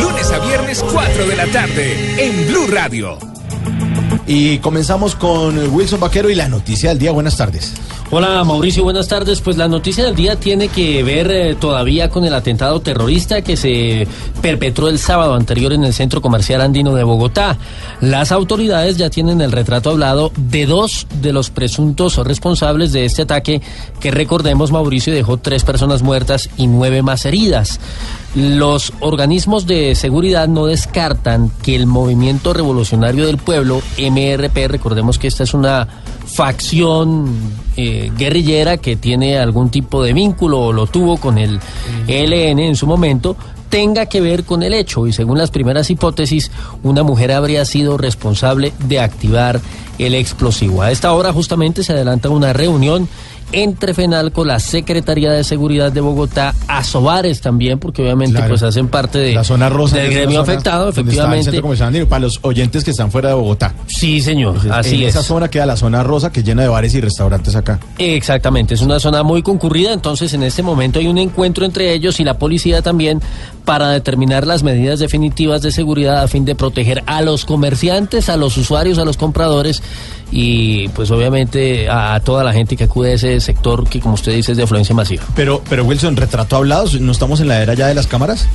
Lunes a viernes 4 de la tarde en Blue Radio. Y comenzamos con Wilson Vaquero y la noticia del día. Buenas tardes. Hola Mauricio, buenas tardes. Pues la noticia del día tiene que ver eh, todavía con el atentado terrorista que se perpetró el sábado anterior en el centro comercial andino de Bogotá. Las autoridades ya tienen el retrato hablado de dos de los presuntos responsables de este ataque que recordemos Mauricio dejó tres personas muertas y nueve más heridas. Los organismos de seguridad no descartan que el movimiento revolucionario del pueblo, MRP, recordemos que esta es una facción eh, guerrillera que tiene algún tipo de vínculo o lo tuvo con el ELN en su momento, tenga que ver con el hecho y según las primeras hipótesis, una mujer habría sido responsable de activar el explosivo. A esta hora justamente se adelanta una reunión entre FENALCO, la Secretaría de Seguridad de Bogotá, Asobares también, porque obviamente Claro. pues hacen parte de, La zona rosa. del gremio afectado, el efectivamente. para los oyentes que están fuera de Bogotá. Sí, señor, Entonces, así en es. esa zona queda la zona rosa que llena de bares y restaurantes acá. Exactamente, es una zona muy concurrida, entonces en este momento hay un encuentro entre ellos y la policía también para determinar las medidas definitivas de seguridad a fin de proteger a los comerciantes, a los usuarios, a los compradores y pues obviamente a, a toda la gente que acude a ese sector que como usted dice es de afluencia masiva. Pero, pero Wilson, retrato hablado, ¿no estamos en la era ya de las cámaras?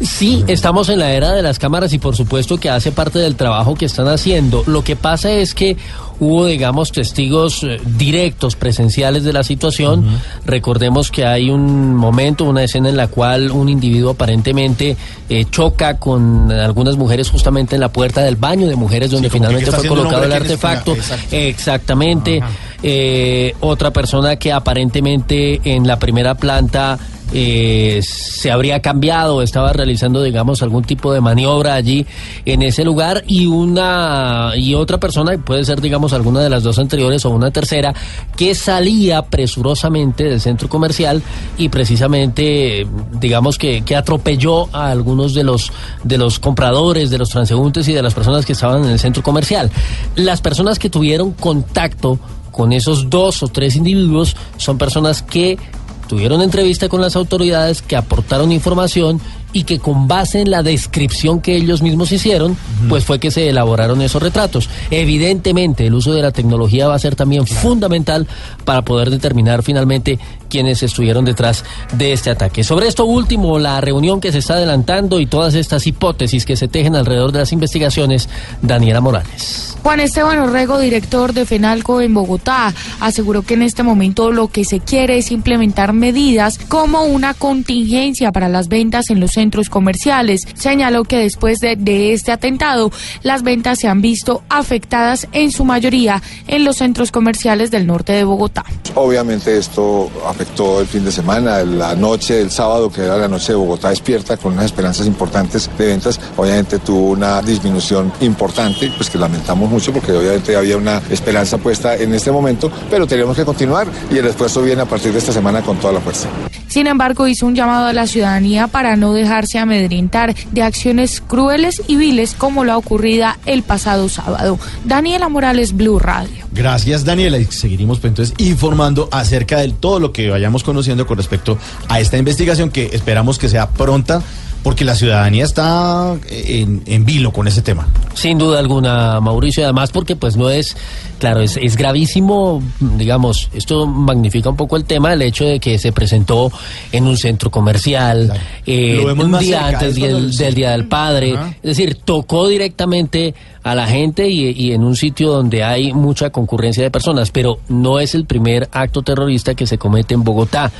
Sí, estamos en la era de las cámaras y por supuesto que hace parte del trabajo que están haciendo. Lo que pasa es que hubo, digamos, testigos eh, directos, presenciales de la situación. Recordemos que hay un momento, una escena en la cual un individuo aparentemente eh, choca con algunas mujeres justamente en la puerta del baño de mujeres donde Sí, finalmente fue colocado el artefacto. Exactamente. Eh, otra persona que aparentemente en la primera planta eh, se habría cambiado, estaba realizando, digamos, algún tipo de maniobra allí en ese lugar y una y otra persona, puede ser, digamos, alguna de las dos anteriores o una tercera, que salía presurosamente del centro comercial y precisamente, digamos, que, que atropelló a algunos de los de los compradores, de los transeúntes y de las personas que estaban en el centro comercial. Las personas que tuvieron contacto con esos dos o tres individuos son personas que tuvieron entrevista con las autoridades, que aportaron información y que con base en la descripción que ellos mismos hicieron, pues fue que se elaboraron esos retratos. Evidentemente, el uso de la tecnología va a ser también fundamental para poder determinar finalmente quiénes estuvieron detrás de este ataque. Sobre esto último, la reunión que se está adelantando y todas estas hipótesis que se tejen alrededor de las investigaciones, Daniela Morales. Juan Esteban Orrego, director de FENALCO en Bogotá, aseguró que en este momento lo que se quiere es implementar medidas como una contingencia para las ventas en los centros comerciales. Señaló que después de, de este atentado, las ventas se han visto afectadas en su mayoría en los centros comerciales del norte de Bogotá. Obviamente esto afectó el fin de semana, la noche del sábado, que era la noche de Bogotá despierta, con unas esperanzas importantes de ventas. Obviamente tuvo una disminución importante, pues que lamentamos mucho porque obviamente había una esperanza puesta en este momento, pero tenemos que continuar y el esfuerzo viene a partir de esta semana con toda la fuerza. Sin embargo, hizo un llamado a la ciudadanía para no dejarse amedrentar de acciones crueles y viles como la ocurrida el pasado sábado. Daniela Morales, Blue Radio. Gracias, Daniela. Y seguiremos pues, entonces informando acerca de todo lo que vayamos conociendo con respecto a esta investigación que esperamos que sea pronta porque la ciudadanía está en, en vilo con ese tema. Sin duda alguna, Mauricio, y además porque pues no es, claro, es, es gravísimo, digamos, esto magnifica un poco el tema, el hecho de que se presentó en un centro comercial, Claro. eh, un día cerca, antes es del, Día del Padre, Ajá. es decir, tocó directamente a la gente y, y en un sitio donde hay mucha concurrencia de personas, pero no es el primer acto terrorista que se comete en Bogotá.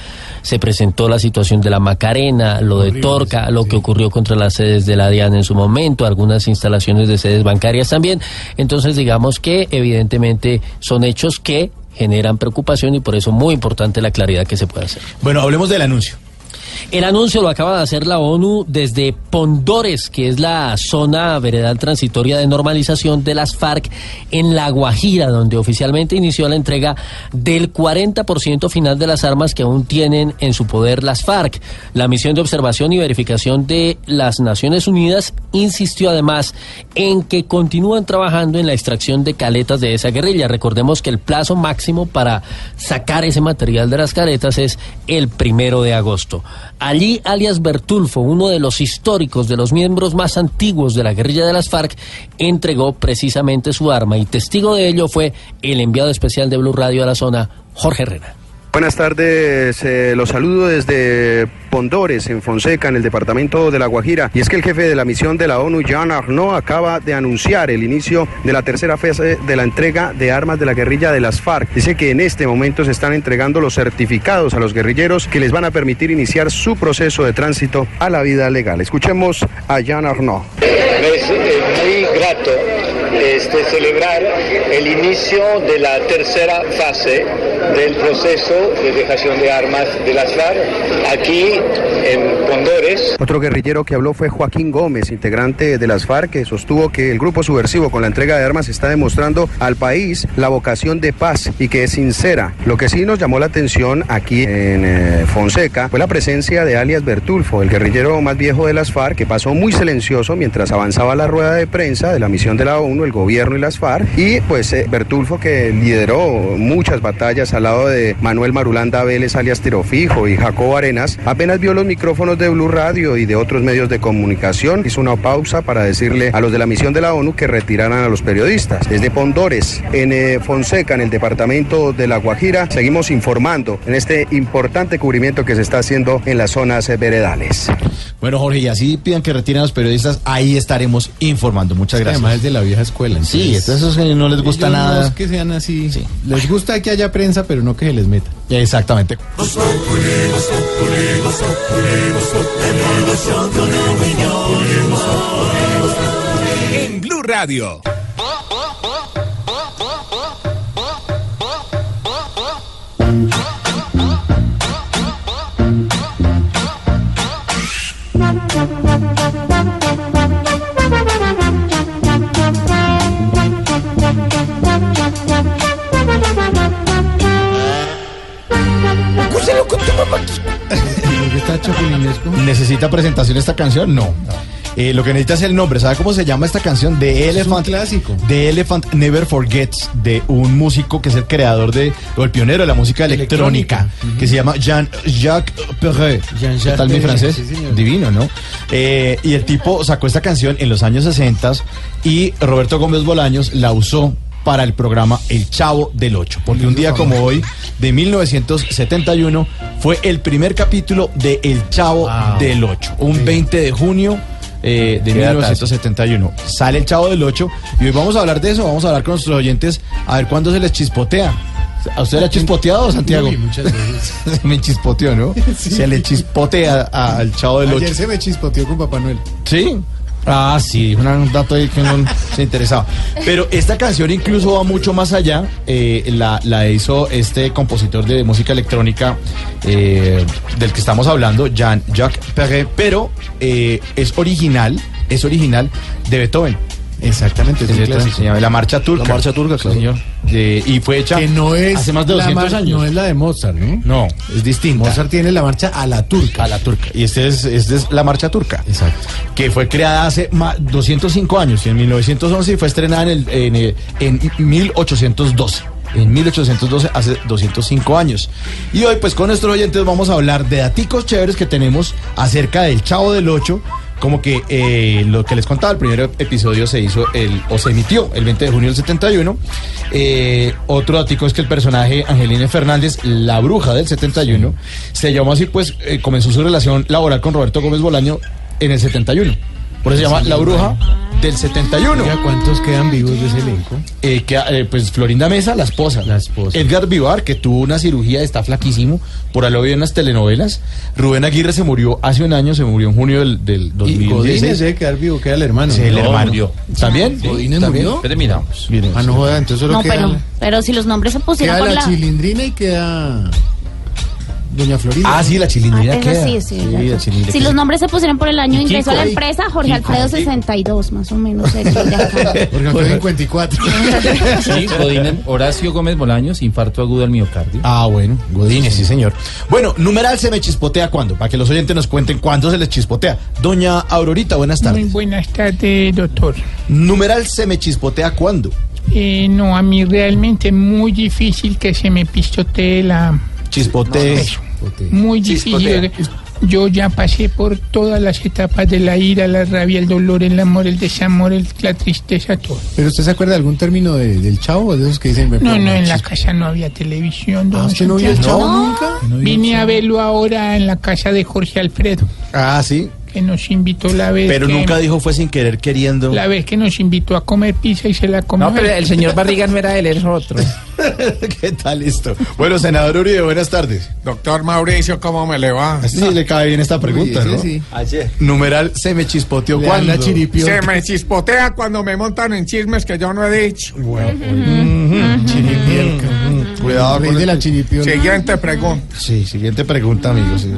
Se presentó la situación de la Macarena, lo de Torca, lo que ocurrió contra las sedes de la DIAN en su momento, algunas instalaciones de sedes bancarias también. Entonces, digamos que evidentemente son hechos que generan preocupación y por eso muy importante la claridad que se puede hacer. Bueno, hablemos del anuncio. El anuncio lo acaba de hacer la ONU desde Pondores, que es la zona veredal transitoria de normalización de las FARC en La Guajira, donde oficialmente inició la entrega del 40% final de las armas que aún tienen en su poder las FARC. La misión de observación y verificación de las Naciones Unidas insistió además en que continúan trabajando en la extracción de caletas de esa guerrilla. Recordemos que el plazo máximo para sacar ese material de las caletas es el primero de agosto. Allí, alias Bertulfo, uno de los históricos, de los miembros más antiguos de la guerrilla de las FARC, entregó precisamente su arma y testigo de ello fue el enviado especial de Blue Radio a la zona, Jorge Herrera. Buenas tardes, eh, los saludo desde Pondores, en Fonseca, en el departamento de La Guajira. Y es que el jefe de la misión de la ONU, Jean Arnaud, acaba de anunciar el inicio de la tercera fase de la entrega de armas de la guerrilla de las FARC. Dice que en este momento se están entregando los certificados a los guerrilleros que les van a permitir iniciar su proceso de tránsito a la vida legal. Escuchemos a Jean Arnaud. Es muy grato este, celebrar el inicio de la tercera fase del proceso de dejación de armas de las FARC aquí en Pondores. Otro guerrillero que habló fue Joaquín Gómez, integrante de las FARC, que sostuvo que el grupo subversivo con la entrega de armas está demostrando al país la vocación de paz y que es sincera. Lo que sí nos llamó la atención aquí en eh, Fonseca fue la presencia de alias Bertulfo, el guerrillero más viejo de las FARC, que pasó muy silencioso mientras avanzaba la rueda de prensa de la misión de la ONU, el gobierno y las FARC, y pues eh, Bertulfo que lideró muchas batallas al lado de Manuel Marulanda Vélez, alias Tirofijo, y Jacobo Arenas, apenas vio los micrófonos de Blue Radio y de otros medios de comunicación, hizo una pausa para decirle a los de la misión de la ONU que retiraran a los periodistas. Desde Pondores, en eh, Fonseca, en el departamento de La Guajira, seguimos informando en este importante cubrimiento que se está haciendo en las zonas eh, veredales. Bueno, Jorge, y así pidan que retiren a los periodistas, ahí estaremos informando. Muchas gracias. Además es de la vieja escuela. Sí, esos que no les gusta ellos nada. No es que sean así. Sí. Les gusta que haya prensa, pero no que se les meta. Exactamente. En Blue Radio. ¿Necesita presentación esta canción? No. Eh, lo que necesita es el nombre. ¿Sabe cómo se llama esta canción? The Es un Elephant. clásico. The Elephant Never Forgets, de un músico que es el creador de, o el pionero de la música electrónica, Electrónica. que se llama Jean-Jacques Perret. Jean-Jacques ¿Qué tal mi francés? sí. Divino, ¿no? Eh, y el tipo sacó esta canción en los años 60 y Roberto Gómez Bolaños la usó para el programa El Chavo del Ocho. Porque un día como hoy, de 1971, fue el primer capítulo de El Chavo Wow. del Ocho. Un 20 de junio eh, de Qué datazo. 1971. Sale El Chavo del Ocho y hoy vamos a hablar de eso. Vamos a hablar con nuestros oyentes a ver cuándo se les chispotea. ¿A usted le ha chispoteado, Santiago? Uy, muchas veces. me chispoteó, ¿no? Se le chispotea al Chavo del Ocho. Ayer se me chispoteó con Papá Noel. Sí. Ah, sí, un dato ahí que no se interesaba. Pero esta canción incluso va mucho más allá. eh, la, la hizo este compositor de música electrónica eh, del que estamos hablando, Jean-Jacques Perret, pero eh, es original, es original de Beethoven. Exactamente, es un clásico. la marcha turca. La marcha turca, claro. señor. Eh, y fue hecha Que no es hace más de la 200 mar- años. No es la de Mozart, ¿no? No, es distinta. Mozart tiene la marcha a la turca. a la turca. Y este es, este es la marcha turca. Exacto. Que fue creada hace ma- 205 años, y en 1911 y fue estrenada en, el, en, el- en 1812. En 1812, hace 205 años. Y hoy, pues con nuestros oyentes vamos a hablar de daticos chéveres que tenemos acerca del Chavo del Ocho. Como que eh, lo que les contaba, el primer episodio se hizo el, o se emitió el 20 de junio del 71. Eh, otro datico es que el personaje Angelina Fernández, la bruja del 71, se llamó así, pues eh, comenzó su relación laboral con Roberto Gómez Bolaño en el 71. Por eso se llama La Bruja del 71. Oiga, ¿cuántos quedan vivos de ese elenco? Eh, que, eh, pues Florinda Mesa, la esposa. La esposa. Edgar Vivar, que tuvo una cirugía, está flaquísimo, por ahí lo vi en las telenovelas. Rubén Aguirre se murió hace un año, se murió en junio del, del Y Godínez 2016. debe quedar vivo, queda el hermano. Sí, el No, hermano. murió. ¿También? ¿Godínez ¿También? murió? Espere, miramos. Miren, Ah, no joda, entonces solo No, queda, pero, la- pero si los nombres se pusieron queda por la la... chilindrina y queda... Doña Florinda. Ah, sí, la chilindrina Ah, queda. sí, sí, ya, la chilindrina Si queda. los nombres se pusieron por el año de ingreso a la empresa, Jorge Kiko. Alfredo 62, más o menos. Porque Alfredo 54. Sí, Godín, Horacio Gómez Bolaños, infarto agudo al miocardio. Ah, bueno, Godínez, sí, señor. Bueno, numeral se me chispotea cuándo, para que los oyentes nos cuenten cuándo se les chispotea. Doña Aurorita, buenas Muy tardes. buenas tardes, doctor. Numeral se me chispotea cuándo. Eh, no, a mí realmente es muy difícil que se me pistotee la... Chispote. Eso, muy difícil. Yo ya pasé por todas las etapas de la ira, la rabia, el dolor, el amor, el desamor, el- la tristeza, todo. ¿Pero usted se acuerda de algún término de- del chavo o de esos que dicen? me No, pongo no, en la chispa? casa no había televisión. don Ah, ¿Usted no vio el Santiago. chavo nunca? Vine a verlo ahora en la casa de Jorge Alfredo, Ah, sí. Que nos invitó la vez Pero que- nunca dijo fue sin querer queriendo. La vez que nos invitó a comer pizza y se la comió. No, pero el señor Barriga no era él, era otro. ¿Qué tal esto? Bueno, senador Uribe, buenas tardes. Doctor Mauricio, ¿cómo me le va? Sí, le cae bien esta pregunta, Uy, ¿no? sí. Numeral se me chispoteó chiripión. Se me chispotea cuando me montan en chismes que yo no he dicho. Chiripiorca. Cuidado Rey con de la chiripión. Siguiente pregunta. Sí, siguiente pregunta, amigo. sí.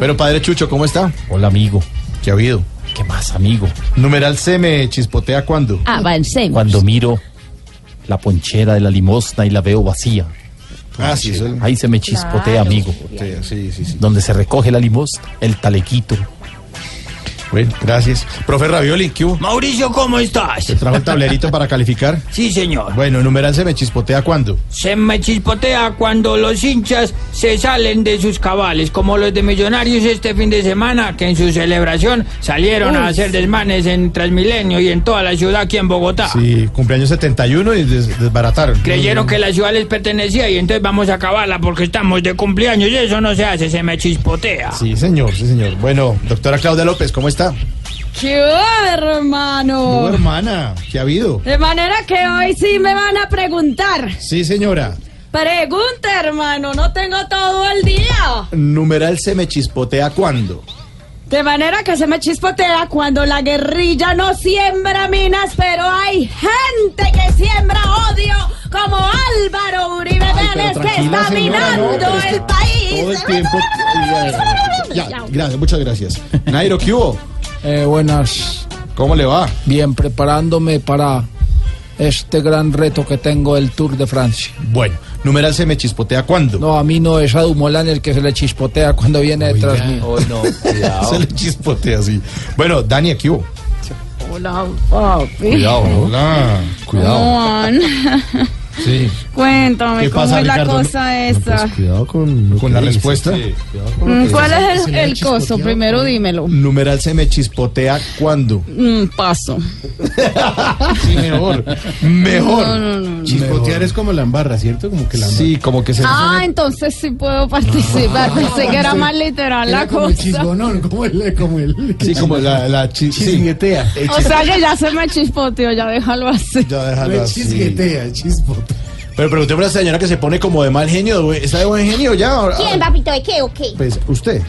Pero padre Chucho, ¿cómo está? Hola, amigo. ¿Qué ha habido? ¿Qué más, amigo? Numeral se me chispotea cuándo. Avancemos. Cuando miro la ponchera de la limosna y la veo vacía. Ah, sí, eso. Ahí se me chispotea, amigo. Sí, sí, sí, sí. Donde se recoge la limosna, el talequito. Bueno, gracias. Profe Ravioli, ¿qué hubo? Mauricio, ¿cómo estás? ¿Te trajo el tablerito para calificar? Sí, señor. Bueno, numeral se me chispotea cuándo. Se me chispotea cuando los hinchas se salen de sus cabales, como los de Millonarios este fin de semana, que en su celebración salieron a hacer desmanes en Transmilenio y en toda la ciudad aquí en Bogotá. Sí, cumpleaños 71 y des- desbarataron. Creyeron que la ciudad les pertenecía y entonces vamos a acabarla porque estamos de cumpleaños y eso no se hace, se me chispotea. Sí, señor, sí, señor. Bueno, doctora Claudia López, ¿cómo está? ¿Qué hermano? Oh, hermana, ¿qué ha habido? De manera que hoy sí me van a preguntar. Sí, señora. Pregunta, hermano, no tengo todo el día. Numeral se me chispotea cuándo. De manera que se me chispotea cuando la guerrilla no siembra minas, pero hay gente que siembra odio, como Álvaro Uribe Vélez, que está minando no, el país. Todo el tiempo. Ya, gracias, muchas gracias. Nairo, ¿qué hubo? Eh, buenas. ¿Cómo le va? Bien, preparándome para este gran reto que tengo del Tour de Francia. Bueno, numeral se me chispotea cuándo. No, a mí no es a Dumoulin el que se le chispotea cuando viene detrás mío. Oh, no, cuidado. se le chispotea así. Bueno, Dani, ¿qué hubo? Hola, papi. Cuidado, hola. Cuidado. Sí. Cuéntame, ¿Qué ¿cómo pasa, es la Ricardo? cosa esta? Cuidado con, con la respuesta. ¿Cuál es el, el coso? Primero dímelo. Numeral se me chispotea cuándo. Mm, paso. Mejor. Mejor. No, no, no. Chispotear es como la embarra, ¿cierto? Como que la Sí, como que se. Ah, entonces sí puedo participar. Pensé que era más literal la el cosa. chisgonón, como el... Como el Sí, como la, la chi- sí. Chisguetea. O sea que ya se me chispoteó, ya déjalo así. Ya déjalo así. Chisguetea, chispotea. Pero preguntémosle a la señora que se pone como de mal genio. ¿Está de buen genio ya? Ahora- ¿Quién, papito? ¿De qué o qué? Pues usted.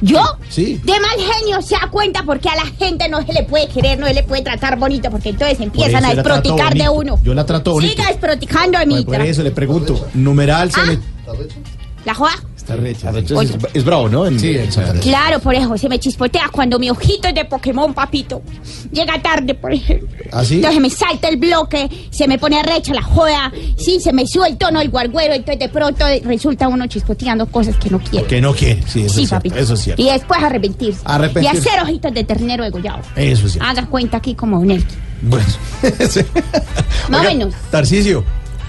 ¿Yo? Sí. De mal genio se da cuenta porque a la gente no se le puede querer, no se le puede tratar bonito, porque entonces empiezan a desproticar de uno. Yo la trato bonito. Siga desproticando de mí. Por eso le pregunto. Numeral se Ah. me. ¿La joda? Está recha. Oye. Es, es bravo, ¿no? Sí, Andrés. Claro, por eso se me chispotea cuando mi ojito es de Pokémon, papito. Llega tarde, por ejemplo. ¿Ah, sí? Entonces me salta el bloque, se me pone recha la joda, sí, se me sube el tono del guarguero, entonces de pronto resulta uno chispoteando cosas que no quiere. Que no quiere. Sí, eso Sí, es cierto. papito. Eso es cierto. Y después arrepentirse. Arrepentirse. Y hacer ojitos de ternero degollado. Eso es cierto. Haga cuenta aquí como un elqui. Bueno. Más o menos. Tarcisio.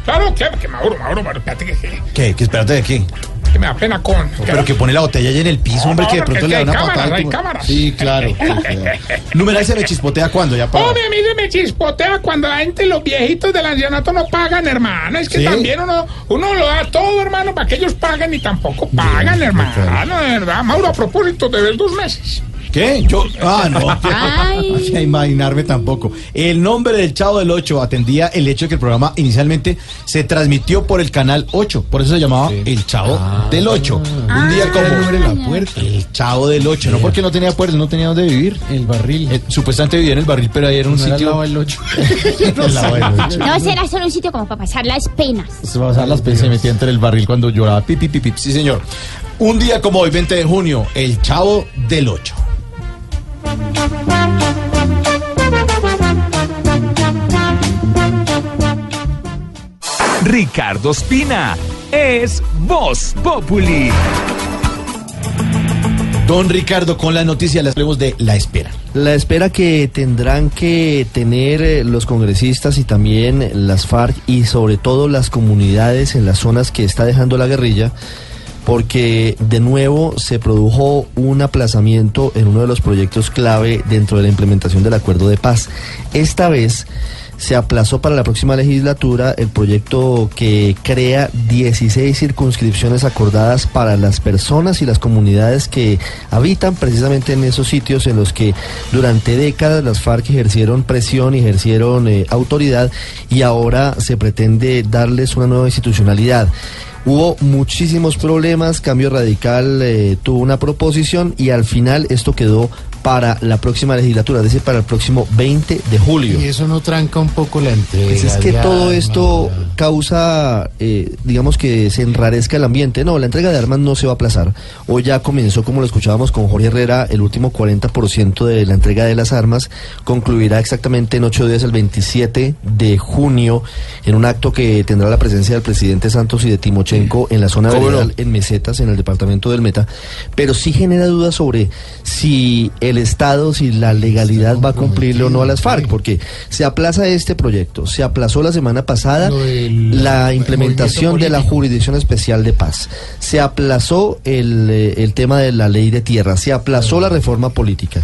Claro, claro, que Mauro, Mauro, Mauro, espérate que, que- ¿Qué? ¿Qué? Espérate de qué? Que me da pena con. Pero que pone la botella ahí en el piso, No, hombre, no, que de pronto le da una cámaras, patada. hay cámaras. Sí, claro. sí, claro. Numeral se me chispotea cuando ya para. Hombre, a mí se me chispotea cuando la gente, los viejitos del ancianato no pagan, hermano. Es que ¿Sí? también uno, uno lo da todo, hermano, para que ellos paguen y tampoco pagan, hermano. De verdad, Mauro, a propósito, debes dos meses. ¿Qué? Yo. Ah, no. Ay. Que imaginarme tampoco. El nombre del Chavo del 8 atendía el hecho de que el programa inicialmente se transmitió por el canal 8. Por eso se llamaba El Chavo del 8. Un día como. abre la puerta. El Chavo del 8. No porque no tenía puerta, no tenía dónde vivir. El barril. Eh, supuestamente vivía en el barril, pero ahí era un No era sitio. lava el ocho. El lava del ocho. No, será solo un sitio como para pasar las penas. Se va a pasar las penas se metía entre el barril cuando lloraba. Pi, pi, pi, pi. Sí, señor. Un día como hoy, 20 de junio, el Chavo del 8. Ricardo Espina es Voz Populi. Don Ricardo, con la noticia les hablemos de la espera. La espera que tendrán que tener eh, los congresistas y también las FARC y sobre todo las comunidades en las zonas que está dejando la guerrilla, porque de nuevo se produjo un aplazamiento en uno de los proyectos clave dentro de la implementación del acuerdo de paz. Esta vez se aplazó para la próxima legislatura el proyecto que crea 16 circunscripciones acordadas para las personas y las comunidades que habitan precisamente en esos sitios en los que durante décadas las FARC ejercieron presión y ejercieron eh, autoridad y ahora se pretende darles una nueva institucionalidad. Hubo muchísimos problemas, Cambio Radical eh, tuvo una proposición y al final esto quedó para la próxima legislatura, es decir, para el próximo 20 de julio. Y eso no tranca un poco la entrega. Pues es que todo esto causa, eh, digamos que se enrarezca el ambiente. No, la entrega de armas no se va a aplazar. Hoy ya comenzó, como lo escuchábamos con Jorge Herrera, el último 40% de la entrega de las armas. Concluirá exactamente en ocho días, el 27 de junio, en un acto que tendrá la presencia del presidente Santos y de Timochenko en la zona veredal, en Mesetas, en el departamento del Meta. Pero sí genera dudas sobre si el Estado, si la legalidad va a cumplirle o no a las FARC, porque se aplaza este proyecto, se aplazó la semana pasada del la implementación de la. Jurisdicción Especial de Paz, se aplazó el, eh, el tema de la ley de tierra, se aplazó la reforma política.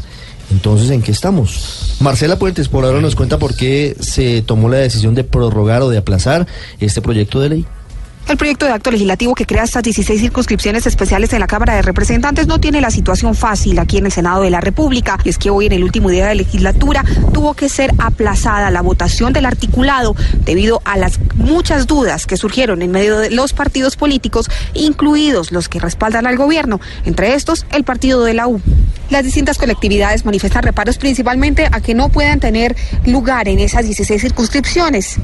Entonces, ¿en qué estamos? Marcela Puentes, por ahora nos cuenta por qué se tomó la decisión de prorrogar o de aplazar este proyecto de ley. El proyecto de acto legislativo que crea estas 16 circunscripciones especiales en la Cámara de Representantes no tiene la situación fácil aquí en el Senado de la República. Y es que hoy, en el último día de legislatura, tuvo que ser aplazada la votación del articulado debido a las muchas dudas que surgieron en medio de los partidos políticos, incluidos los que respaldan al gobierno, entre estos el partido de la U. Las distintas colectividades manifiestan reparos principalmente a que no puedan tener lugar en esas 16 circunscripciones.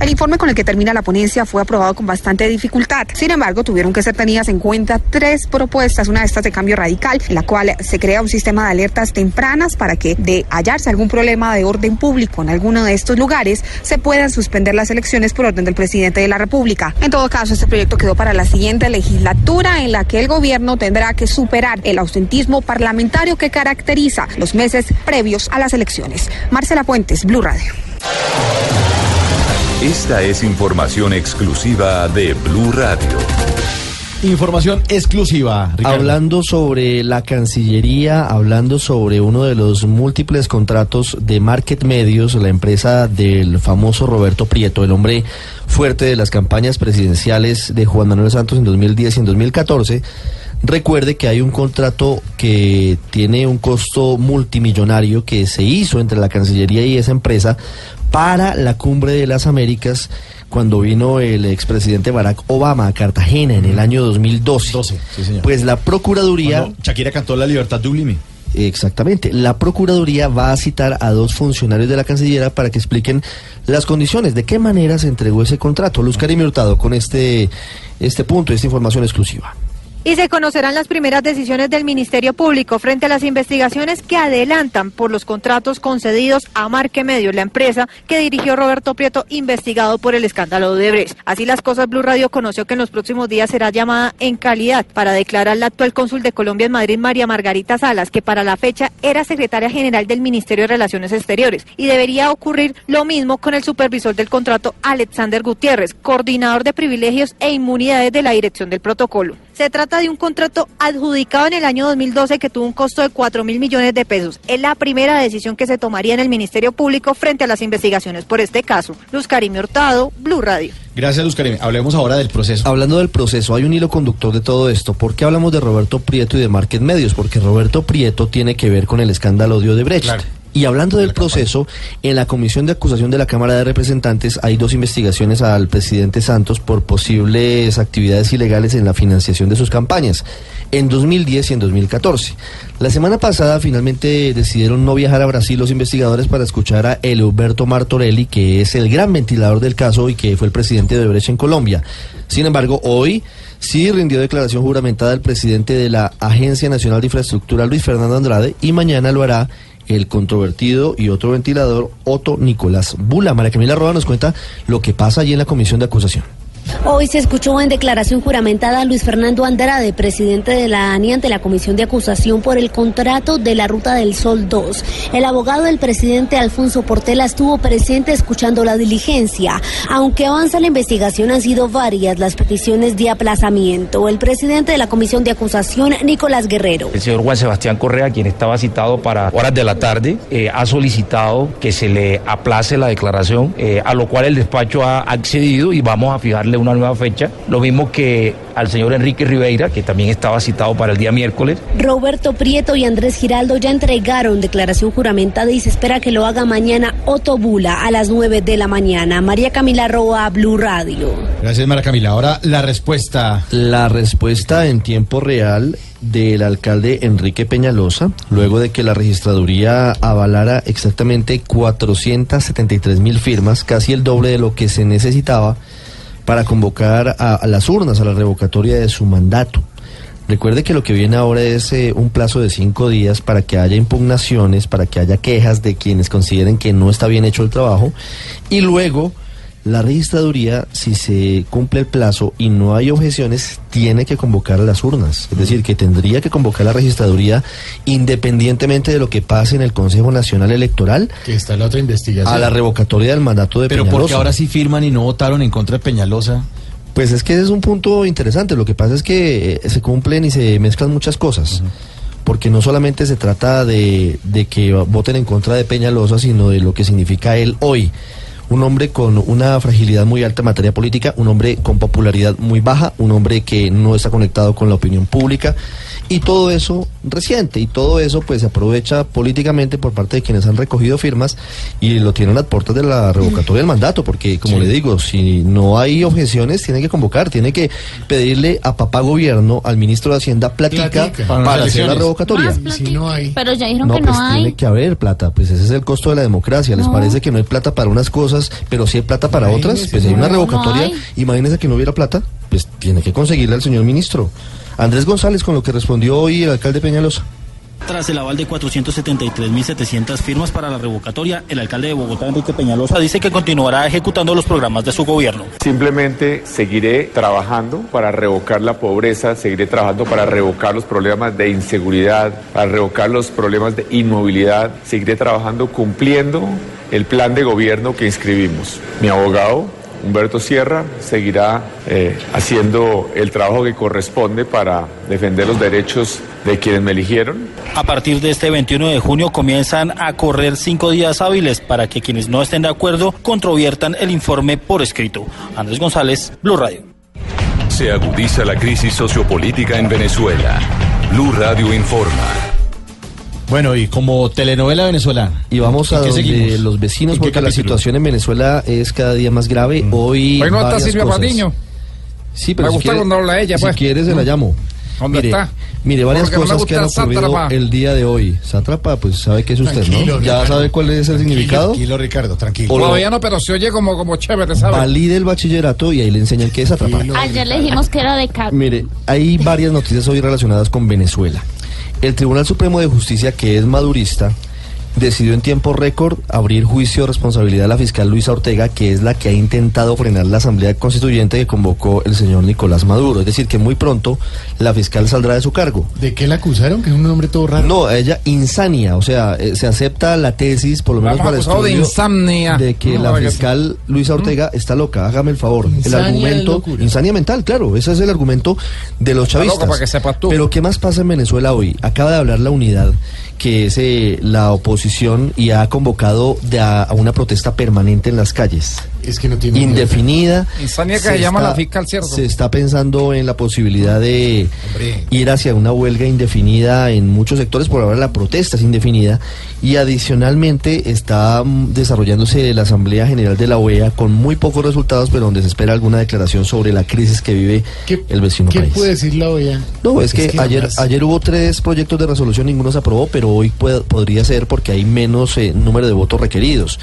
El informe con el que termina la ponencia fue aprobado con bastante dificultad. Sin embargo, tuvieron que ser tenidas en cuenta tres propuestas, una de estas de cambio radical, en la cual se crea un sistema de alertas tempranas para que de hallarse algún problema de orden público en alguno de estos lugares, se puedan suspender las elecciones por orden del presidente de la República. En todo caso, este proyecto quedó para la siguiente legislatura en la que el gobierno tendrá que superar el ausentismo parlamentario que caracteriza los meses previos a las elecciones. Marcela Puentes, Blue Radio. Esta es información exclusiva de Blue Radio. Información exclusiva, Ricardo. Hablando sobre la Cancillería, hablando sobre uno de los múltiples contratos de Market Medios, la empresa del famoso Roberto Prieto, el hombre fuerte de las campañas presidenciales de Juan Manuel Santos en 2010 y en 2014. Recuerde que hay un contrato que tiene un costo multimillonario que se hizo entre la Cancillería y esa empresa para la Cumbre de las Américas cuando vino el expresidente Barack Obama a Cartagena en el año 2012. Pues la Procuraduría... Shakira cantó La Libertad Dublime. Exactamente. La Procuraduría va a citar a dos funcionarios de la Cancillería para que expliquen las condiciones, de qué manera se entregó ese contrato. Luz Karim Hurtado con este, este punto, esta información exclusiva. Y se conocerán las primeras decisiones del Ministerio Público frente a las investigaciones que adelantan por los contratos concedidos a Marque Medios, la empresa que dirigió Roberto Prieto, investigado por el escándalo de Brecht. Así las cosas, Blue Radio conoció que en los próximos días será llamada en calidad para declarar la actual cónsul de Colombia en Madrid, María Margarita Salas, que para la fecha era secretaria general del Ministerio de Relaciones Exteriores. Y debería ocurrir lo mismo con el supervisor del contrato, Alexander Gutiérrez, coordinador de privilegios e inmunidades de la dirección del protocolo. Se trata de un contrato adjudicado en el año 2012 que tuvo un costo de 4 mil millones de pesos. Es la primera decisión que se tomaría en el Ministerio Público frente a las investigaciones por este caso. Luz Karim Hurtado, Blue Radio. Gracias, Luz Karim. Hablemos ahora del proceso. Hablando del proceso, hay un hilo conductor de todo esto. ¿Por qué hablamos de Roberto Prieto y de Market Medios? Porque Roberto Prieto tiene que ver con el escándalo de Odebrecht. Y hablando del proceso, en la Comisión de Acusación de la Cámara de Representantes hay dos investigaciones al presidente Santos por posibles actividades ilegales en la financiación de sus campañas, en 2010 y en 2014. La semana pasada finalmente decidieron no viajar a Brasil los investigadores para escuchar a Eleuberto Martorelli, que es el gran ventilador del caso y que fue el presidente de Odebrecht en Colombia. Sin embargo, hoy sí rindió declaración juramentada el presidente de la Agencia Nacional de Infraestructura, Luis Fernando Andrade, y mañana lo hará el controvertido y otro ventilador, Otto Nicolás Bula. María Camila Roa nos cuenta lo que pasa allí en la comisión de acusación. Hoy se escuchó en declaración juramentada a Luis Fernando Andrade, presidente de la ANI, ante la comisión de acusación por el contrato de la Ruta del Sol 2. El abogado del presidente Alfonso Portela estuvo presente escuchando la diligencia. Aunque avanza la investigación, han sido varias las peticiones de aplazamiento. El presidente de la comisión de acusación, Nicolás Guerrero. El señor Juan Sebastián Correa, quien estaba citado para horas de la tarde, eh, ha solicitado que se le aplace la declaración, eh, a lo cual el despacho ha accedido y vamos a fijarle una nueva fecha. Lo mismo que al señor Enrique Ribeira, que también estaba citado para el día miércoles. Roberto Prieto y Andrés Giraldo ya entregaron declaración juramentada y se espera que lo haga mañana Otto Bula a las 9 de la mañana. María Camila Roa, Blue Radio. Gracias, María Camila. Ahora la respuesta. La respuesta en tiempo real del alcalde Enrique Peñalosa, luego de que la registraduría avalara exactamente 473 mil firmas, casi el doble de lo que se necesitaba para convocar a, a las urnas a la revocatoria de su mandato. Recuerde que lo que viene ahora es eh, un plazo de cinco días para que haya impugnaciones, para que haya quejas de quienes consideren que no está bien hecho el trabajo y luego la registraduría, si se cumple el plazo y no hay objeciones, tiene que convocar a las urnas. Es decir, que tendría que convocar a la registraduría independientemente de lo que pase en el Consejo Nacional Electoral Que está en la otra investigación. a la revocatoria del mandato de Pero Peñalosa. porque ahora sí firman y no votaron en contra de Peñalosa. Pues es que ese es un punto interesante. Lo que pasa es que eh, se cumplen y se mezclan muchas cosas. Porque no solamente se trata de, de que voten en contra de Peñalosa, sino de lo que significa él hoy. Un hombre con una fragilidad muy alta en materia política, un hombre con popularidad muy baja, un hombre que no está conectado con la opinión pública. Y todo eso reciente, y todo eso pues se aprovecha políticamente por parte de quienes han recogido firmas y lo tienen a las puertas de la revocatoria del mandato, porque como le digo, si no hay objeciones, tiene que convocar, tiene que pedirle a papá gobierno, al ministro de Hacienda, platica, Platica. para, hacer la revocatoria. Si no hay. Pero ya dijeron No, que pues no hay. tiene que haber plata, pues ese es el costo de la democracia. ¿Les No. parece que no hay plata para unas cosas, pero sí hay plata para otras? Pues hay una revocatoria. no hay. Imagínese que no hubiera plata, pues tiene que conseguirle al señor ministro. Andrés González, con lo que respondió hoy el alcalde Peñalosa. Tras el aval de 473.700 firmas para la revocatoria, el alcalde de Bogotá, Enrique Peñalosa, dice que continuará ejecutando los programas de su gobierno. Simplemente seguiré trabajando para revocar la pobreza, seguiré trabajando para revocar los problemas de inseguridad, para revocar los problemas de inmovilidad, seguiré trabajando cumpliendo el plan de gobierno que inscribimos. Mi abogado, Humberto Sierra, seguirá eh, haciendo el trabajo que corresponde para defender los derechos de quienes me eligieron. A partir de este 21 de junio comienzan a correr cinco días hábiles para que quienes no estén de acuerdo controviertan el informe por escrito. Andrés González, Blue Radio. Se agudiza la crisis sociopolítica en Venezuela. Blue Radio informa. Bueno, y como telenovela venezolana. Y vamos a ¿En qué donde seguimos? los vecinos, ¿En qué porque la situación en Venezuela es cada día más grave. Hoy. Hoy no está varias Silvia. Patiño. Sí, pero Me si gusta quiere- cuando habla ella, Si pues. quieres, se la llamo. ¿Dónde mire, está? Mire, varias Porque no me cosas que han ocurrido sátrapa. el día de hoy. Sátrapa, pues sabe qué es usted, Tranquilo, ¿no? ¿Ya Ricardo. sabe cuál es el significado? Tranquilo, Ricardo, tranquilo. Todavía no, pero se oye como, como chévere, ¿sabes? Valide el bachillerato y ahí le enseñan qué es sátrapa. Ayer le dijimos que era de. Mire, hay varias noticias hoy relacionadas con Venezuela. El Tribunal Supremo de Justicia, que es madurista, decidió en tiempo récord abrir juicio de responsabilidad a la fiscal Luisa Ortega, que es la que ha intentado frenar la Asamblea Constituyente que convocó el señor Nicolás Maduro. Es decir, que muy pronto la fiscal saldrá de su cargo. ¿De qué la acusaron? Que es un nombre todo raro. No, ella insania, o sea, eh, se acepta la tesis, por lo menos Vamos para acusado de estudio, insomnia. de que No, la fiscal Luisa Ortega está loca. Hágame el favor. Insania el argumento, insania mental, claro, ese es el argumento de los chavistas. para que sepas tú. Pero ¿qué más pasa en Venezuela hoy? Acaba de hablar la unidad, que es eh, la oposición y ha convocado de a, a una protesta permanente en las calles. Es que no tiene Indefinida. Insania que se llama la fiscal, ¿cierto? Se está pensando en la posibilidad de ir hacia una huelga indefinida en muchos sectores, por ahora la protesta es indefinida, y adicionalmente está mm, desarrollándose la Asamblea General de la OEA con muy pocos resultados, pero donde se espera alguna declaración sobre la crisis que vive el vecino ¿Qué país. puede decir la OEA? No, es que, ayer, además- ayer hubo tres proyectos de resolución, ninguno se aprobó, pero hoy puede- podría ser porque hay menos eh, número de votos requeridos.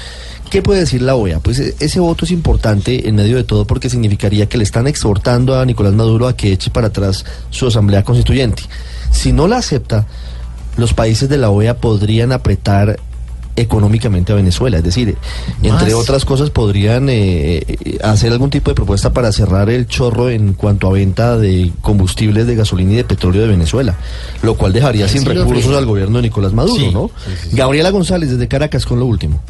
¿Qué puede decir la OEA? Pues eh, ese voto es importante en medio de todo porque significaría que le están exhortando a Nicolás Maduro a que eche para atrás su asamblea constituyente. Si no la acepta, los países de la OEA podrían apretar económicamente a Venezuela, es decir, entre otras cosas podrían eh, eh, hacer algún tipo de propuesta para cerrar el chorro en cuanto a venta de combustibles de gasolina y de petróleo de Venezuela, lo cual dejaría sin recursos al gobierno de Nicolás Maduro, Sí, ¿no? Gabriela González desde Caracas con lo último.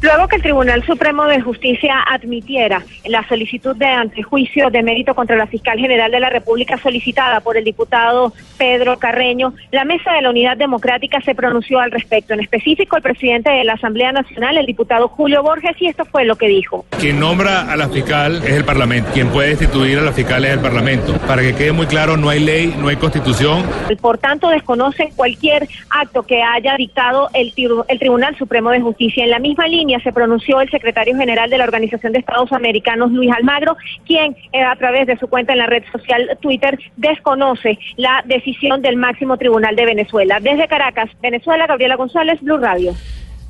Luego que el Tribunal Supremo de Justicia admitiera la solicitud de antejuicio de mérito contra la fiscal general de la República solicitada por el diputado Pedro Carreño, la Mesa de la Unidad Democrática se pronunció al respecto. En específico, el presidente de la Asamblea Nacional, el diputado Julio Borges, y esto fue lo que dijo. Quien nombra a la fiscal es el Parlamento. Quien puede destituir a la fiscal es el Parlamento. Para que quede muy claro, no hay ley, no hay constitución. Por tanto, desconocen cualquier acto que haya dictado el, tri- el Tribunal Supremo de Justicia. En la misma línea se pronunció el secretario general de la Organización de Estados Americanos, Luis Almagro, quien eh, a través de su cuenta en la red social Twitter desconoce la decisión del máximo tribunal de Venezuela. Desde Caracas, Venezuela, Gabriela González, Blue Radio.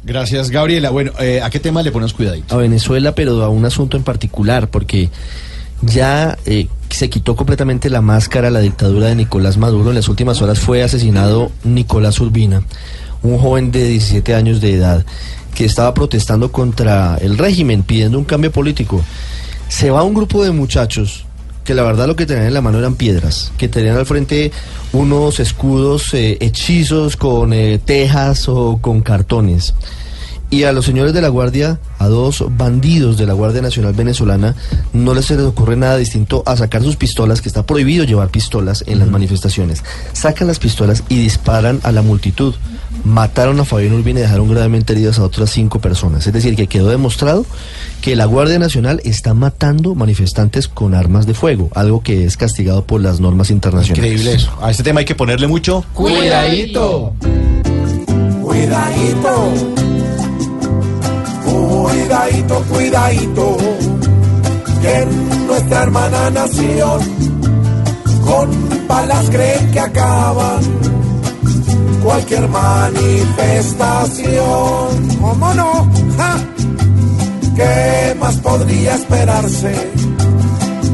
Gracias, Gabriela. Bueno, eh, ¿a qué tema le ponemos cuidadito? A Venezuela, pero a un asunto en particular, porque ya eh, se quitó completamente la máscara a la dictadura de Nicolás Maduro. En las últimas horas fue asesinado Nicolás Urbina, un joven de 17 años de edad que estaba protestando contra el régimen, pidiendo un cambio político. Se va un grupo de muchachos que la verdad lo que tenían en la mano eran piedras, que tenían al frente unos escudos eh, hechizos con eh, tejas o con cartones. Y a los señores de la Guardia, a dos bandidos de la Guardia Nacional Venezolana, no les se les ocurre nada distinto a sacar sus pistolas, que está prohibido llevar pistolas en las manifestaciones. Sacan las pistolas y disparan a la multitud. Mataron a Fabián Urbina y dejaron gravemente heridas a otras cinco personas. Es decir, que quedó demostrado que la Guardia Nacional está matando manifestantes con armas de fuego, algo que es castigado por las normas internacionales. Increíble eso. A este tema hay que ponerle mucho Cuidadito. Cuidadito. Cuidadito, cuidadito. Que en nuestra hermana nación con balas creen que acaban cualquier manifestación. ¿Cómo no? ¿Qué más podría esperarse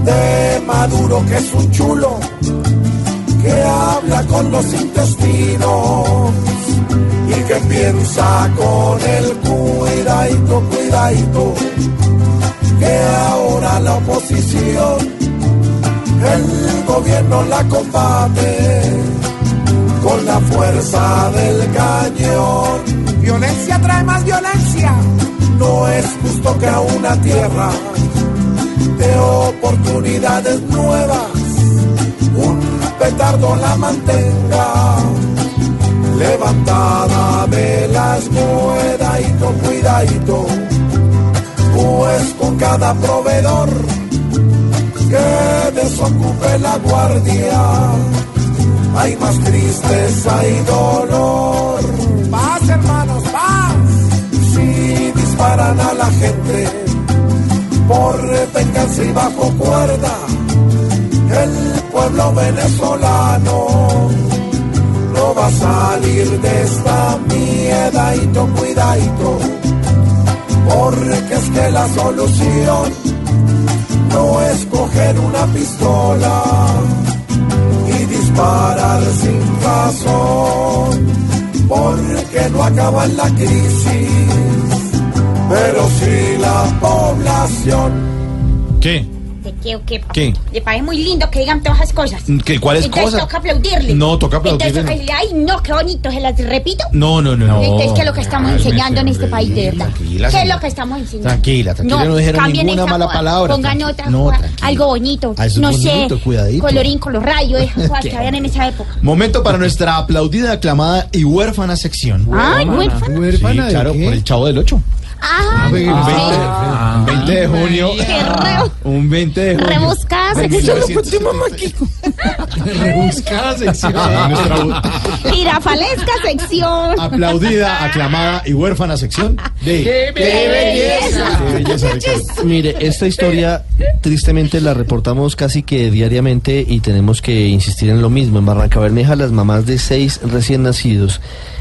de Maduro que es un chulo que habla con los intestinos y que piensa con el cuidadito, cuidadito, que ahora la oposición, el gobierno la combate con la fuerza del cañón. Violencia trae más violencia. No es justo que a una tierra de oportunidades nuevas un petardo la mantenga levantada de las cuidadito, cuidadito, pues con cada proveedor que desocupe la guardia hay más tristeza y dolor. Paz, hermanos, paz. Si disparan a la gente por venganza y bajo cuerda, el pueblo venezolano no va a salir de esta miedadito, cuidadito, porque es que la solución no es coger una pistola y disparar sin razón. porque no acaba la crisis, pero sí la población. ¿Qué? ¿De qué o qué? Le parece muy lindo que digan todas esas cosas. ¿Qué, ¿Cuáles Entonces cosas? toca aplaudirle. No, toca aplaudirle. Entonces ay, no, qué bonito, se las repito. No, no, no. Entonces, ¿qué es lo que estamos Cálmese, enseñando en este hombre, país, de verdad? tranquila, ¿Qué es lo que estamos enseñando? Tranquila, tranquila, no dijeron cambien ninguna mala palabra, Pongan tranquila. otra, No, algo bonito. Ah, no bonito, sé, cuidadito. colorín con los rayos, esas cosas que habían en esa época. Momento para nuestra aplaudida, aclamada y huérfana sección. Ay, huérfana. Sí, claro, por el Chavo del 8. Ah, Un 20, un 20 de junio. Un 20 de junio. rebuscada sección. 1970. Rebuscada sección. Girafalesca sección. aplaudida, aclamada y huérfana sección de... ¡Qué belleza! ¡Qué belleza, Ricardo! Mire, esta historia tristemente la reportamos casi que diariamente y tenemos que insistir en lo mismo. En Barranca Bermeja, las mamás de seis recién nacidos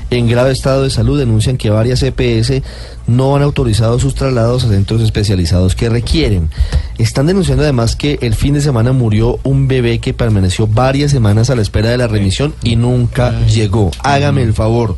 en grave estado de salud denuncian que varias EPS no han autorizado sus traslados a centros especializados que requieren. Están denunciando además que el fin de semana murió un bebé que permaneció varias semanas a la espera de la remisión y nunca llegó. Hágame el favor.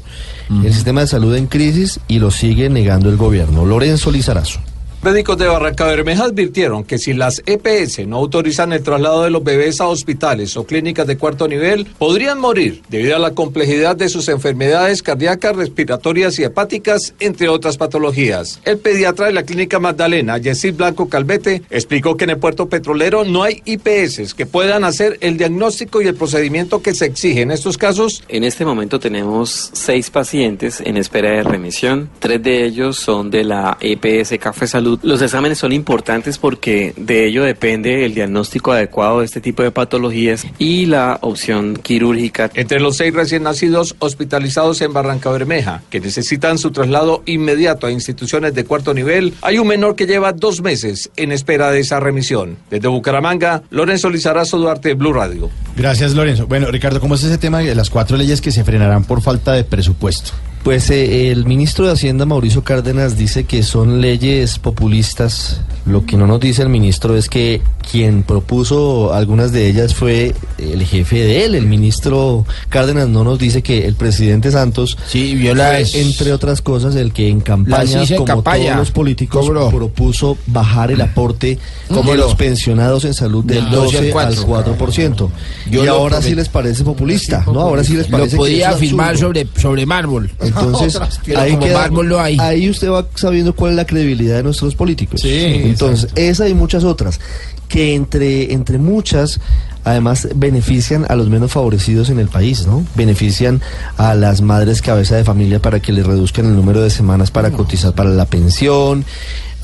El sistema de salud en crisis y lo sigue negando el gobierno. Lorenzo Lizarazo. Médicos de Barranca Bermeja advirtieron que si las EPS no autorizan el traslado de los bebés a hospitales o clínicas de cuarto nivel, podrían morir debido a la complejidad de sus enfermedades cardíacas, respiratorias y hepáticas, entre otras patologías. El pediatra de la clínica Magdalena, Yesid Blanco Calvete, explicó que en el puerto petrolero no hay IPS que puedan hacer el diagnóstico y el procedimiento que se exige en estos casos. En este momento tenemos seis pacientes en espera de remisión. Tres de ellos son de la EPS Café Salud. Los exámenes son importantes porque de ello depende el diagnóstico adecuado de este tipo de patologías y la opción quirúrgica. Entre los seis recién nacidos hospitalizados en Barranca Bermeja, que necesitan su traslado inmediato a instituciones de cuarto nivel, hay un menor que lleva dos meses en espera de esa remisión. Desde Bucaramanga, Lorenzo Lizarazo Duarte, Blue Radio. Gracias, Lorenzo. Bueno, Ricardo, ¿cómo es ese tema de las cuatro leyes que se frenarán por falta de presupuesto? Pues eh, el ministro de Hacienda, Mauricio Cárdenas, dice que son leyes populistas. Lo que no nos dice el ministro es que quien propuso algunas de ellas fue el jefe de él. El ministro Cárdenas no nos dice que el presidente Santos sí, viola fue, es- entre otras cosas, el que en campaña, como campaña. todos los políticos, Cobró. propuso bajar el aporte ¿Cómo de lo? los pensionados en salud del Del 12 al 12 al 4%. Yo y lo ahora sí les parece populista, ¿no? Ahora sí les Lo parece que podía es un firmar absurdo. sobre, sobre mármol. Entonces, ahí, queda- hay. ahí usted va sabiendo cuál es la credibilidad de nuestros políticos. Sí, Entonces, esa y muchas otras, que entre, entre muchas, además benefician a los menos favorecidos en el país, ¿no? Benefician a las madres cabeza de familia para que les reduzcan el número de semanas para cotizar para la pensión,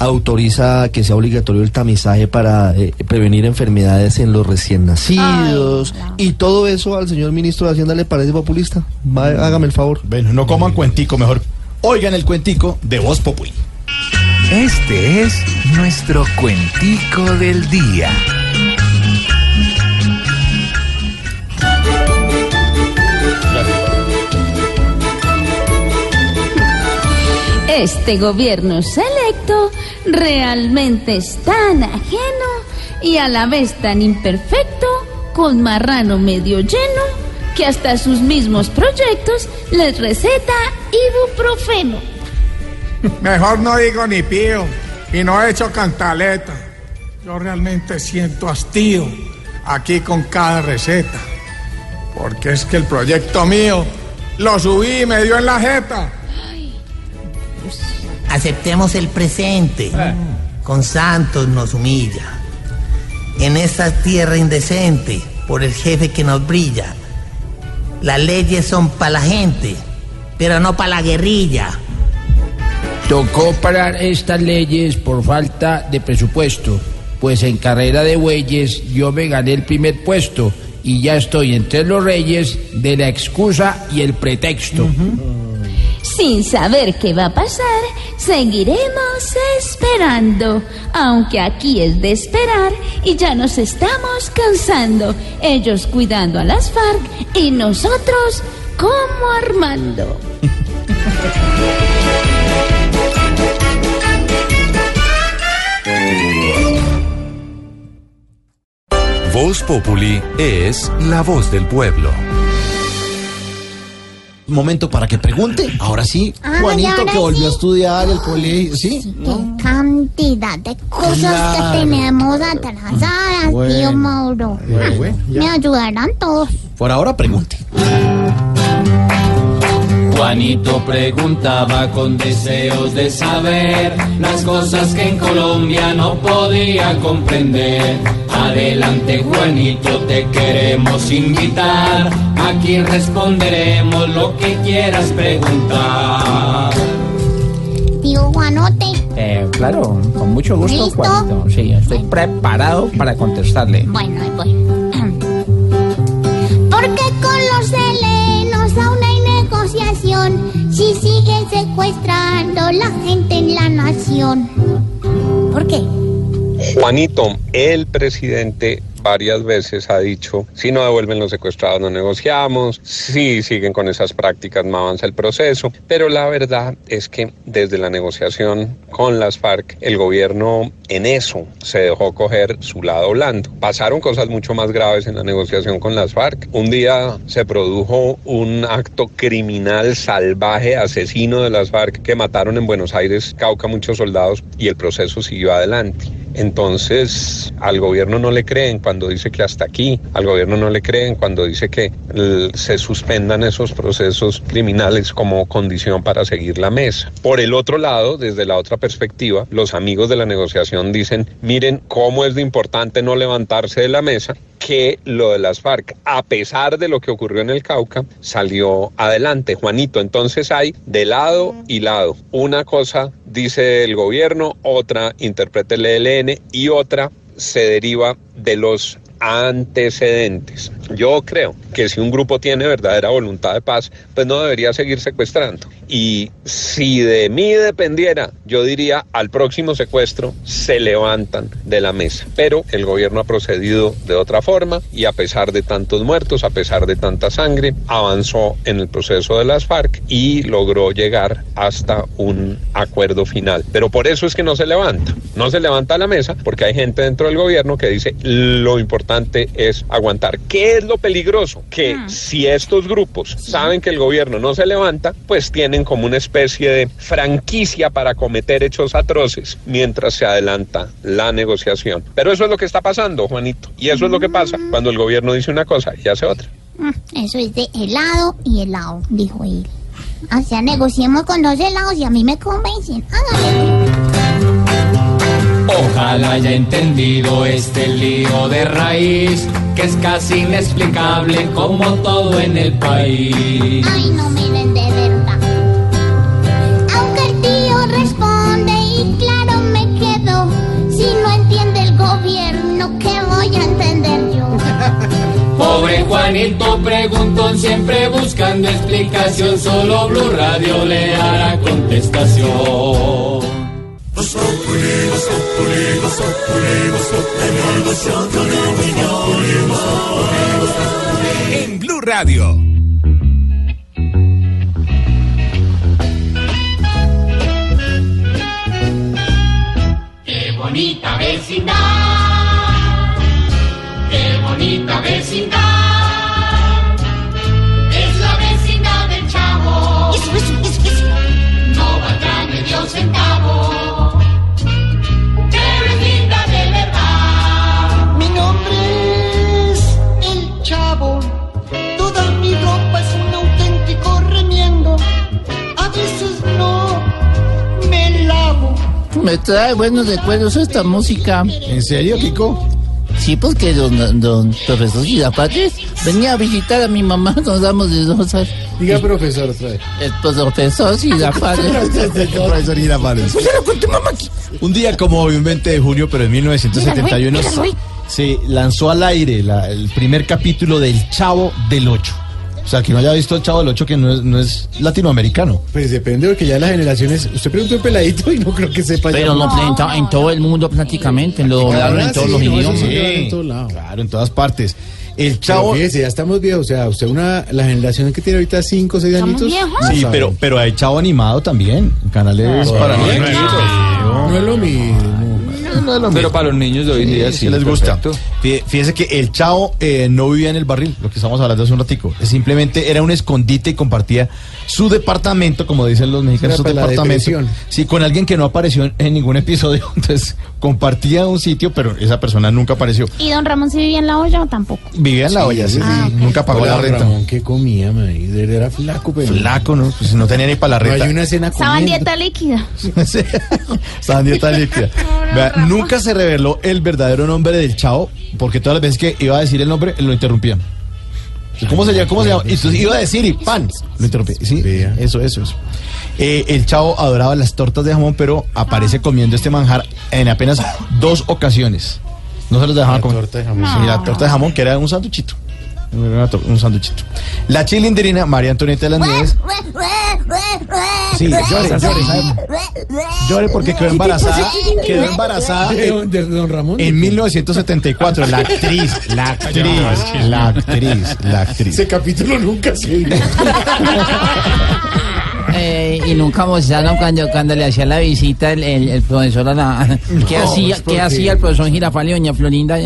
autoriza que sea obligatorio el tamizaje para eh, prevenir enfermedades en los recién nacidos, y todo eso al señor ministro de Hacienda le parece populista. Va, hágame el favor. Bueno, no coman cuentico, mejor oigan el cuentico de Voz Populi. Este es nuestro cuentico del día. Este gobierno selecto realmente es tan ajeno y a la vez tan imperfecto, con marrano medio lleno, que hasta sus mismos proyectos les receta ibuprofeno. Mejor no digo ni pío y no he hecho cantaleta. Yo realmente siento hastío aquí con cada receta. Porque es que el proyecto mío lo subí y me dio en la jeta. Aceptemos el presente. Con Santos nos humilla. En esta tierra indecente, por el jefe que nos brilla. Las leyes son para la gente, pero no para la guerrilla. Tocó parar estas leyes por falta de presupuesto, pues en carrera de bueyes yo me gané el primer puesto y ya estoy entre los reyes de la excusa y el pretexto. Sin saber qué va a pasar, seguiremos esperando. Aunque aquí es de esperar y ya nos estamos cansando. Ellos cuidando a las FARC y nosotros como Armando. Voz Populi es la voz del pueblo. Momento para que pregunte. Ahora sí, Ah, Juanito ahora que volvió sí. a estudiar el colegio, ¿sí? Qué cantidad de cosas Claro. que tenemos atrasadas, Bueno. tío Mauro. Bueno, bueno, ya. Me ayudarán todos. Por ahora pregunte. Juanito preguntaba con deseos de saber las cosas que en Colombia no podía comprender. Adelante Juanito, te queremos invitar. Aquí responderemos lo que quieras preguntar. Tío Juanote, Eh, claro, con mucho gusto, ¿Listo? Juanito. Sí, estoy preparado para contestarle. bueno, voy. Porque con los helenos aún hay negociación si siguen secuestrando la gente en la nación. ¿Por qué? Juanito, el presidente varias veces ha dicho, si no devuelven los secuestrados no negociamos, si siguen con esas prácticas no avanza el proceso, pero la verdad es que desde la negociación con las FARC, el gobierno en eso se dejó coger su lado blando. Pasaron cosas mucho más graves en la negociación con las FARC. Un día se produjo un acto criminal salvaje, asesino de las FARC que mataron en Buenos Aires, Cauca, muchos soldados y el proceso siguió adelante. Entonces, al gobierno no le creen cuando dice que hasta aquí, al gobierno no le creen cuando dice que se suspendan esos procesos criminales como condición para seguir la mesa. Por el otro lado, desde la otra perspectiva, los amigos de la negociación dicen, miren cómo es importante no levantarse de la mesa que lo de las FARC, a pesar de lo que ocurrió en el Cauca, salió adelante. Juanito, entonces hay de lado y lado. Una cosa dice el gobierno, otra interpreta el ELN y otra se deriva de los antecedentes. Yo creo que si un grupo tiene verdadera voluntad de paz, pues no debería seguir secuestrando. Y si de mí dependiera, yo diría al próximo secuestro se levantan de la mesa. Pero el gobierno ha procedido de otra forma y a pesar de tantos muertos, a pesar de tanta sangre, avanzó en el proceso de las FARC y logró llegar hasta un acuerdo final. Pero por eso es que no se levanta. No se levanta la mesa porque hay gente dentro del gobierno que dice lo importante es aguantar. ¿Qué es lo peligroso? Que si estos grupos saben que el gobierno no se levanta, pues tienen como una especie de franquicia para cometer hechos atroces mientras se adelanta la negociación. Pero eso es lo que está pasando, Juanito. Y eso es lo que pasa cuando el gobierno dice una cosa y hace otra. Mm, Eso es de helado y helado, dijo él. O sea, negociemos con dos helados y a mí me convencen. Hágale. Ojalá haya entendido este lío de raíz, que es casi inexplicable como todo en el país. Ay, no miren de verdad. Aunque el tío responde y claro me quedo. Si no entiende el gobierno, ¿qué voy a entender yo? Pobre Juanito preguntó siempre buscando explicación, solo Blue Radio le dará contestación. En Blue Radio. Qué bonita vecindad, qué bonita vecindad. Me trae buenos recuerdos esta música. ¿En serio, Kiko? Sí, porque don, don, profesor Girapates venía a visitar a mi mamá, nos damos de rosas. Diga profesor otra vez. El profesor Girapates. Profesor Girafales. Un día como hoy, un 20 de junio, pero en 1971, Mira, Rui, mira, se lanzó al aire la- el primer capítulo del Chavo del Ocho. O sea, que no haya visto el Chavo del Ocho, que no es, no es latinoamericano. Pues depende, porque ya las generaciones. Usted preguntó un peladito y no creo que sepa Pero ya. lo en, en todo el mundo prácticamente, lo doblaron en todos sí, los no, idiomas. sí, en todo lado. Claro, en todas partes. El Chavo. Fíjese, ya estamos viejos. O sea, usted, una, la generación que tiene ahorita 5 o 6 ¿Estamos añitos. viejos? no Sí, pero, pero hay Chavo animado también. Canales No, para no, niños. No es lo mismo. Pero para los niños de hoy en día sí, les gusta. Fí- Fíjese que el chavo eh, no vivía en el barril, lo que estamos hablando hace un ratico. Simplemente era un escondite y compartía su departamento, como dicen los mexicanos, su departamento. Sí, con alguien que no apareció en, en ningún episodio. Entonces, compartía un sitio, pero esa persona nunca apareció. ¿Y don Ramón sí vivía en la olla o tampoco? Vivía en la olla, sí, Ah, sí, ok. nunca pagó Hola, la renta. Ramón, ¿qué comía, maíz? Él era flaco, pero... Flaco, ¿no? Pues no tenía ni para la No, renta. hay una escena Estaba en dieta líquida. Estaba en dieta líquida. Vea, nunca se reveló el verdadero nombre del chavo, porque todas las veces que iba a decir el nombre, lo interrumpían. ¿Cómo se llama? ¿Cómo se llama? Y entonces iba a decir y pan. Lo interrumpí. Sí, eso, eso, eso. Eh, el chavo adoraba las tortas de jamón, pero aparece comiendo este manjar en apenas dos ocasiones. No se los dejaban comer. torta de jamón. Sí, la torta de jamón, que era un sanduchito. Un sanduchito. La chilindrina, María Antonieta de las Nieves. Sí, llore, llore. Llore porque quedó embarazada. Quedó embarazada ¿De, de don Ramón? en 1974. La actriz, la actriz, la actriz, la actriz. Ese capítulo nunca se. Eh, y nunca mostraron cuando, cuando le hacía la visita el, el, el profesor a la... ¿Qué No, hacía, qué hacía el profesor Girafal y doña Florinda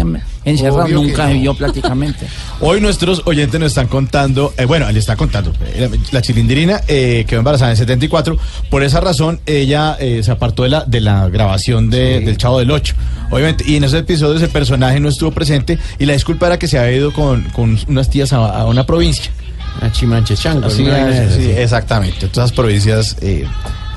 encerrado? Nunca no. vio prácticamente. Hoy nuestros oyentes nos están contando, eh, bueno, le está contando, eh, la chilindrina eh, quedó embarazada en el 74, por esa razón ella se apartó de la, de la grabación de- del Chavo del 8, obviamente, y en esos episodios el personaje no estuvo presente y la disculpa era que se había ido con, con unas tías a, a una provincia. A Chimanchechango. Así, así. sí, exactamente, todas esas provincias eh,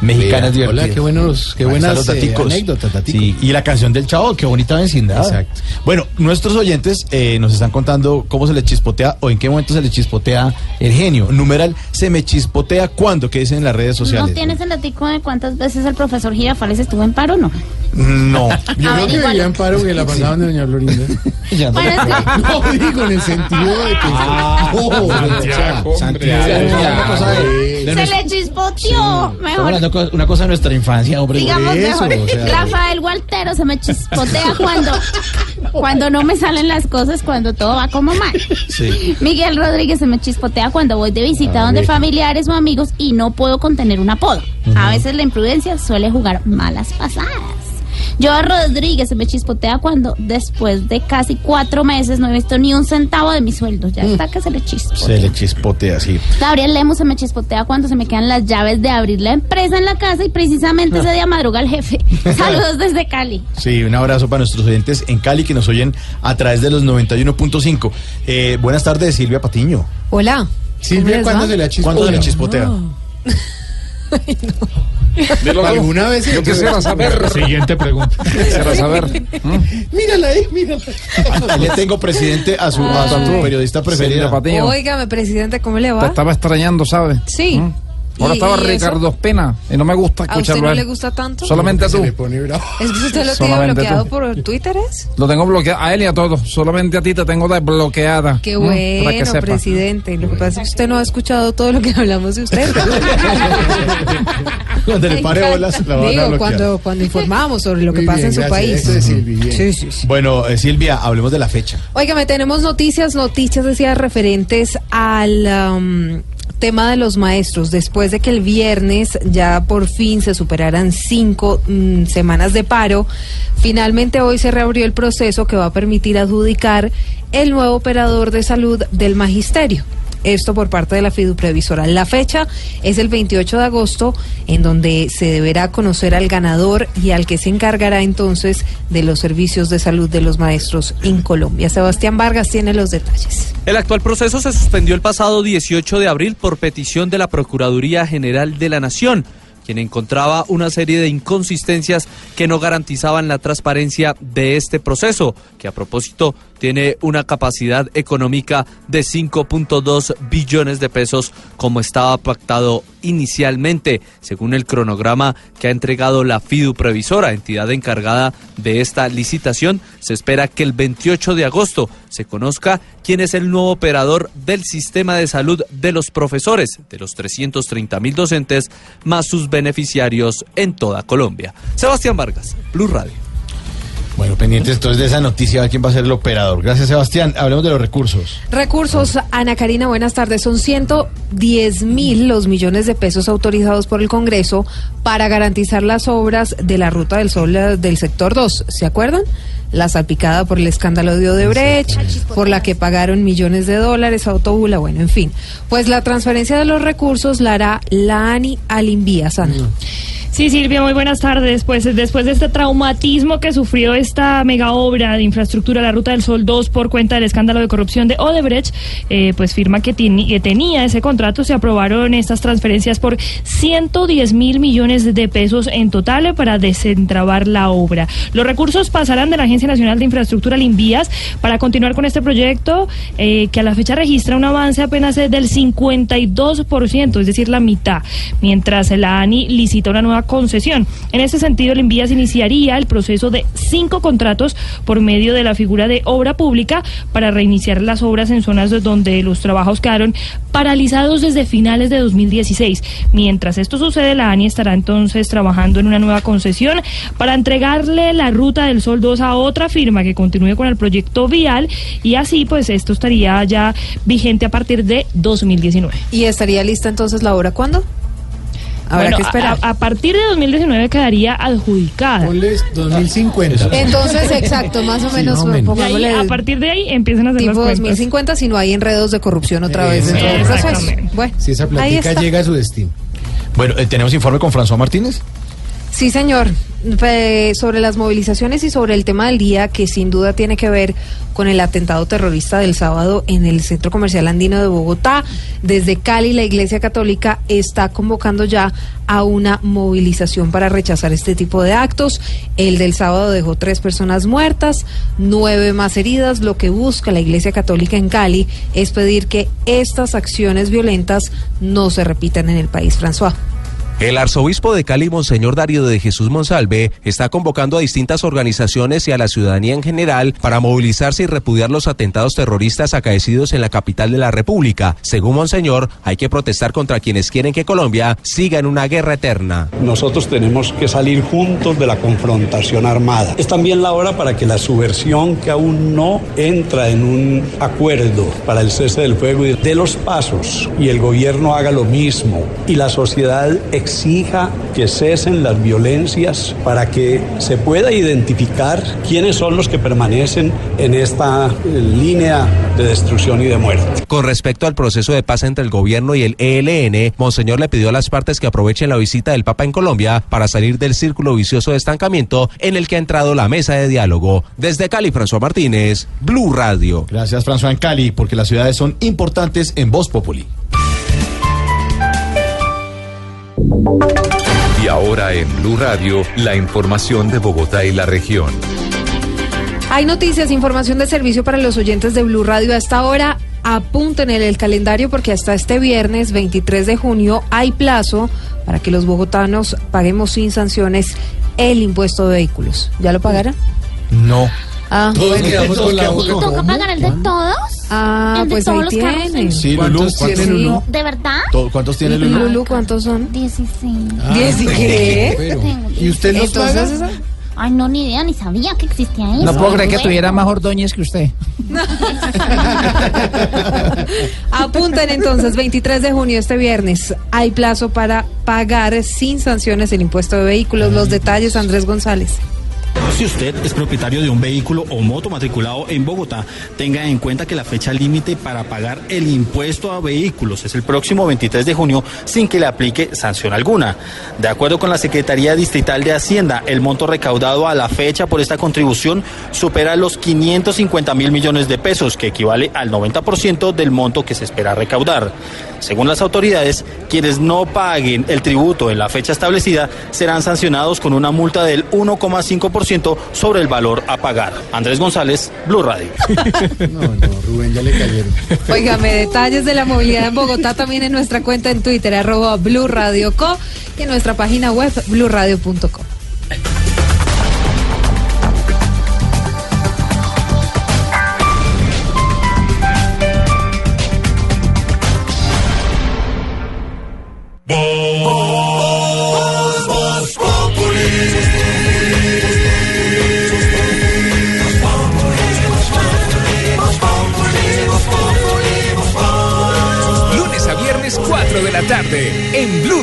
mexicanas Vea, hola, divertidas. qué buenos- qué buenas, los eh, anécdotas. Sí, y la canción del chavo, qué bonita vecindad. Exacto. Bueno, nuestros oyentes eh, nos están contando cómo se les chispotea o en qué momento se les chispotea el genio. Numeral, se me chispotea cuándo, que dicen en las redes ¿No sociales. tienes el datico de cuántas veces el profesor Girafales estuvo en paro no? No. Yo creo que Averígualo. vivían paro que la pasaban de doña Florinda. Bueno, es que- No, digo en el sentido de que... Ah, Oh, Santiago, Santiago. Santiago. De se le chispoteó. Mejor. Una cosa de nuestra infancia, hombre. Digamos eso, mejor. o sea, Rafael Gualtero se me chispotea cuando, cuando no me salen las cosas, cuando todo va como mal. Sí. Miguel Rodríguez se me chispotea cuando voy de visita A donde ver. familiares o amigos y no puedo contener un apodo. A veces la imprudencia suele jugar malas pasadas. Joa Rodríguez se me chispotea cuando después de casi cuatro meses no he visto ni un centavo de mi sueldo. Ya está que se le chispotea. Se le chispotea, sí. Gabriel Lemos se me chispotea cuando se me quedan las llaves de abrir la empresa en la casa y precisamente ese día madruga el jefe. Saludos desde Cali. Sí, un abrazo para nuestros oyentes en Cali que nos oyen a través de los 91.5. Eh, buenas tardes, Silvia Patiño. Hola. Silvia, ¿Cómo les ¿cuándo se la chispotea? ¿Cuándo se le chispotea? ¿Alguna vez? Yo quisiera saber. Siguiente pregunta. Quisiera saber. Mírala ahí, mírala. Ahí le tengo presidente a su, a su periodista preferida. Óigame, presidente, ¿cómo le Te va? estaba extrañando, ¿sabes? Sí. Ahora ¿Y- estaba? Ricardo Espina y no me gusta ¿A usted escucharlo. no a él. le gusta tanto? Solamente a Se tú. me pone bravo. ¿Es que usted lo tiene bloqueado tú. por Twitter, es? Lo tengo bloqueado a él y a todos. Solamente a ti te tengo desbloqueada. Qué. Para que bueno, sepa. presidente. Lo que pasa es que usted no ha escuchado todo lo que hablamos de usted. Cuando le pare bolas, la van a Digo, bloquear. cuando, cuando informamos sobre lo que Muy pasa bien, en su gracias. país. Es. Sí, sí, sí. Bueno, eh, Silvia, hablemos de la fecha. Óigame, tenemos noticias, noticias decía referentes al um, tema de los maestros. Después de que el viernes ya por fin se superaran cinco mm, semanas de paro, finalmente hoy se reabrió el proceso que va a permitir adjudicar el nuevo operador de salud del magisterio. Esto por parte de la fiduprevisora. La fecha es el 28 de agosto, en donde se deberá conocer al ganador y al que se encargará entonces de los servicios de salud de los maestros en Colombia. Sebastián Vargas tiene los detalles. El actual proceso se suspendió el pasado 18 de abril por petición de la Procuraduría General de la Nación, quien encontraba una serie de inconsistencias que no garantizaban la transparencia de este proceso, que a propósito tiene una capacidad económica de 5.2 billones de pesos como estaba pactado inicialmente, según el cronograma que ha entregado la FIDU Previsora, entidad encargada de esta licitación. Se espera que el 28 de agosto se conozca quién es el nuevo operador del sistema de salud de los profesores, de los 330 mil docentes, más sus beneficiarios en toda Colombia. Sebastián Vargas, Blue Radio. Pendientes entonces de esa noticia, a ver quién va a ser el operador. Gracias, Sebastián. Hablemos de los recursos. Recursos, Ana Karina, buenas tardes. Son 110 mil los millones de pesos autorizados por el Congreso para garantizar las obras de la Ruta del Sol eh, del sector 2. ¿Se acuerdan? La salpicada por el escándalo de Odebrecht, por la que pagaron millones de dólares a Autobula, bueno, en fin. Pues la transferencia de los recursos la hará la ANI al Invía, Sana. Sí, Silvia, muy buenas tardes. Pues después de este traumatismo que sufrió esta mega obra de infraestructura, la Ruta del Sol 2, por cuenta del escándalo de corrupción de Odebrecht, eh, pues firma que, tenía ese contrato, se aprobaron estas transferencias por 110 mil millones de pesos en total para desentrabar la obra. Los recursos pasarán de la Agencia Nacional de Infraestructura al Invías para continuar con este proyecto eh, que a la fecha registra un avance apenas del 52%, es decir, la mitad, mientras la ANI licita una nueva concesión. En este sentido, el Invías iniciaría el proceso de cinco contratos por medio de la figura de obra pública para reiniciar las obras en zonas donde los trabajos quedaron paralizados desde finales de 2016. Mientras esto sucede, la ANI estará entonces trabajando en una nueva concesión para entregarle la ruta del Sol 2 a otra firma que continúe con el proyecto vial y así pues esto estaría ya vigente a partir de 2019. ¿Y estaría lista entonces la obra cuándo? Habrá Bueno, que esperar. A, a partir de 2019 quedaría adjudicada. 2050. Entonces, exacto, más o menos, Y ahí, pongámosle a partir de ahí empiezan a hacer tipo las cuentas. 2050 si no hay enredos de corrupción otra vez dentro del proceso. Bueno, Si esa ahí está. llega a su destino. Bueno, eh, tenemos informe con François Martínez. Sí, señor. Sobre las movilizaciones y sobre el tema del día que sin duda tiene que ver con el atentado terrorista del sábado en el Centro Comercial Andino de Bogotá. Desde Cali, la Iglesia Católica está convocando ya a una movilización para rechazar este tipo de actos. El del sábado dejó tres personas muertas, nueve más heridas. Lo que busca la Iglesia Católica en Cali es pedir que estas acciones violentas no se repitan en el país. François. El arzobispo de Cali, Monseñor Darío de Jesús Monsalve, está convocando a distintas organizaciones y a la ciudadanía en general para movilizarse y repudiar los atentados terroristas acaecidos en la capital de la República. Según Monseñor, hay que protestar contra quienes quieren que Colombia siga en una guerra eterna. Nosotros tenemos que salir juntos de la confrontación armada. Es también la hora para que la subversión que aún no entra en un acuerdo para el cese del fuego y de los pasos y el gobierno haga lo mismo y la sociedad exija que cesen las violencias para que se pueda identificar quiénes son los que permanecen en esta eh, línea de destrucción y de muerte. Con respecto al proceso de paz entre el gobierno y el ELN, Monseñor le pidió a las partes que aprovechen la visita del Papa en Colombia para salir del círculo vicioso de estancamiento en el que ha entrado la mesa de diálogo. Desde Cali, François Martínez, Blue Radio. Gracias, François, en Cali, porque las ciudades son importantes en Voz Populi. Y ahora en Blue Radio, la información de Bogotá y la región. Hay noticias, información de servicio para los oyentes de Blue Radio. Hasta ahora, apunten en el calendario porque hasta este viernes 23 de junio hay plazo para que los bogotanos paguemos sin sanciones el impuesto de vehículos. ¿Ya lo pagarán? No. Ah, Todos bueno. quedamos con la boca. ¿Toca pagar el de todos? Ah, ¿El de pues todos ahí los carros? tienen. Sí, Lulú, ¿Cuántos ¿cuántos, tienen uno? ¿De verdad? ¿cuántos tiene ¿Y Lulú? Lulu cuántos son? 16. ¿Diez y qué? Pero, ¿Y usted los paga? Ay, no, ni idea, ni sabía que existía eso. No puedo creer que tuviera más ordóñez que usted. Apunten entonces, 23 de junio, este viernes, hay plazo para pagar sin sanciones el impuesto de vehículos. Los detalles, Andrés González. Si usted es propietario de un vehículo o moto matriculado en Bogotá, tenga en cuenta que la fecha límite para pagar el impuesto a vehículos es el próximo 23 de junio sin que le aplique sanción alguna. De acuerdo con la Secretaría Distrital de Hacienda, el monto recaudado a la fecha por esta contribución supera los 550 mil millones de pesos, que equivale al 90% del monto que se espera recaudar. Según las autoridades, quienes no paguen el tributo en la fecha establecida serán sancionados con una multa del 1,5% sobre el valor a pagar. Andrés González, Blue Radio. No, no, Rubén, ya le cayeron. Óigame, detalles de la movilidad en Bogotá también en nuestra cuenta en Twitter, arroba Blue Radio Co, y en nuestra página web, bluradio.com.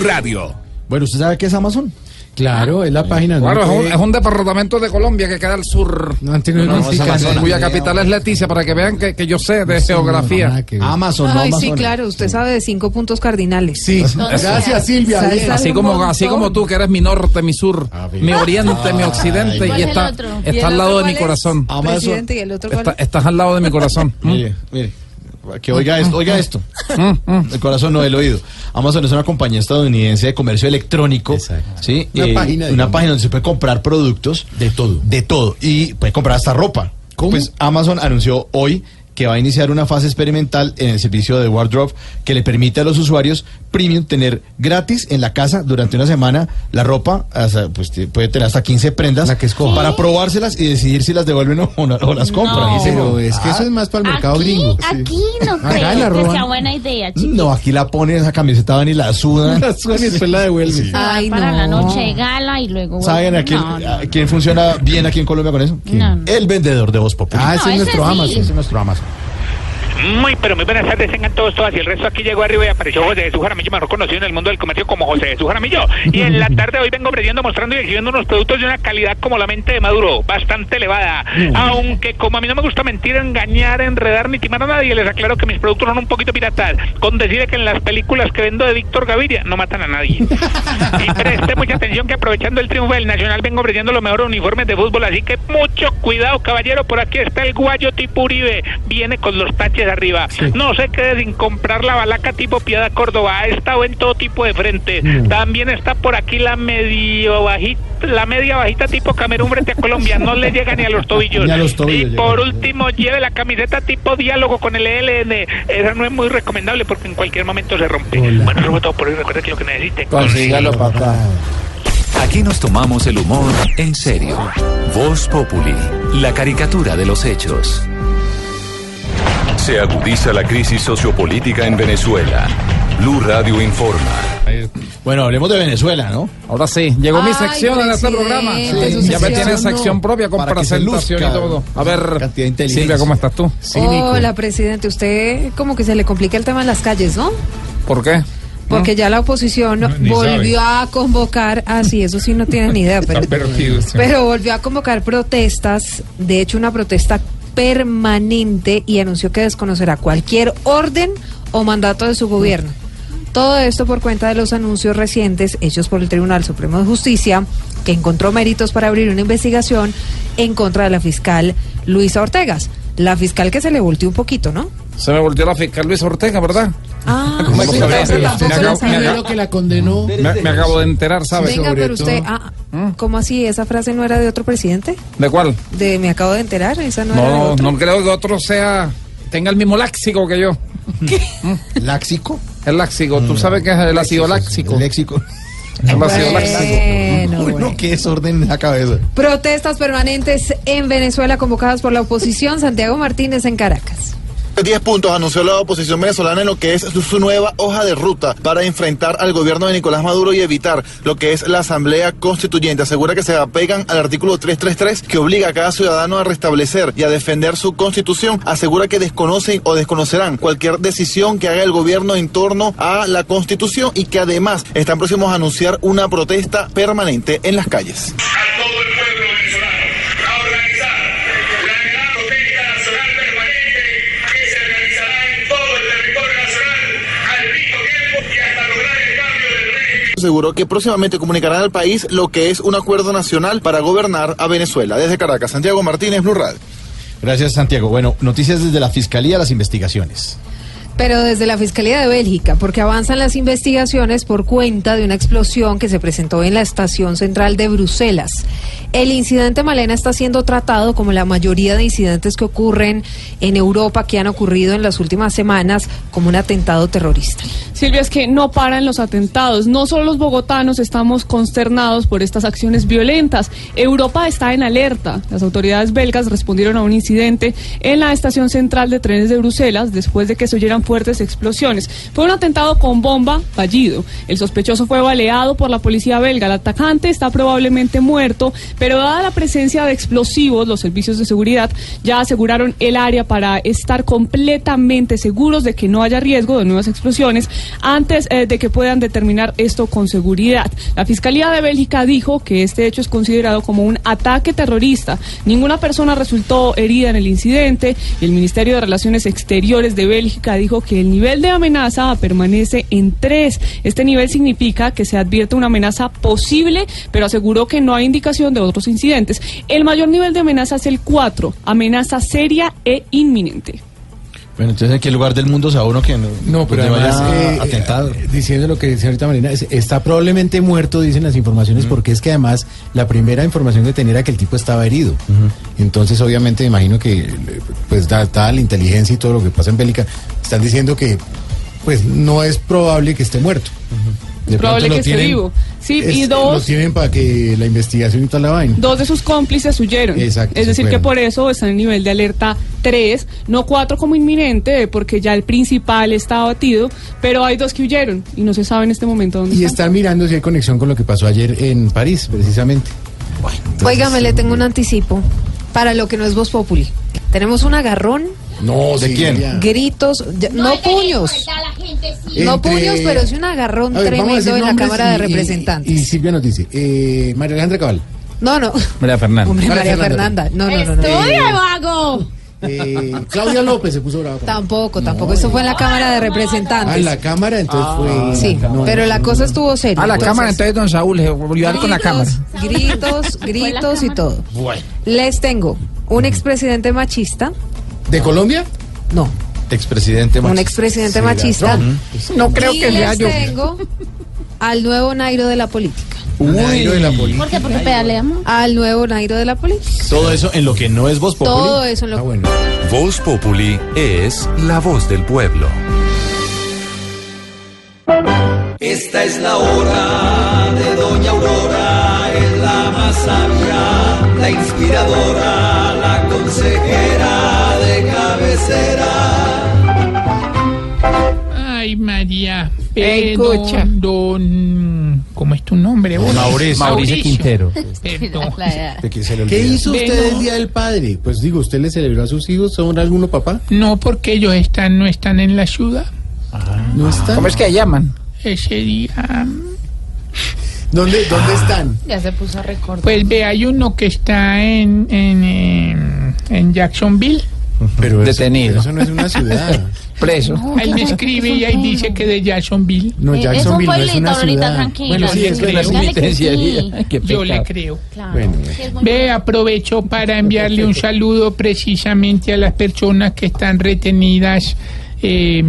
Radio. Bueno, ¿usted sabe qué es Amazon? Claro, es la página. Claro, es un, puede- es un departamento de Colombia que queda al sur. No No, no, cuya capital es Leticia, para que vean que, que yo sé de geografía. Amazon, no Ay, sí, claro, usted sabe de cinco puntos cardinales. Sí, gracias Silvia. ¿Sabes bien. Así como, así como tú, que eres mi norte, mi sur, mi oriente, mi occidente, ¿Cuál y está, al lado de mi corazón. Amazon. Estás al lado de mi corazón. Mire, mire. Que oiga esto, oiga esto. El corazón no el oído. Amazon es una compañía estadounidense de comercio electrónico. Exacto. ¿sí? Una Eh, página, una página donde se puede comprar productos. De todo. De todo. Y puede comprar hasta ropa. ¿Cómo? Pues Amazon anunció hoy que va a iniciar una fase experimental en el servicio de Wardrobe que le permite a los usuarios premium tener gratis en la casa durante una semana la ropa, hasta, pues te- puede tener hasta 15 prendas La que escoja. para probárselas y decidir si las devuelven o, no- o las compran. Pero es que eso es más para el mercado aquí, gringo. aquí no Acá creo que sea buena idea, chicos. No, aquí la ponen esa camiseta van y la sudan. La sudan y después la devuelven. Ay, para no. la noche de gala y luego... ¿Saben a quién, No, no. a quién funciona bien aquí en Colombia con eso? No, no. El vendedor de Voz Popular. Ah, ese No, es ese nuestro sí. Amazon. Ese es nuestro Amazon. Muy, pero muy buenas tardes, tengan todos, todas. Y el resto aquí llegó arriba y apareció José Jesús Jaramillo, mejor conocido en el mundo del comercio como José Jesús Jaramillo. Y en la tarde de hoy vengo ofreciendo, mostrando y exhibiendo unos productos de una calidad como la mente de Maduro, bastante elevada. Aunque como a mí no me gusta mentir, engañar, enredar ni timar a nadie, les aclaro que mis productos son un poquito piratas. Con decir que en las películas que vendo de Víctor Gaviria no matan a nadie. Y preste mucha atención que aprovechando el triunfo del Nacional vengo ofreciendo los mejores uniformes de fútbol, así que mucho cuidado, caballero, por aquí está el guayo tipo Uribe, viene con los taches arriba. No se quede sin comprar la balaca tipo Piedad Córdoba, ha estado en todo tipo de frente. También está por aquí la medio bajita, la media bajita tipo Camerún frente a Colombia, no le llega ni a los tobillos. Ni a los tobillos y por último, lleve la camiseta tipo diálogo con el ELN, esa no es muy recomendable porque en cualquier momento se rompe. Bueno, eso fue todo por hoy, recuerda que lo que necesite. Consígalo, papá. Aquí nos tomamos el humor en serio. Voz Populi, la caricatura de los hechos. Se agudiza la crisis sociopolítica en Venezuela. Blue Radio informa. Bueno, hablemos de Venezuela, ¿no? Ahora sí, llegó mi sección en este programa. su ya me sección, tiene no. sección propia con Para presentación y luzca todo. A ver, cantidad de inteligencia. Silvia, ¿cómo estás tú? Hola, presidente. Usted como que se le complica el tema en las calles, ¿no? ¿Por qué? Porque ya la oposición volvió a convocar, ah, sí, eso sí no tienen ni idea, pero, pero volvió a convocar protestas, de hecho una protesta permanente y anunció que desconocerá cualquier orden o mandato de su gobierno. Todo esto por cuenta de los anuncios recientes hechos por el Tribunal Supremo de Justicia, que encontró méritos para abrir una investigación en contra de la fiscal Luisa Ortegas. La fiscal que se le volteó un poquito, ¿no? Se me volteó la fiscal Luis Ortega, ¿verdad? Ah, ¿Cómo sí, tampoco Me acabo- me sabía. acabo- que la condenó. Me, me acabo de enterar, ¿sabes? Venga, sobre pero usted, ah, ¿cómo así? ¿Esa frase no era de otro presidente? ¿De cuál? De me acabo de enterar, esa no, era de No, otro. no creo que otro sea tenga el mismo láxico que yo. ¿Láxico? El láxico, tú sabes que es el ácido láxico. El léxico. El ácido láxico. Bueno, Uy, bueno. no, qué desorden en la cabeza. Protestas permanentes en Venezuela convocadas por la oposición. Santiago Martínez en Caracas. 10 puntos anunció la oposición venezolana en lo que es su, nueva hoja de ruta para enfrentar al gobierno de Nicolás Maduro y evitar lo que es la Asamblea Constituyente. Asegura que se apegan al artículo 333 que obliga a cada ciudadano a restablecer y a defender su constitución. Asegura que desconocen o desconocerán cualquier decisión que haga el gobierno en torno a la constitución y que además están próximos a anunciar una protesta permanente en las calles. Aseguró que próximamente comunicarán al país lo que es un acuerdo nacional para gobernar a Venezuela. Desde Caracas, Santiago Martínez, Blue. Gracias, Santiago. Bueno, noticias desde la Fiscalía, las investigaciones. Pero desde la Fiscalía de Bélgica, porque avanzan las investigaciones por cuenta de una explosión que se presentó en la estación central de Bruselas. El incidente Malena está siendo tratado como la mayoría de incidentes que ocurren en Europa que han ocurrido en las últimas semanas como un atentado terrorista. Silvia, es que no paran los atentados. No solo los bogotanos estamos consternados por estas acciones violentas. Europa está en alerta. Las autoridades belgas respondieron a un incidente en la estación central de trenes de Bruselas después de que se oyeran fuertes explosiones. Fue un atentado con bomba fallido. El sospechoso fue baleado por la policía belga. El atacante está probablemente muerto, pero dada la presencia de explosivos, los servicios de seguridad ya aseguraron el área para estar completamente seguros de que no haya riesgo de nuevas explosiones antes eh, de que puedan determinar esto con seguridad. La Fiscalía de Bélgica dijo que este hecho es considerado como un ataque terrorista. Ninguna persona resultó herida en el incidente el Ministerio de Relaciones Exteriores de Bélgica dijo que el nivel de amenaza permanece en tres. Este nivel significa que se advierte una amenaza posible, pero aseguró que no hay indicación de otros incidentes. El mayor nivel de amenaza es el 4, amenaza seria e inminente. Bueno, entonces, ¿en qué lugar del mundo se uno que no, No, pero además, vaya eh, atentado? eh, diciendo lo que decía ahorita Marina, es- está probablemente muerto, dicen las informaciones, porque es que además la primera información que tenía era que el tipo estaba herido. Entonces, obviamente, me imagino que, pues, da- dada la inteligencia y todo lo que pasa en Bélica, están diciendo que, pues, no es probable que esté muerto. De Probable lo que esté tienen- vivo. Sí, es- y Lo dos, tienen para que la investigación y toda la vaina. dos de sus cómplices huyeron. Exacto, es decir, que por eso están en nivel de alerta 3, no 4 como inminente, porque ya el principal está abatido, pero hay dos que huyeron y no se sabe en este momento dónde Y están. están mirando si hay conexión con lo que pasó ayer en París, precisamente. Óigame, le tengo un anticipo para lo que no es Voz Populi. Tenemos un agarrón, No, ¿De quién? gritos, ya- no, puños, no Entre- puños, pero es un agarrón ver, tremendo en la Cámara de y- y- Representantes. Y, Silvia nos dice, eh, María Alejandra Cabal. No, no. María Fernanda. Hombre, María Fernanda. No, no, no. no. Eh, vago! eh, Claudia López se puso brava. Tampoco, tampoco. Eso fue en la Cámara de Ah, Representantes. en la Cámara, entonces fue... Sí, no, pero la cosa estuvo seria. A la Entonces, cámara, entonces don Saúl, se volvió a dar con la cámara. Gritos, gritos y todo. Bueno. Les tengo un expresidente machista. ¿De Colombia? No. Expresidente Un machista. expresidente ¿Será? machista. Ujú. No creo y que sea yo. tengo al nuevo Nairo de la política. Nairo de la política. ¿Por qué? Porque pedaleamos. Al nuevo Nairo de la política. Todo eso en lo que no es voz populi. Todo eso en lo Ah, bueno. Voz Populi es la voz del pueblo. Esta es la hora de Doña Aurora, es la más sabia, la inspiradora, la consejera cabecera. Ay, María. Escucha. Don, ¿Cómo es tu nombre? vos? Mauricio. Mauricio Quintero. Perdón. ¿Qué hizo usted el Día del Padre? Pues digo, ¿usted le celebró a sus hijos? ¿Son alguno papá? No, porque ellos están, no están en la ciudad. ¿No están? ¿Cómo es que llaman? Ese día. ¿Dónde, ¿Dónde están? Ya se puso a recordar. Pues ve, hay uno que está en, en, en, en Jacksonville. Pero eso- Detenido. Eso no es una ciudad. Preso. Ahí me escribe y ahí dice que de Jacksonville. No, Eh, es un Jacksonville no es pueblito una ciudad. tranquilo. Bueno, sí, es Penitenciaría. Yo le creo. Claro. Bueno. Ve, aprovecho para enviarle un saludo precisamente a las personas que están retenidas eh,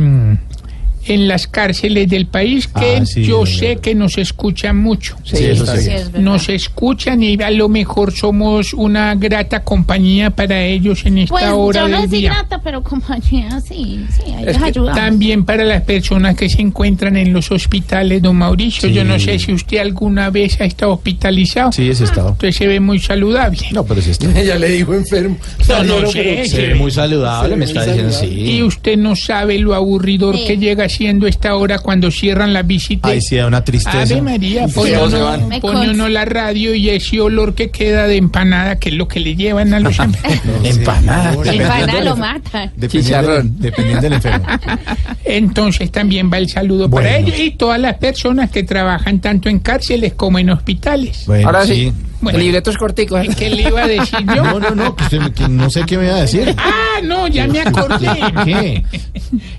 en las cárceles del país, que Ah, sí, yo es sé verdad. que nos escuchan mucho. Sí, eso sí. es. Nos escuchan y a lo mejor somos una grata compañía para ellos en esta Pues hora yo no del soy día. grata, pero compañía, sí, sí, que ayudamos. también para las personas que se encuentran en los hospitales, don Mauricio. Sí. Yo no sé si usted alguna vez ha estado hospitalizado. Sí, ese estado. Usted se ve muy saludable. No, pero sí está. Ella le dijo enfermo. No, no sé, pero- Se ve muy saludable, me está diciendo Y sí. usted no sabe lo aburridor Sí. que llega siendo esta hora cuando cierran las visitas. Ay, sí, da una tristeza. Ave María, pone uno, van. Me pone consta. uno la radio y ese olor que queda de empanada, que es lo que le llevan a los enfermos. Empanada. El pana lo mata. Dependiendo, Chicharrón. dependiendo del enfermo. Entonces también va el saludo para ellos y todas las personas que trabajan tanto en cárceles como en hospitales. Bueno, Ahora sí. Bueno. El libreto es cortico. ¿eh? ¿Qué le iba a decir yo? No, no, no, que usted me- que no sé qué me iba a decir. Ah, no, ya me acordé. ¿Qué?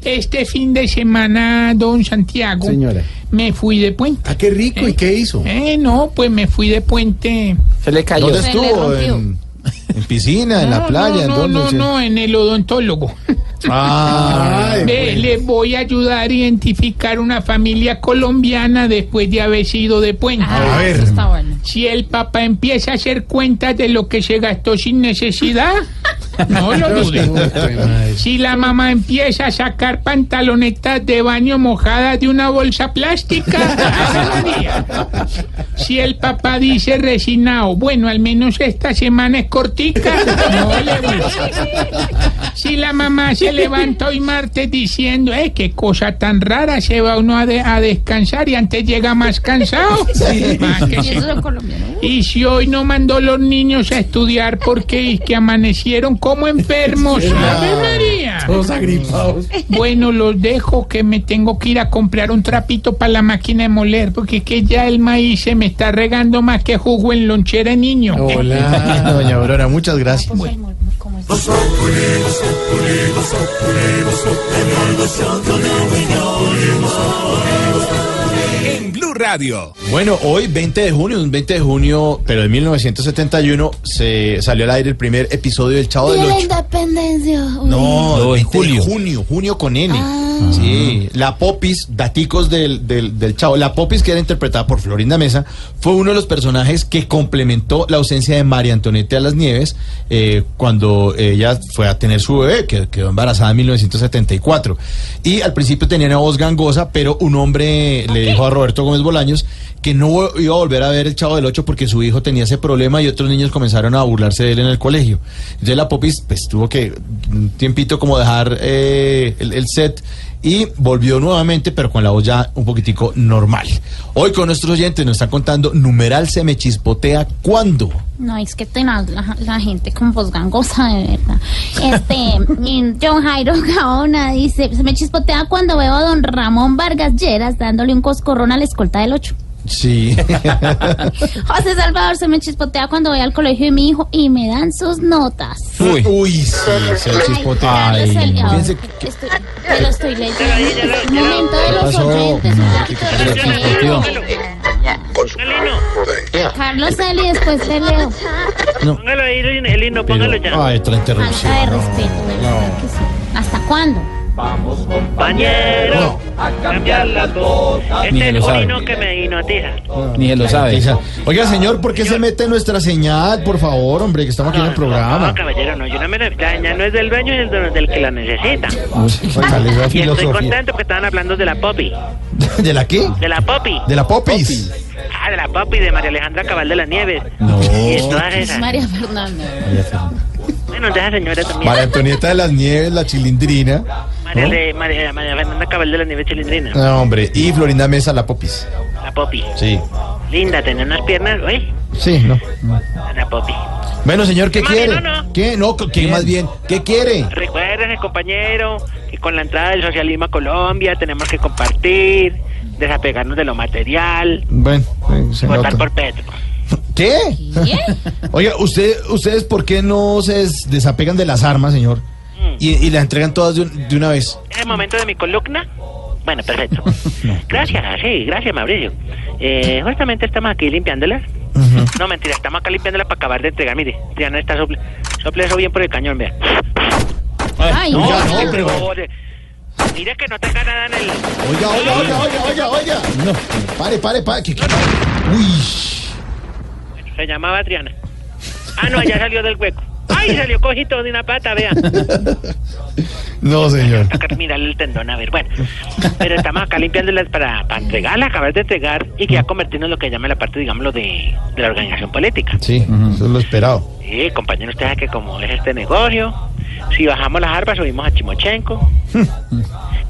Este fin de semana, don Santiago, Señora. me fui de puente. Ah, qué rico. ¿Y qué hizo? Eh, no, pues me fui de puente. Se le cayó. ¿Dónde Se le estuvo? rompió. ¿En, en piscina? ¿En la playa? No, ¿En no, dónde? no, no, en el odontólogo. Ah, Ay, Ve, bueno. les voy a ayudar a identificar una familia colombiana después de haber sido de puente. Ah, A ver. eso está bueno. Si el papá empieza a hacer cuentas de lo que se gastó sin necesidad, no lo dude. Si la mamá empieza a sacar pantalonetas de baño mojadas de una bolsa plástica, si el papá dice resignado, bueno, al menos esta semana es cortica, no le gusta. Si la mamá se levanta hoy martes diciendo, eh, qué cosa tan rara, se va uno a, de- a descansar y antes llega más cansado. Más que. Y si hoy no mandó los niños a estudiar porque es que amanecieron como enfermos. ¡Ave María! Todos agripados. Bueno, los dejo que me tengo que ir a comprar un trapito para la máquina de moler porque que ya el maíz se me está regando más que jugo en lonchera de niño. Hola, doña Aurora, muchas gracias. En Blue Radio. Bueno, hoy 20 de junio, un 20 de junio, pero de 1971, se salió al aire el primer episodio del Chavo del Día de la Ocho. independencia. Uy. No, en 20 de julio. junio, junio con N. Ah. Sí, la Popis, daticos del, del, del Chavo. La Popis, que era interpretada por Florinda Mesa, fue uno de los personajes que complementó la ausencia de María Antonieta a las Nieves eh, cuando ella fue a tener su bebé, que quedó embarazada en 1974. Y al principio tenía una voz gangosa, pero un hombre le dijo a Roberto Gómez Bolaños que no iba a volver a ver el Chavo del Ocho porque su hijo tenía ese problema y otros niños comenzaron a burlarse de él en el colegio. Entonces la Popis pues tuvo que un tiempito como dejar eh, el, el set y volvió nuevamente pero con la voz ya un poquitico normal. Hoy con nuestros oyentes nos están contando numeral se me chispotea cuándo. No, es que tenaz la, la gente con voz gangosa, de verdad. Este, John Jairo Gaona dice, se me chispotea cuando veo a don Ramón Vargas Lleras dándole un coscorrón a la escolta del 8. Sí. José Salvador se me chispotea cuando voy al colegio de mi hijo y me dan sus notas. Uy, Uy sí, se me chispotea. Carlos Ay, fíjense que- Estoy, te lo estoy leyendo. Momento de los pasó? oyentes. ¿Qué Carlos Eli, después te leo. Póngalo ahí, el himno, póngalo ya. Ay, otra interrupción. Falta de respeto, de verdad que sí. ¿Hasta cuándo? Compañero, a cambiar las. Ni Este se es lo sabe. que me hipnotiza. Ni él lo sabe. Oiga, señor, ¿por qué se mete en nuestra señal? Por favor, hombre, que estamos aquí en el No, programa. caballero, no, yo no me la la señal no es del dueño, es del, del que la necesita. Oiga, Y estoy contento porque estaban hablando de la Poppy. ¿De la qué? De la Poppy. De la Popis. Ah, de la Poppy, de María Alejandra Cabal de las Nieves. No. Y de todas esas. María Fernanda. Bueno, de esa señora también. María Antonieta de las Nieves, la chilindrina. María, ¿no? Le- María, María Fernanda Cabal de las Nieves Chilindrina. No, hombre. Y Florinda Mesa, la Popis. La Poppy. Sí. Linda, tenía unas piernas, uy, Sí, no. la Poppy. Bueno, señor, ¿qué Mami, quiere? no, no. ¿Qué? No, ¿qué más bien? ¿Qué quiere? Recuérdese, compañero, que con la entrada del socialismo a Colombia tenemos que compartir, desapegarnos de lo material, Bueno, eh, votar nota. por Petro. ¿Qué? Oiga, usted, ¿ustedes por qué no se des- desapegan de las armas, señor? Mm. Y, y las entregan todas de, un- de una vez. ¿Es el momento de mi columna? Bueno, perfecto. Gracias, sí, gracias, Mauricio. Eh, justamente estamos aquí limpiándolas. No, mentira, estamos acá limpiándolas para acabar de entregar. Mire, ya no está sople. Sople eso bien por el cañón, vea. Ay, no, no, no, Pero, oye, Mire que no tenga nada en el... Oiga, oiga, oiga, oiga, oiga, oiga. No, pare, pare, pare. que- que- Uy. Se llamaba Adriana. Ah, no, ya salió del hueco. Ay, salió cojito de una pata, vea. No, señor. Toca mirarle el tendón, a ver, bueno. Pero estamos acá limpiándolas para, para entregarlas, acabar de entregar y que ya convertirnos en lo que llama la parte, digámoslo, de, de la organización política. Sí, eso es lo esperado. Sí, compañero, usted sabe que como es este negocio, si bajamos las armas, subimos a Chimochenko.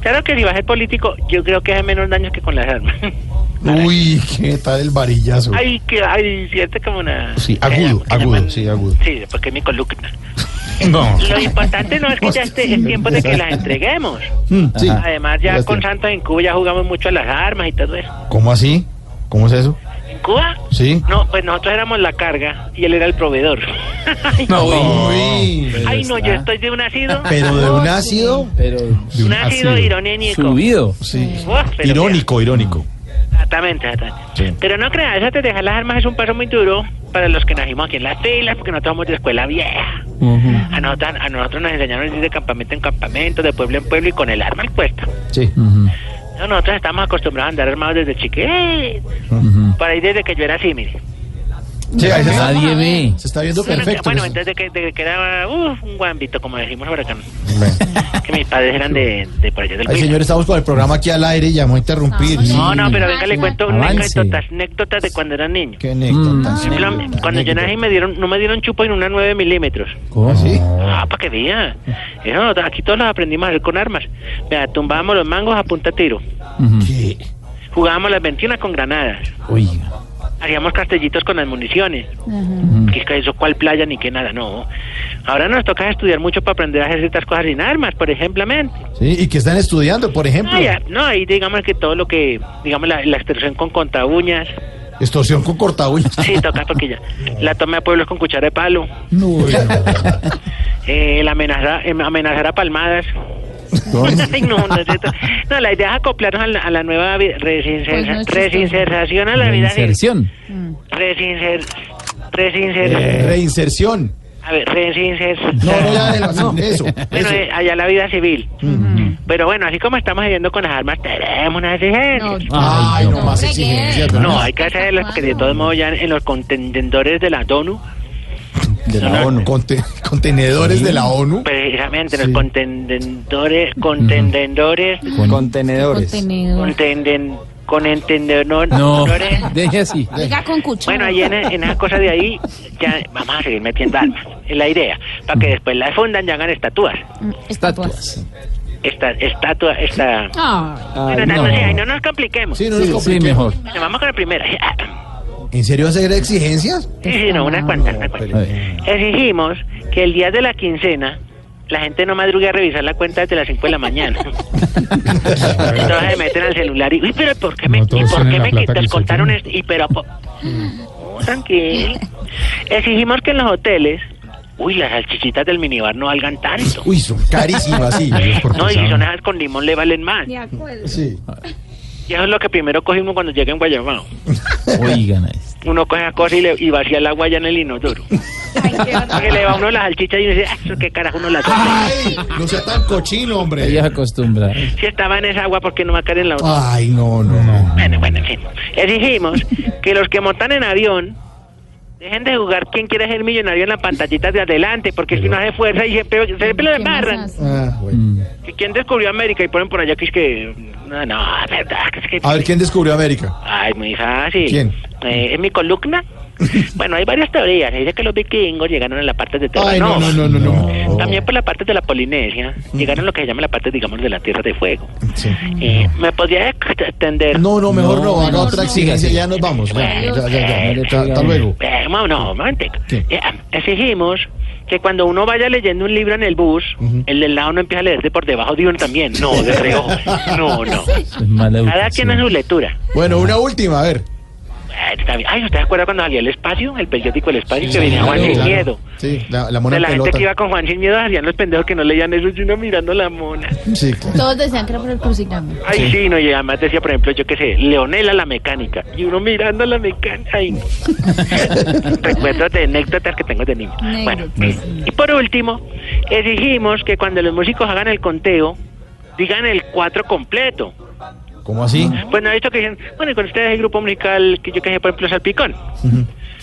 claro que si va a ser político, yo creo que hace menos daño que con las armas. Uy, qué tal el varillazo. ay, que, ay, siente como una... Sí, agudo, agudo, sí, agudo. Sí, porque es mi columna. No. Lo importante no es que ya esté, es tiempo de que las entreguemos. Mm, sí. Además, ya con. Santos en Cuba ya jugamos mucho a las armas y todo eso. ¿Cómo así? ¿Cómo es eso? ¿En Cuba? Sí. No, pues nosotros éramos la carga y él era el proveedor. No, uy. Ay, no, yo estoy de un ácido. Pero de un ácido. Pero de Un ácido irónico. Subido. Sí. Uf, pero Irónico, irónico. Exactamente, exactamente. Pero no creas, eso de dejar las armas es un paso muy duro para los que nacimos aquí en las filas, porque nosotros somos de escuela vieja. A nosotros, a nosotros nos enseñaron a ir de campamento en campamento, de pueblo en pueblo y con el arma al cuesta. Sí. No, Nosotros estamos acostumbrados a andar armados desde chiquitos. Por ahí desde que yo era así, mire. Sí, ahí se está- Nadie ve. Se está viendo perfecto. Bueno, entonces de que, de que era uf, un guambito, como decimos por acá. Que mis padres eran de, de por allá del Ay, señor, estamos con el programa aquí al aire y llamó a interrumpir. No, no, pero venga, le cuento Avance. anécdotas, anécdotas de cuando era niño. ¿Qué anécdotas? Por ejemplo, cuando yo nací me dieron, no me dieron chupo en una 9 milímetros. ¿Cómo así? Ah, para que vea. Eso, aquí todos los aprendimos a hacer con armas. Vea, tumbábamos los mangos a punta tiro. Jugábamos las 21 con granadas. Oiga. Hacíamos castellitos con las municiones. Que es que eso cuál playa ni qué nada, no. Ahora nos toca estudiar mucho para aprender a hacer ciertas cosas sin armas, por ejemplo. Sí, y que están estudiando, por ejemplo. No, ya, no, ahí digamos que todo lo que, digamos, la, la extorsión con conta uñas. Extorsión con corta uñas. Sí, toca porque ya. La toma de pueblos con cuchara de palo. No, Eh, el amenazar, em, amenazar a palmadas. Ay, no, no, es cierto. no, la idea es acoplarnos a la, a la nueva resincer- Pues no es resincertación a la vida. Inserción. Resincer, resincer, Eh, reinserción. a ver, resincer. No, no, ya, de- no, eso. Bueno, eso. eh, allá la vida civil. Pero bueno, así como estamos viviendo con las armas, tenemos una exigencia. Ay, no, más exigencias. No, hay que hacerlo porque de todos modos ya en los contendedores de la ONU, De la ONU. Conte- contenedores de la ONU. precisamente los contendedores, contendedores, Contenedores. con entendedor, No, deje así. Diga con cuchara. Bueno, ahí en, en esa cosa de ahí, ya vamos a seguir metiendo armas. Es la idea. Para que después las fundan y hagan estatuas. Estatuas. Esta, estatua, esta. Ah, Bueno, no, no, ay, nos compliquemos. Sí, no nos Sí, sí, compliquemos. mejor. Bueno, vamos con la primera. ¿En serio hacer exigencias? Sí, sí, no, unas cuantas, unas cuantas. Exigimos que el día de la quincena la gente no madrugue a revisar la cuenta desde las 5 de la mañana. Entonces se meten al celular y, uy, pero ¿por qué me, No y por qué me que descontaron usted esto? Y pero, po- No, tranquilo. Exigimos que en los hoteles, uy, las salchichitas del minibar no valgan tanto. Uy, son carísimas, sí. No, y si son esas con limón le valen más. Sí. Y eso es lo que primero cogimos cuando llega en Guayabao. Oigan ahí. Uno coge la cosa y, le, y vacía el agua allá en el inodoro. Que le va a uno las salchichas y uno dice, "Ah, eso qué carajo uno las Ay, no sea tan cochino, hombre. Ella se acostumbra. Si estaba en esa agua, ¿por qué no va a caer en la otra? Ay, no, no, no. Bueno, bueno, en fin. Exigimos que los que montan en avión dejen de jugar quién quiere ser millonario en la pantallita de adelante, porque es que no hace fuerza y siempre, siempre lo desbarran. Ah, bueno. Que ¿Quién descubrió América? Y ponen por allá que es que... No, no, verdad, es que... A ver, ¿quién descubrió América? Ay, muy fácil. ¿Quién? Eh, ¿Es mi columna? Bueno, hay varias teorías. Se dice que los vikingos llegaron a la parte de Tierra Ay, no, no, no, no, no. También por la parte de la Polinesia. Llegaron a lo que se llama la parte, digamos, de la Tierra de Fuego. Eh, ¿Me podría extender? No, no, mejor no, haga otra no. exigencia, ya nos vamos. Ya, ya, ya, ya, ya. Hasta luego. Eh, no, no, un momentico. Eh, exigimos que cuando uno vaya leyendo un libro en el bus, el del lado no empieza a leerse por debajo de uno también. No, de reojo. No, no. Cada quien en su lectura. Bueno, una última, a ver. Eh. Ay, ¿usted se acuerda cuando salía el espacio? El periódico El Espacio, que venía claro, Juan Sin claro. Miedo. Sí, la, la mona De la gente pelota. que iba con Juan Sin Miedo hacían los pendejos que no leían eso y uno mirando la mona. Sí, claro. Todos decían que era por el crucigrama. Ay, sí, no, y además decía, por ejemplo, yo qué sé, Leonela la mecánica. Y uno mirando a la mecánica. Ay, no. Recuerdos de anécdotas que tengo de niño. Bueno, y por último, exigimos que cuando los músicos hagan el conteo, digan el cuatro completo. ¿Cómo así? Pues no ha dicho que dicen, bueno, y con ustedes el grupo musical que yo que sé, por ejemplo, Salpicón.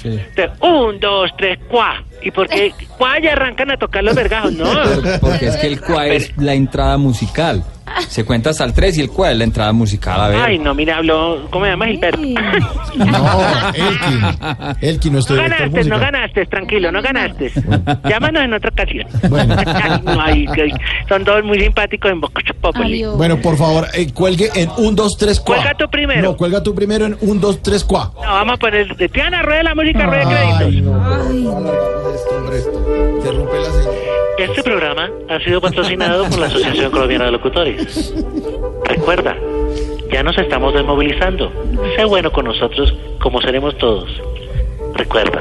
Entonces, un, dos, tres, cuá. ¿Y por qué cuá ya arrancan a tocar los vergajos? No. Porque es que el cuá es la entrada musical. Se cuenta hasta el 3 y el cuá es la entrada musical. A ver. Ay, no, mira, habló, ¿cómo se llama Gilberto? No, Elkin. Elkin, No director ganaste, no ganaste, tranquilo, no ganaste. Llámanos en otra ocasión. Ay, no, ay, que- son todos muy simpáticos en Boca Populi. Bueno, por favor, eh, cuelgue en 1, 2, 3, 4. Cuelga tú primero. No, cuelga tú primero en 1, 2, 3, 4. No, vamos a poner de Tiana, rueda la música, rueda Ay, créditos. no. Interrumpe la señal. Este programa ha sido patrocinado por la Asociación Colombiana de Locutores. Recuerda, ya nos estamos desmovilizando. Sé bueno con nosotros como seremos todos. Recuerda,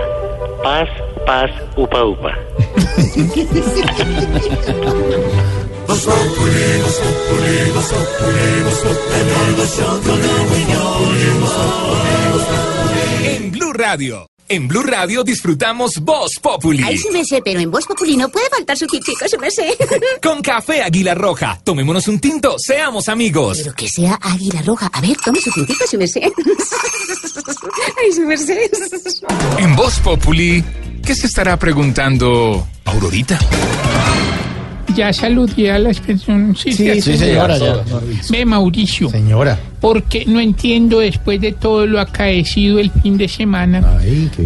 paz, paz, upa, upa. En Blue Radio. En Blue Radio disfrutamos Voz Populi. Ay, sí me sé, pero en Voz Populi no puede faltar su tintico, sí me sé. Con café Águila Roja. Tomémonos un tinto, seamos amigos. Pero que sea águila roja. A ver, tome su tintico, sí me sé. Ay, su merced. En Voz Populi, ¿qué se estará preguntando Aurorita? Ya saludé a las personas. Sí, Sí, señora, ya. Ve, Mauricio. Señora. Porque no entiendo después de todo lo acaecido el fin de semana.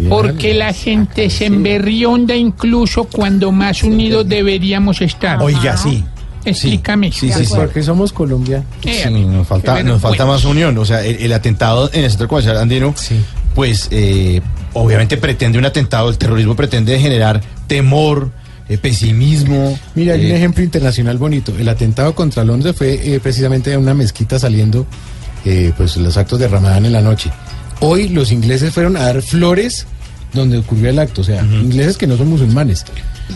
Porque la gente se emberrionda incluso cuando más unidos deberíamos estar. Oiga, sí. Explícame. Sí, sí, sí. Porque somos colombianos. Sí, nos falta, Qué nos falta más unión. O sea, el, el atentado en el centro comercial andino, pues eh, obviamente pretende un atentado, el terrorismo pretende generar temor, eh, pesimismo. Mira, hay un eh, ejemplo internacional bonito. El atentado contra Londres fue eh, precisamente en una mezquita saliendo eh, pues los actos de Ramadán en la noche. Hoy los ingleses fueron a dar flores donde ocurrió el acto, o sea, ingleses que no son musulmanes.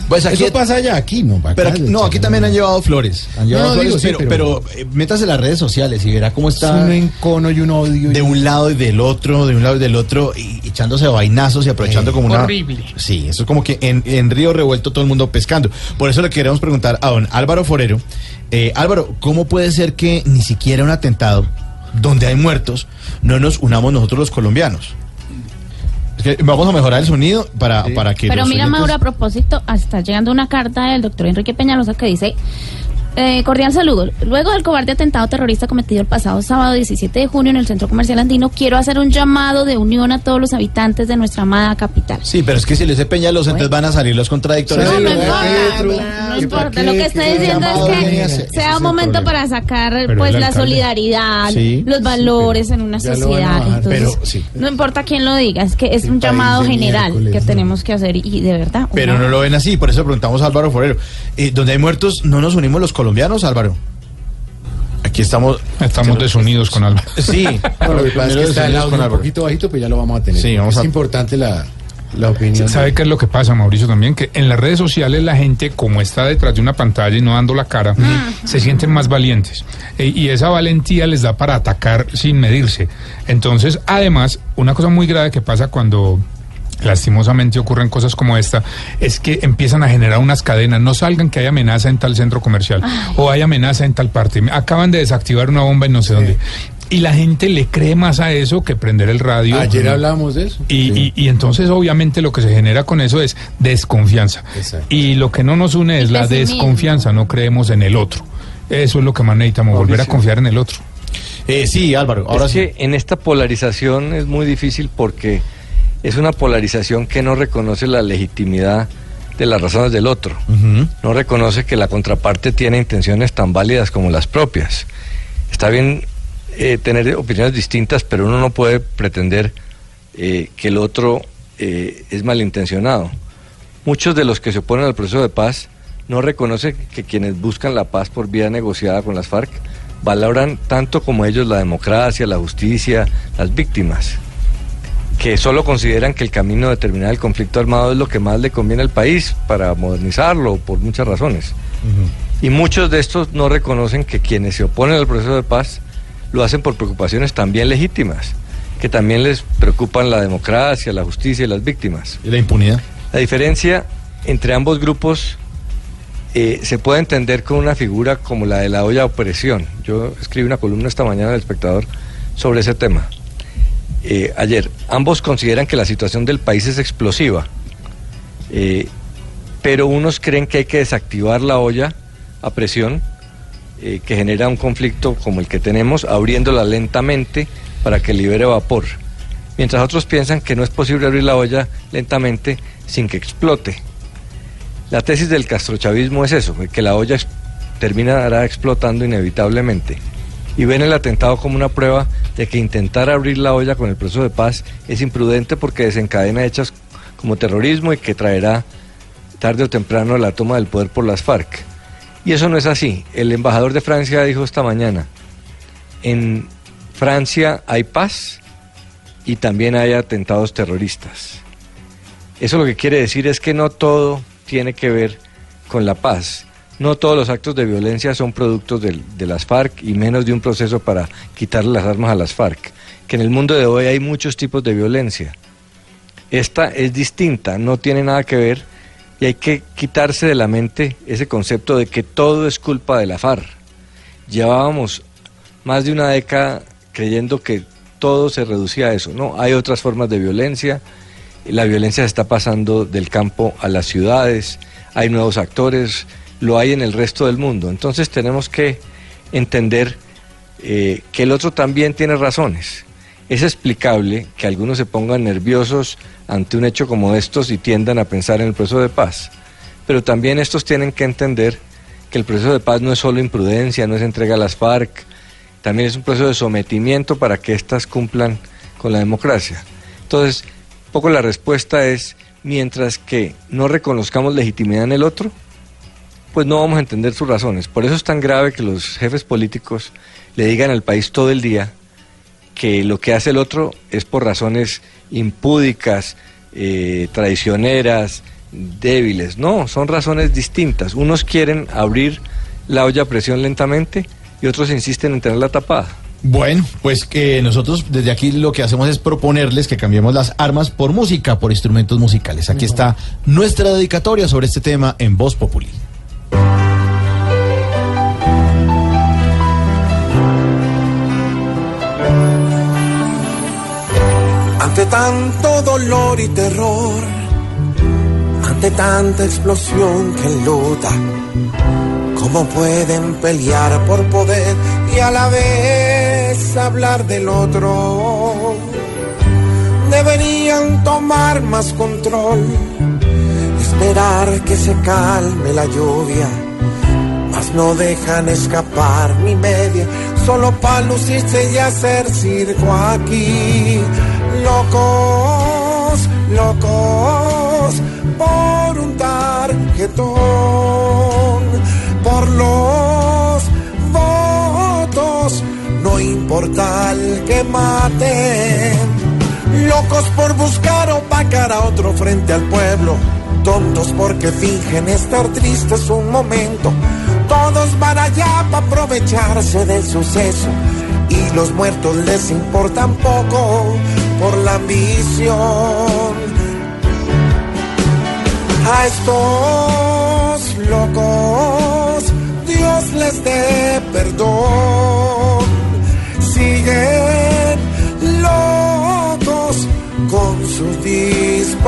Pues aquí- Eso pasa allá, aquí no. acá Pero aquí- no, aquí también han llevado flores. Han llevado No, flores, digo, sí, pero, pero- pero, eh, métase las redes sociales y verá cómo Es está un encono y un odio. de un lado y del otro, de un lado y del otro, y y echándose vainazos y aprovechando como una... Horrible. Sí, eso es como que en, en Río Revuelto todo el mundo pescando. Por eso le queremos preguntar a don Álvaro Forero. Eh, Álvaro, ¿cómo puede ser que ni siquiera un atentado donde hay muertos no nos unamos nosotros los colombianos? Que vamos a mejorar el sonido para, para que... Pero mira, oyentes- Mauro, a propósito, está llegando una carta del doctor Enrique Peñalosa que dice, eh, cordial saludo. Luego del cobarde atentado terrorista cometido el pasado sábado 17 de junio en el Centro Comercial Andino, quiero hacer un llamado de unión a todos los habitantes de nuestra amada capital. Sí, pero es que si le dice Peñalosa, entonces van a salir los contradictorios. No, no importa, no importa. Lo que estoy diciendo es que sea un momento para sacar Pero pues la solidaridad, Sí, los valores en una sociedad. bajar, Entonces, pero sí. no importa quién lo diga, es que es un llamado de general que tenemos que hacer y, y de verdad. Pero no lo ven así, por eso preguntamos a Álvaro Forero. Eh, donde hay muertos, ¿no nos unimos los colombianos, Álvaro? Aquí estamos... Estamos desunidos con Álvaro. Sí. No, lo que pasa es que está el audio un poquito bajito, pues ya lo vamos a tener. Sí, vamos es a- importante la, la opinión. ¿Sabe qué es lo que pasa, Mauricio? También que en las redes sociales la gente, como está detrás de una pantalla y no dando la cara, se sienten más valientes. Eh, y esa valentía les da para atacar sin medirse. Entonces, además, una cosa muy grave que pasa cuando lastimosamente ocurren cosas como esta, es que empiezan a generar unas cadenas. No salgan que hay amenaza en tal centro comercial o hay amenaza en tal parte. Acaban de desactivar una bomba en no sé dónde. Y la gente le cree más a eso que prender el radio. Ayer hablábamos de eso. Y, y- y entonces obviamente lo que se genera con eso es desconfianza. Y lo que no nos une es la desconfianza, no creemos en el otro. Eso es lo que más necesitamos, volver a confiar en el otro. Eh, sí, Álvaro, ahora es sí. que en esta polarización es muy difícil porque es una polarización que no reconoce la legitimidad de las razones del otro. No reconoce que la contraparte tiene intenciones tan válidas como las propias. Está bien eh, tener opiniones distintas, pero uno no puede pretender eh, que el otro eh, es malintencionado. Muchos de los que se oponen al proceso de paz no reconocen que quienes buscan la paz por vía negociada con las FARC valoran tanto como ellos la democracia, la justicia, las víctimas, que solo consideran que el camino de terminar el conflicto armado es lo que más le conviene al país para modernizarlo por muchas razones. Y muchos de estos no reconocen que quienes se oponen al proceso de paz lo hacen por preocupaciones también legítimas, que también les preocupan la democracia, la justicia y las víctimas. ¿Y la impunidad? La diferencia entre ambos grupos eh, se puede entender con una figura como la de la olla opresión. Yo escribí una columna esta mañana en El Espectador sobre ese tema. Eh, ayer, ambos consideran que la situación del país es explosiva, eh, pero unos creen que hay que desactivar la olla a presión eh, que genera un conflicto como el que tenemos, abriéndola lentamente para que libere vapor, mientras otros piensan que no es posible abrir la olla lentamente sin que explote. La tesis del castrochavismo es eso, que la olla terminará explotando inevitablemente. Y ven el atentado como una prueba de que intentar abrir la olla con el proceso de paz es imprudente porque desencadena hechas como terrorismo y que traerá tarde o temprano la toma del poder por las FARC. Y eso no es así. El embajador de Francia dijo esta mañana, en Francia hay paz y también hay atentados terroristas. Eso lo que quiere decir es que no todo tiene que ver con la paz. No todos los actos de violencia son productos del- de, las FARC y menos de un proceso para quitarle las armas a las FARC. Que en el mundo de hoy hay muchos tipos de violencia. Esta es distinta, no tiene nada que ver y hay que quitarse de la mente ese concepto de que todo es culpa de la FARC. Llevábamos más de una década creyendo que todo se reducía a eso. No, hay otras formas de violencia. La violencia se está pasando del campo a las ciudades. Hay nuevos actores. Lo hay en el resto del mundo. Entonces tenemos que entender eh, que el otro también tiene razones. Es explicable que algunos se pongan nerviosos ante un hecho como estos y tiendan a pensar en el proceso de paz. Pero también estos tienen que entender que el proceso de paz no es solo imprudencia, no es entrega a las FARC, también es un proceso de sometimiento para que éstas cumplan con la democracia. Entonces, poco la respuesta es, mientras que no reconozcamos legitimidad en el otro, pues no vamos a entender sus razones. Por eso es tan grave que los jefes políticos le digan al país todo el día que lo que hace el otro es por razones impúdicas, eh, traicioneras, débiles. No, son razones distintas. Unos quieren abrir la olla a presión lentamente y otros insisten en tenerla tapada. Bueno, pues que nosotros desde aquí lo que hacemos es proponerles que cambiemos las armas por música, por instrumentos musicales. Aquí está nuestra dedicatoria sobre este tema en Voz Populi. Ante tanto dolor y terror, ante tanta explosión que enluta, ¿cómo pueden pelear por poder y a la vez hablar del otro? Deberían tomar más control, esperar que se calme la lluvia, mas no dejan escapar mi media, solo para lucirse y hacer circo aquí. Locos, locos, por un tarjetón, por los votos, no importa el que maten, locos por buscar opacar a otro frente al pueblo, tontos porque fingen estar tristes un momento, todos van allá para aprovecharse del suceso y los muertos les importan poco por la ambición. A estos locos Dios les dé perdón. Siguen con sus disparates.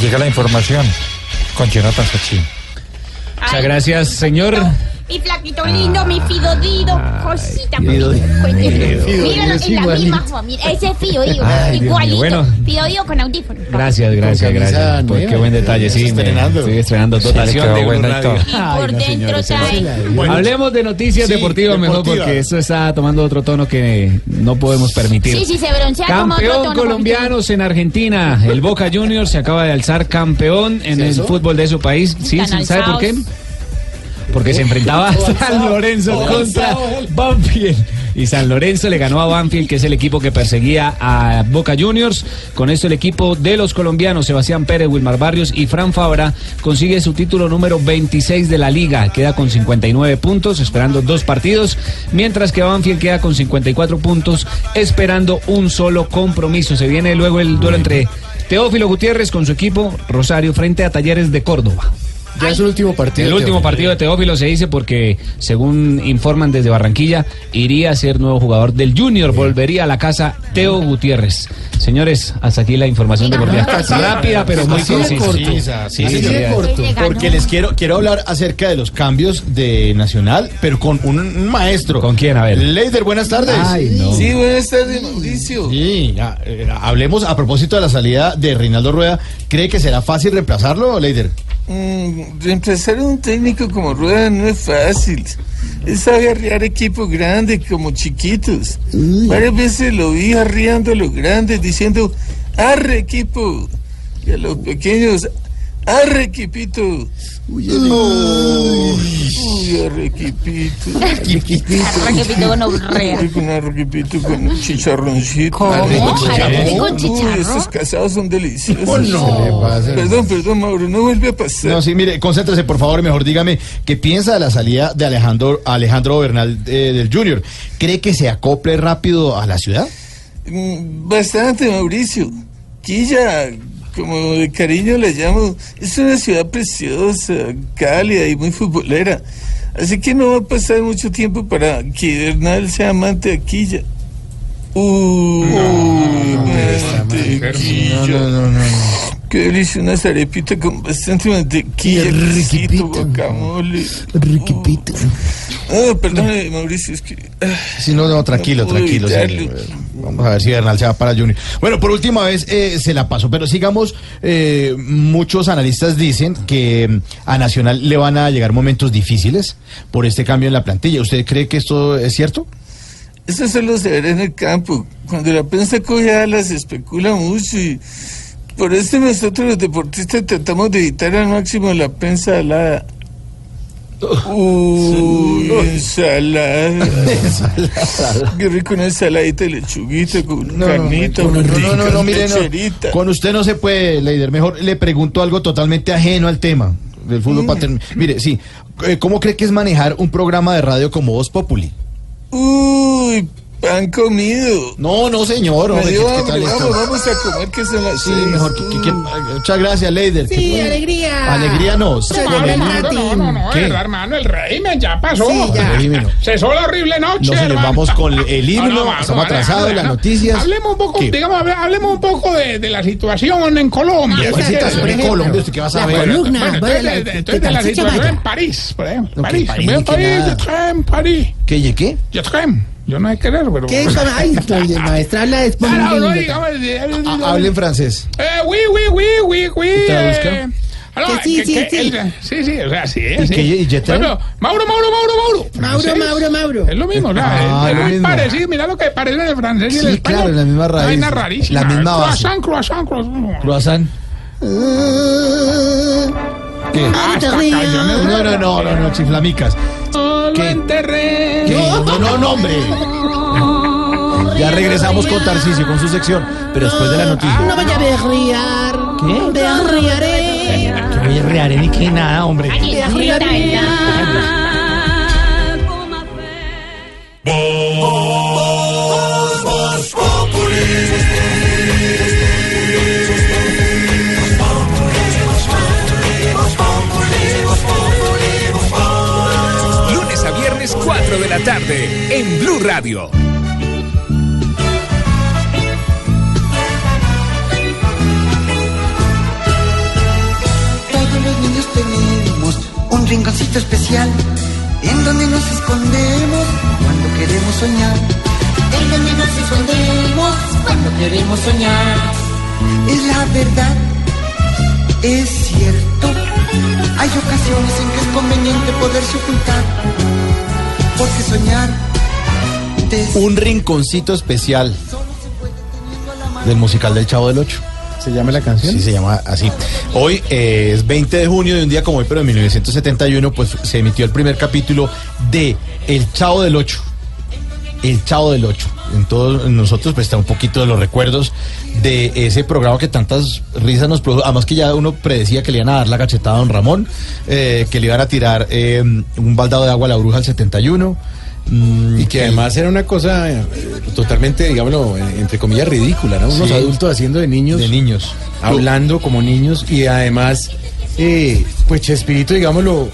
Llega la información con Jonathan Sachin. Muchas gracias, señor. Mi flaquito lindo, mi fidodido, cosita. Fido- Míralo es la misma. Mira, ese es Fido, Ay, Dios mío, igualito. bueno. Fido con audífonos. Gracias, gracias, camisa gracias. Pues nueva. qué buen detalle, sí. me- estrenando. estoy estrenando dotación quedó de Blue buena y Radio. todo. Y por dentro trae. Bueno, Hablemos de noticias sí, deportivas mejor deportiva. porque esto está tomando otro tono que no podemos permitir. Sí, sí, se broncea como otro Campeón tono. colombianos en Argentina. El Boca Juniors se acaba de alzar campeón en el eso? fútbol de su país. Sí, ¿sabe por qué? alzados. Porque se enfrentaba a San Lorenzo contra Banfield. Y San Lorenzo le ganó a Banfield, que es el equipo que perseguía a Boca Juniors. Con esto el equipo de los colombianos, Sebastián Pérez, Wilmar Barrios y Fran Fabra, consigue su título número 26 de la liga. Queda con 59 puntos, esperando dos partidos. Mientras que Banfield queda con 54 puntos, esperando un solo compromiso. Se viene luego el duelo entre Teófilo Gutiérrez con su equipo Rosario frente a Talleres de Córdoba. Ya es el último partido. El último partido de Teófilo se dice porque, según informan desde Barranquilla, iría a ser nuevo jugador del Junior. Volvería a la casa Teo Gutiérrez. Señores, hasta aquí la información deportiva. Rápida, pero muy Así de concisa. sí, Así sí, de sí. corto. Porque les quiero quiero hablar acerca de los cambios de Nacional, pero con un, un maestro. ¿Con quién? A ver. Leider, buenas tardes. Ay, no. Sí, buenas tardes, Mauricio. Sí, ya, eh, hablemos a propósito de la salida de Reinaldo Rueda. ¿Cree que será fácil reemplazarlo, Leider? Mm, reemplazar a un técnico como Rueda no es fácil. Él sabe arriar equipos grandes como chiquitos. Varias veces lo vi arriando a los grandes diciendo, arre equipo. Y a los pequeños, arre equipito. Uy, arre equipito. Arrequipito con orrea. Uy, Con arrequipito con chicharroncito. ¿Cómo? ¿Arrequipito con chicharrón? estos casados son deliciosos. Oh, no. Perdón, perdón, Mauro, no vuelve a pasar. No, sí, mire, concéntrese, por favor, y mejor dígame, ¿qué piensa de la salida de Alejandro, Alejandro Bernal eh, del Junior? ¿Cree que se acople rápido a la ciudad? Mm, Bastante, Mauricio. Quilla, como de cariño la llamo, es una ciudad preciosa, cálida y muy futbolera. Así que no va a pasar mucho tiempo para que Bernal sea amante de Quilla. Uy, mantequilla. No, no, no, no. Qué delicia, una arepitas con bastante mantequilla, quesito, guacamole. Riquipito. Ah, perdón, Mauricio, es que... ah, Sí, no, no, tranquilo, No tranquilo. sí. Vamos a ver si Bernal se va para Junior. Bueno, por última vez eh, se la pasó, pero sigamos, eh, muchos analistas dicen que mm, a Nacional le van a llegar momentos difíciles por este cambio en la plantilla. ¿Usted cree que esto es cierto? Eso solo se verá en el campo. Cuando la prensa coge alas, se especula mucho y por eso nosotros los deportistas tratamos de evitar al máximo la prensa alada. Uy, ensalada. Qué rico una ensaladita de lechuguita con carnita, no, no, muy no, no, no, mire, no. lecherita. Con usted no se puede, Leider. Mejor le pregunto algo totalmente ajeno al tema del fútbol Mm. paterno. Mire, sí, eh, ¿cómo cree que es manejar un programa de radio como Voz Populi? Uy, pan comido. No, no, señor. Vamos, vamos a comer que son las Sí, seis. mejor que, que- que- muchas gracias, Leider. Sí, Que- alegría. Alegría no. No, Con el- no, no, no, hermano, el régimen ya pasó. Sí, ya. El régimen no. Cesó la horrible noche, No, señor, hermano. vamos con el himno, estamos atrasados, vale, las no. noticias. Hablemos un poco, ¿Qué? digamos, hable- hablemos un poco de, de la situación en Colombia. ¿Cuál Es que- situación en Colombia? ¿Usted qué va a saber? Entonces, la- de- ¿qué entonces de tal la si se situación en París, por ejemplo. París, París, que París. ¿Qué, qué? Yo no hay que querer, pero... ¿Qué es? Ay, oye, maestra, habla de Ah, no, no, digamos, Ah, Hable en francés. Eh, oui, oui, oui, oui, oui. ¿Traduzca? eh, ah, no, Que sí, que- sí, que sí. el- sí, sí, o sea, sí. ¿Y sí. Mauro, Mauro, Mauro, Mauro. Mauro. Mauro, Mauro. Es lo mismo, o sea, Ah, es, es mismo. parecido. Mira lo que parece el francés y el Sí, español. claro, la misma raíz. Una vaina rarísima. La misma base. Croissant, croissant, croissant. Croissant. ¿Qué? Ah, es- No, no, no, no, no, chiflamicas. Lo ¿Qué? enterré. ¿Qué? No, no, no, hombre. Ya regresamos con Tarcisio, con su sección, pero después de la noticia. No vaya a berriar. ¿Qué? Voy a rear ni que nada, hombre. Berriaré. Lunes 4 de la tarde en Blue Radio. Todos los niños tenemos un rinconcito especial en donde nos escondemos cuando queremos soñar. En donde nos escondemos cuando queremos soñar. Es la verdad, es cierto. Hay ocasiones en que es conveniente poderse ocultar. Porque soñar Un rinconcito especial del musical del Chavo del Ocho. ¿Se llama la canción? Sí, se llama así. Hoy eh, es 20 de junio de un día como hoy, pero en 1971, pues se emitió el primer capítulo de El Chavo del Ocho. El Chavo del Ocho. En todos nosotros, pues está un poquito de los recuerdos de ese programa que tantas risas nos produjo. Además que ya uno predecía que le iban a dar la cachetada a don Ramón, eh, que le iban a tirar eh, un baldado de agua a la bruja al 71. mm, Y que además era una cosa eh, totalmente, digámoslo, entre comillas, ridícula, ¿no? Unos Sí. adultos haciendo de niños. De niños. Hablando como niños y además, pues Chespirito, digámoslo,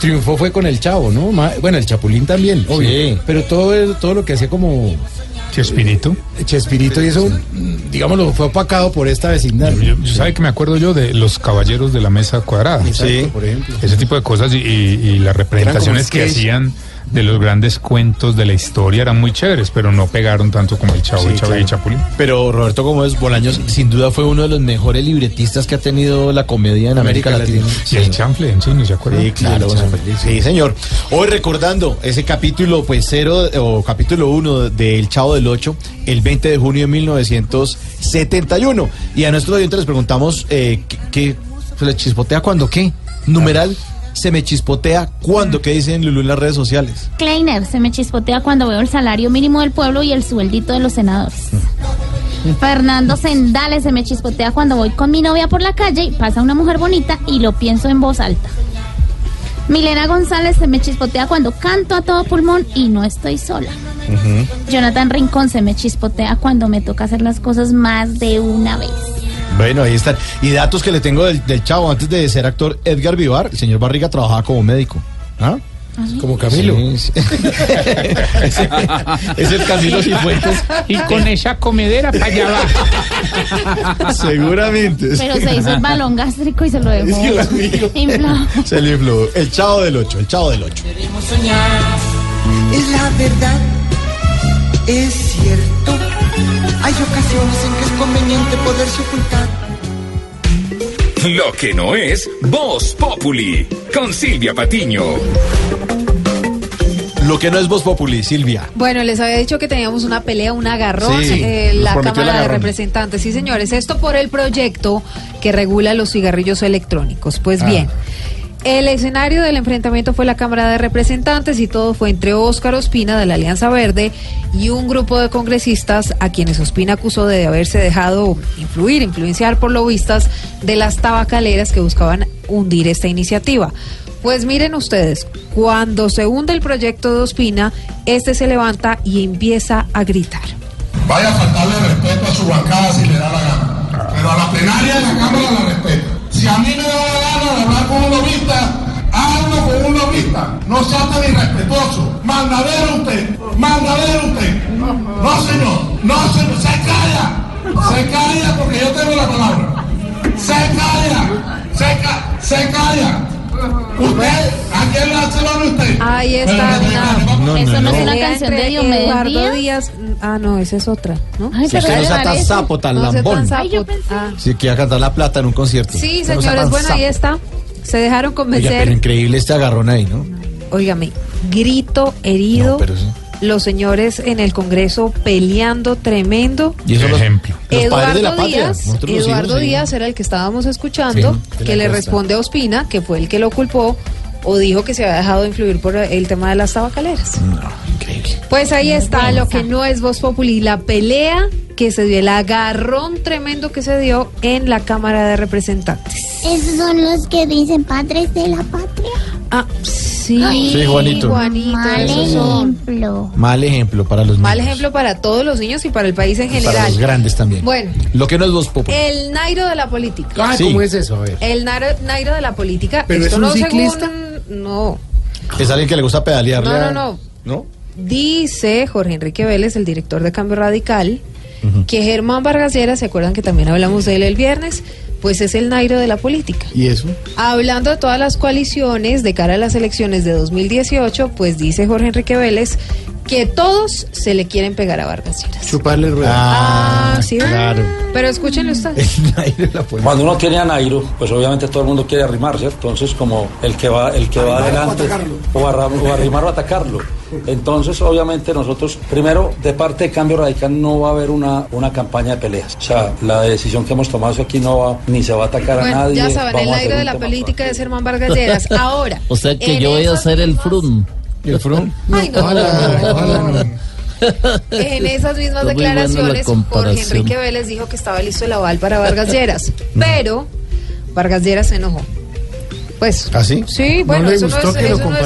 triunfó fue con el Chavo, ¿no? Ma- Bueno, el Chapulín también, obvio. Sí. Pero todo, todo lo que hacía como... Chespirito. Chespirito y eso, mm, digámoslo, fue opacado por esta vecindad. Yo, yo- ¿Sabe que me acuerdo yo de los caballeros de la mesa cuadrada? Exacto, por ejemplo. Ese tipo de cosas y, y- y las representaciones que hacían de los grandes cuentos de la historia eran muy chéveres, pero no pegaron tanto como el Chavo Sí, y Chavo claro. y Chapulín. Pero Roberto Gómez Bolaños sin duda fue uno de los mejores libretistas que ha tenido la comedia en América, América Latina. Latina. Y el chanfle en cine, ¿se acuerdan? Sí, claro. Sí, el Sí, señor. Hoy recordando ese capítulo, pues cero, o capítulo uno del Chavo del Ocho, el 20 de junio de 1971. Y a nuestros oyentes les preguntamos, eh, ¿qué, qué se le chispotea cuando qué? Numeral, se me chispotea cuando, ¿qué dicen Lulú en las redes sociales? Kleiner, se me chispotea cuando veo el salario mínimo del pueblo y el sueldito de los senadores. Fernando Sendales se me chispotea cuando voy con mi novia por la calle y pasa una mujer bonita y lo pienso en voz alta. Milena González se me chispotea cuando canto a todo pulmón y no estoy sola. Jonathan Rincón se me chispotea cuando me toca hacer las cosas más de una vez. Bueno, ahí están. Y datos que le tengo del, del Chavo, antes de ser actor, Edgar Vivar, el señor Barriga trabajaba como médico. ¿Ah? Como Camilo. es el Camilo Cifuentes. Y con esa comedera para allá va. Seguramente. Pero se hizo el balón gástrico y se lo dejó Dios mío. inflado. Se le infló. El chavo del 8, el chavo del 8. Queremos soñar, es la verdad, es cierto. Hay ocasiones en que es conveniente poderse ocultar. Lo que no es Voz Populi con Silvia Patiño. Lo que no es Voz Populi, Silvia. Bueno, les había dicho que teníamos una pelea, un agarrón Sí, en nos la Cámara de. Representantes. Sí, señores, esto por el proyecto que regula los cigarrillos electrónicos. Pues Ah. bien. El escenario del enfrentamiento fue la Cámara de Representantes y todo fue entre Óscar Ospina de la Alianza Verde y un grupo de congresistas a quienes Ospina acusó de haberse dejado influir, influenciar por lobistas de las tabacaleras que buscaban hundir esta iniciativa. Pues miren ustedes, cuando se hunde el proyecto de Ospina, este se levanta y empieza a gritar. Vaya a faltarle respeto a su bancada si le da la gana. Pero a la plenaria de la Cámara la respeto. Si a mí me da la gana de hablar con un lobista, hablo con un lobista. No sea tan irrespetuoso. Mandadero usted. Mandadero usted. No, señor. No, señor. Se calla. Se calla porque yo tengo la palabra. Se calla. Se, ca se calla. Usted, ¿a quién usted? Ahí está. No, Eso no es una canción de Diomedes Eduardo Díaz. Díaz. Ah, no, esa es otra, ¿no? Ay, Si usted no sea tan sapo, tan No sea tan lambón. sapo. Ah. Si quiere cantar la plata en un concierto. Sí, Usted no sea señores, tan bueno, ahí sapo. está. Se dejaron Oiga, convencer. pero increíble este agarrón ahí, ¿no? Óigame, grito, herido. No, pero sí. Los señores en el Congreso peleando tremendo. Y eso Ejemplo. Los padres de la Eduardo patria. Díaz, nosotros Eduardo hijos. Díaz era el que estábamos escuchando, Sí, que le costa. responde a Ospina, que fue el que lo culpó o dijo que se había dejado influir por el tema de las tabacaleras. No, increíble. Pues ahí está lo que no es Voz Populi, la pelea que se dio, el agarrón tremendo que se dio en la Cámara de Representantes. Esos son los que dicen padres de la patria. Ah, sí. Sí, Juanito. Juanito, Mal ejemplo. Mal ejemplo para los Mal niños. ejemplo para todos los niños y para el país en Para general. los grandes también. Bueno, Lo que no es Voz Populi. el Nairo de la política. Ah, Sí. ¿cómo es eso? A ver. El Nairo, Nairo de la política. ¿Pero esto es un no ciclista? según- no. Es alguien que le gusta pedalearle. No, no, no. ¿No? Dice Jorge Enrique Vélez, el director de Cambio Radical, que Germán Vargas Lleras, ¿se acuerdan que también hablamos de él el viernes? Pues es el Nairo de la política. ¿Y eso? Hablando de todas las coaliciones de cara a las elecciones de 2018, pues dice Jorge Enrique Vélez que todos se le quieren pegar a Vargas Lleras. Chuparle ruedas. Ah, sí. Claro. Pero escúchenlo ustedes. El Nairo de la política. Cuando uno tiene a Nairo, pues obviamente todo el mundo quiere arrimar, ¿cierto? Entonces, como el que va, el que va adelante, o, arra- o arrimar o atacarlo. Entonces, obviamente, nosotros, primero, de parte de Cambio Radical, no va a haber una, una campaña de peleas. O sea, la decisión que hemos tomado es que aquí no va, ni se va a atacar a nadie. ya saben, el vamos a hacer Nairo de la política de Germán Vargas Lleras. Ahora. O sea que yo voy a ser el frum. ¿Y el front? Ay, no. En esas mismas Está muy buena la declaraciones, Jorge. Enrique Vélez dijo que estaba listo el aval para Vargas Lleras, pero Vargas Lleras se enojó. Pues, ¿Ah, sí? sí, bueno, eso, no es, eso, no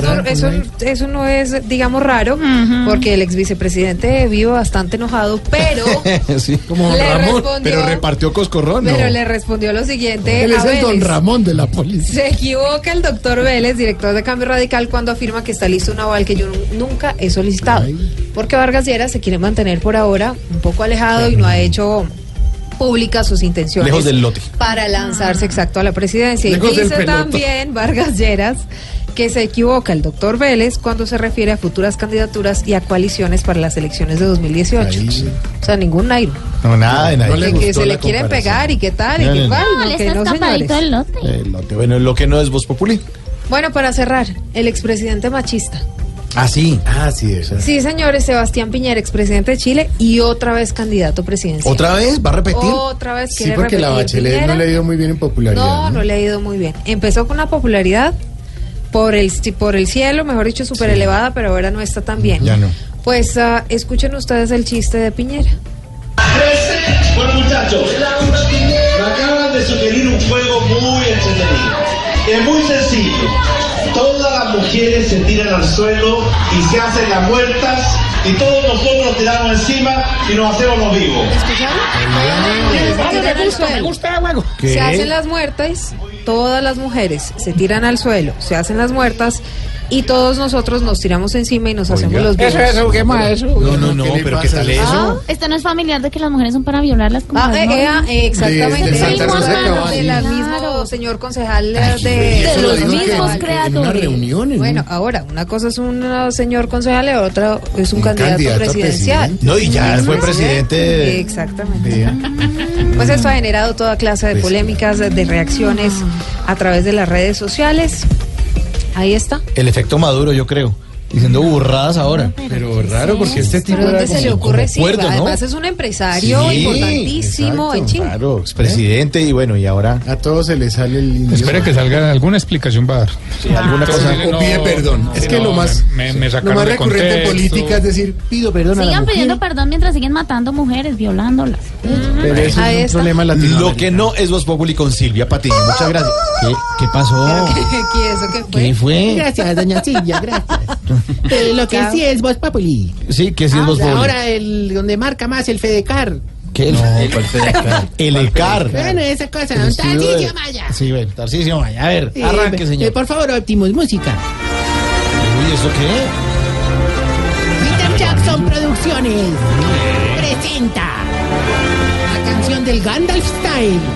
es, eso, no es, digamos, raro, porque el ex vicepresidente vive bastante enojado, pero, sí, como Le Ramón. respondió- Pero repartió coscorrón, ¿no? pero le respondió lo siguiente Él a es el don. Ramón de la policía. Se equivoca el doctor Vélez, director de Cambio Radical, cuando afirma que está listo un aval que yo nu- nunca he solicitado. Porque Vargas Lleras se quiere mantener por ahora un poco alejado y no ha hecho públicas sus intenciones Lejos del lote. para lanzarse exacto a la presidencia. Y Lejos dice también Vargas Lleras que se equivoca el doctor Vélez cuando se refiere a futuras candidaturas y a coaliciones para las elecciones de 2018. Ahí. O sea, ningún Nairo. No, nada de Nairo. No le Que, se le quieren pegar y qué tal, y No, qué tal, No, que no, señores. el lote. El lote. Bueno, lo que no es Voz Populi. Bueno, para cerrar, el expresidente machista. Ah, sí. Ah, sí, eso. Sí, señores, Sebastián Piñera, expresidente de Chile y otra vez candidato presidencial. ¿Otra vez? ¿Va a repetir? Otra vez Sí, quiere porque la Bachelet Piñera. no le ha ido muy bien en popularidad. No, no le ha ido muy bien. Empezó con una popularidad por el, por el cielo, mejor dicho, súper elevada, pero ahora no está tan bien. Ya no. Pues ah, escuchen ustedes el chiste de Piñera. Bueno muchachos, me acaban de sugerir un juego muy entretenido. Es muy sencillo. Todas las mujeres se tiran al suelo y se hacen las muertas y todos nosotros nos tiramos encima y nos hacemos los vivos. Al suelo. ¿Qué? Se hacen las muertas, todas las mujeres se tiran al suelo, se hacen las muertas y todos nosotros nos tiramos encima y nos hacemos los Eso, vivos. eso, juguemos a eso. No, no, no, pero ¿qué tal eso? Esto no es familiar de que las mujeres son para violarlas como Ah, eh, eh, ah, exactamente. De- de de mismo Claro. señor concejal Ay, de, eso de lo los que mismos una creadores. reunión. en Bueno, ahora, una cosa es un señor concejal y otra es un, Un candidato, presidencial. presidente. No, y ya fue presidente. Exactamente. Pues esto ha generado toda clase de Pues- polémicas, de, de reacciones a través de las redes sociales. Ahí está. El efecto Maduro, yo creo. Diciendo burradas ahora. Pero raro porque este tipo ¿Pero dónde se le ocurre? cuerdo, ¿no? además es un empresario Sí, importantísimo en exacto. China. Claro, expresidente y bueno, y ahora A todos se les sale el indio. Espere que salga alguna explicación va a dar. sí, alguna cosa. dile, O pide perdón. Es que lo más- Me, me Lo más recurrente en política es decir, pido perdón a la Sigan mujer. pidiendo perdón mientras siguen matando mujeres, violándolas. Pero eso es un problema latino. Lo que no es Voz Populi con Silvia Patiño. Muchas gracias. ¿Qué, qué pasó? ¿Qué, qué eso qué fue? ¿Qué fue? Gracias, doña Silvia, gracias. Eh, lo que sí es Voz Populi. Sí, que sí es Voz Populi. Ahora el donde marca más el Fedecar. ¿Qué? El, el ECAR. Bueno, esa cosa, don Tarcisio Maya. Sí, bueno, Tarcisio Maya. A ver, Eh, arranque, eh, señor. por favor, Optimus, música. Uy, ¿eso qué? Peter Jackson Producciones presenta canción del Gandalf Style.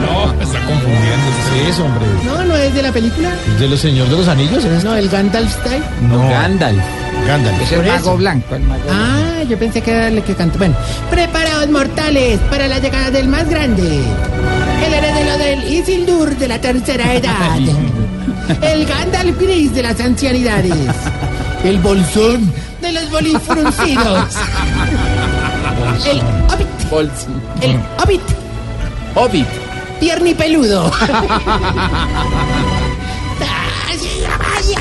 No, me está confundiendo. ¿Qué es, hombre? No, no es de la película. ¿De los señores de los anillos? ¿es? No, el Gandalf Style. No. Gandalf. Gandalf. Es el mago eso. blanco. El mago blanco. Ah, yo pensé que era el que cantó. Bueno, preparaos mortales para la llegada del más grande. El heredero del Isildur de la tercera edad. El Gandalf gris de las ancianidades. El bolsón de los bolifruncidos. El hobbit. El hobbit. Hobbit. ¡Tarcisio Maya!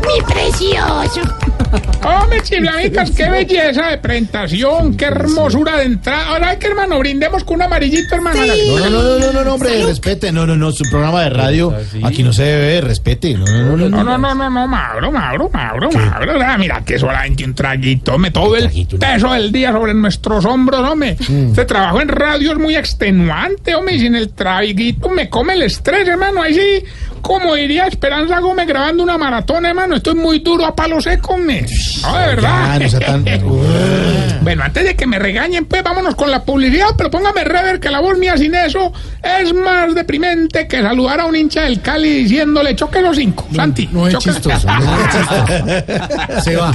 ¡Mi precioso! Hombre, chiflamicas, qué belleza de presentación, qué hermosura de entrada. Ahora, que hermano, brindemos con un amarillito, hermano. No, no, no, no, no, no, no, hombre, respete. No, no, no, su programa de radio. Aquí no se debe, respete. No, no, no, No, no, no, no, no, Mauro, Mauro, Mauro, Mauro. Ah, Mira que solamente un traguito. Me todo el peso del día sobre nuestros hombros, hombre. Este trabajo en radio es muy extenuante, hombre. Y sin el traguito me come el estrés, hermano. Ahí sí, como diría Esperanza Gómez grabando una maratón, hermano. Estoy muy duro a palo seco, hombre. No, de verdad. Ya, no sea tan. Bueno, antes de que me regañen, pues vámonos con la publicidad, pero póngame rever que la voz mía sin eso es más deprimente que saludar a un hincha del Cali diciéndole choque los cinco. Santi. No es choque- chistoso. No es chistoso. Se va.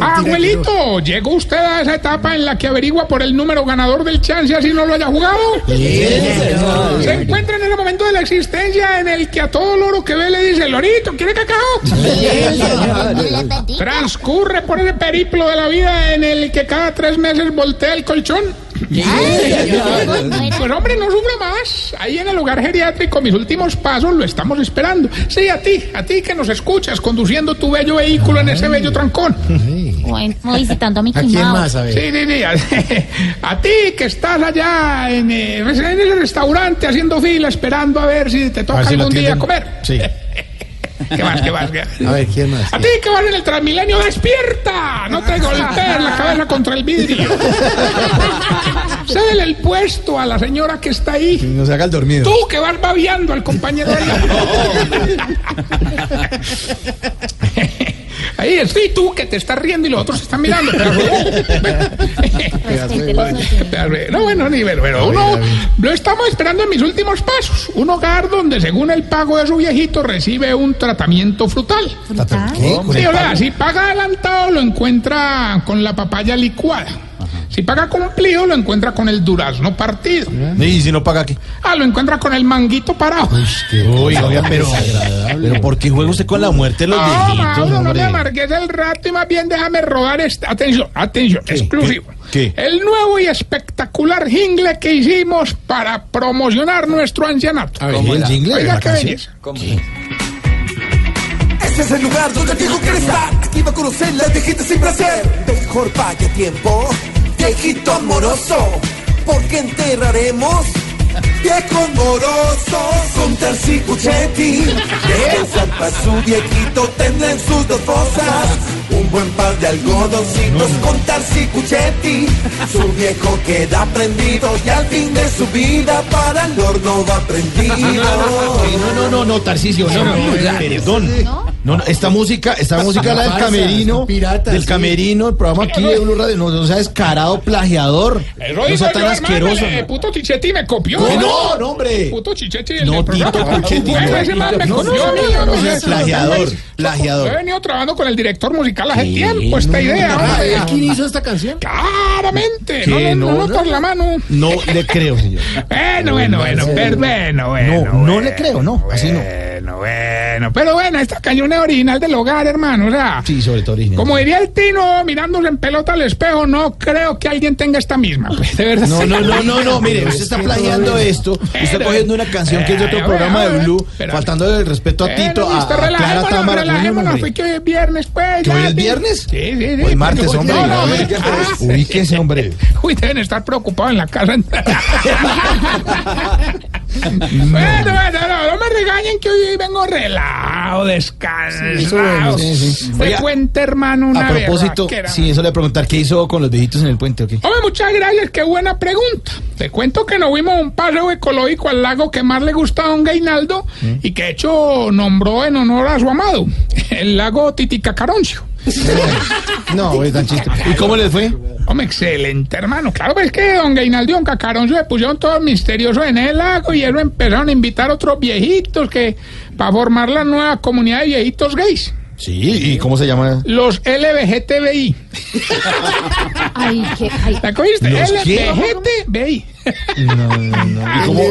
Ah, abuelito, ¿llegó usted a esa etapa en la que averigua por el número ganador del chance así no lo haya jugado? Se encuentra en ese momento de la existencia en el que a todo loro que ve le dice, Lorito, ¿quiere cacao? Transcurre por ese periplo de la vida en el que cada tres meses voltea el colchón. Pues hombre, no sufra más. Ahí en el hogar geriátrico, mis últimos pasos lo estamos esperando. Sí, a ti, a ti que nos escuchas conduciendo tu bello vehículo en ese bello trancón. Bueno, visitando a mi ¿A quién más? A ver. Sí, sí, sí. A, a ti que estás allá en, eh, en el restaurante haciendo fila esperando a ver si te toca si algún día comer. Sí. ¿Qué más, qué más, qué más? A ver, ¿quién más? A ti que vas en el Transmilenio, despierta. No te golpees la cabeza contra el vidrio. Cédele el puesto a la señora que está ahí. No se haga el dormido. Tú que vas babeando al compañero de Ahí estoy tú que te estás riendo y los otros se están mirando. Pero, no, bueno, ni ver, pero uno lo estamos esperando en mis últimos pasos. Un hogar donde, según el pago de su viejito, recibe un tratamiento frutal. ¿Qué? Sí, o sea, si paga adelantado, lo encuentra con la papaya licuada. Si paga cumplido, lo encuentra con el durazno partido. Y si no paga aquí. Ah, lo encuentra con el manguito parado. Uy, oiga, pero. Pero ¿por qué juega usted con la muerte de los No, viejitos, Mauro, no me amargues el rato y más bien déjame rodar esta. Atención, atención, exclusivo. ¿Qué? El nuevo y espectacular jingle que hicimos para promocionar nuestro ancianato. A ver, ¿el jingle Oiga, qué belleza. Este es el lugar donde el viejo quiere estar. Aquí va a conocer la viejita sin placer. Mejor vaya tiempo, viejito amoroso. Porque enterraremos Viejos morosos con Tarsi Cuchetti. Descansa su viejito tendrá en sus dos fosas. Un buen par de algodoncitos con Tarsi Cuchetti. Su viejo queda prendido y al fin de su vida para el horno va prendido. No, no, no, no, Tarcisio, no, no, perdón. No, no, esta música, esta música la del pasa? camerino, Son piratas, del sí. camerino, el programa aquí de Blue Radio, no, no sea descarado, plagiador, no sea tan asqueroso. el puto Chichetti me copió. ¿Cómo no, no, hombre? Puto Chichetti No, del Tito Bueno, no, no, plagiador, plagiador. Yo he venido trabajando con el director musical hace tiempo, esta idea. Ah, hombre. ¿él quién hizo esta canción? Claramente, no, no, no, no, no por la mano. No le creo, señor. Bueno, bueno, bueno, bueno, bueno. No, no le creo, no, así no. Bueno, bueno, pero bueno, esta cañón es original del hogar, hermano, o sea. Sí, sobre todo original. Como diría el Tino, mirándose en pelota al espejo, no creo que alguien tenga esta misma, pues, de verdad. No, no, no, no, no, mire, usted está plagiando esto, usted está cogiendo una canción que es de otro programa de Blue, pero- faltando el respeto a Tito, a, a Clara relajémonos, fue que hoy es viernes, pues. ¿Que ya, hoy es viernes? Sí, sí, sí. Hoy martes, hombre. No, no, ah, Ubíquese, hombre. Uy, deben estar preocupados en la casa. bueno, bueno, no, no me regañen que hoy vengo relajado, descansado. Sí, bueno, sí, sí. Te Oiga, cuente, hermano, una A propósito, berraquera. sí, eso le voy a preguntar, ¿qué hizo con los viejitos en el puente o qué? Hombre, muchas gracias, qué buena pregunta. Te cuento que nos vimos un paseo ecológico al lago que más le gusta a don Gainaldo y que de hecho nombró en honor a su amado, el lago Titicacaroncio. No, güey, tan chiste. ¿Y cómo les fue? Hombre, excelente, hermano. Claro, pues es que don Gainaldo y don Cacaroncio se pusieron todos misteriosos en el lago y ellos empezaron a invitar a otros viejitos que para formar la nueva comunidad de viejitos gays. Sí, ¿y cómo se llama? Los LBGTBI. Ay, qué, ay. ¿La cogiste? LBGTBI. No, no, no. ¿Y cómo,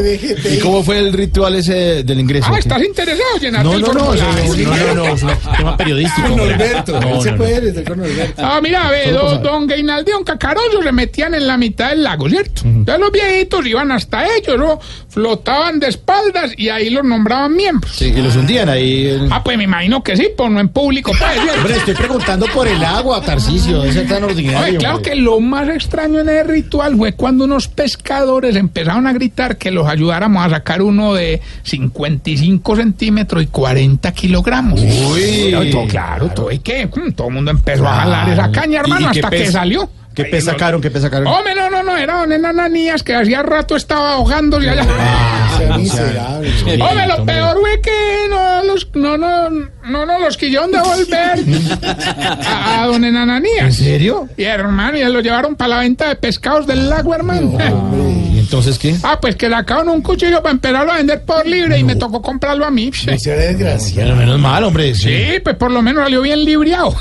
¿Y cómo fue el ritual ese del ingreso? Ah? ¿estás interesado, llenarte No, no, no, no, no, no, es un tema periodístico. Con. Norberto, No, se puede con Norberto. Ah, mira, ve, don, don Gainaldo y don Cacaroncio se metían en la mitad del lago, ¿cierto? Entonces los viejitos iban hasta ellos, ¿no? Flotaban de espaldas y ahí los nombraban miembros. Sí, y los hundían ahí. el- Ah, pues me imagino que sí, pues no en público, pues. Hombre, estoy preguntando por el agua, Tarcicio, ese tan ordinario. Oye, claro hombre. que lo más extraño en el ritual fue cuando unos pescadores empezaron a gritar que los ayudáramos a sacar uno de 55 centímetros y 40 kilogramos. Uy. Todo, claro, todo, ¿y qué? Mm, Todo el mundo empezó a jalar esa caña, ¿Y- y hermano, hasta que salió. ¿Qué Ahí pez sacaron? ¿Qué pez sacaron? Hombre, no, no, no, era don Enananías que hacía rato estaba ahogándose allá. Ah, Sea. Hombre, lo hombre. peor fue que no los, no, no, no, no los quisieron devolver a, a don ¿En Enananías. serio? Y hermano, y lo llevaron para la venta de pescados del lago, hermano. ¿Y entonces qué? Ah, pues que sacaron un cuchillo para empezarlo a vender por libre y me tocó comprarlo a mí. No sea desgraciado. Bueno, menos mal, hombre. Sí, pues por lo menos salió bien libriado.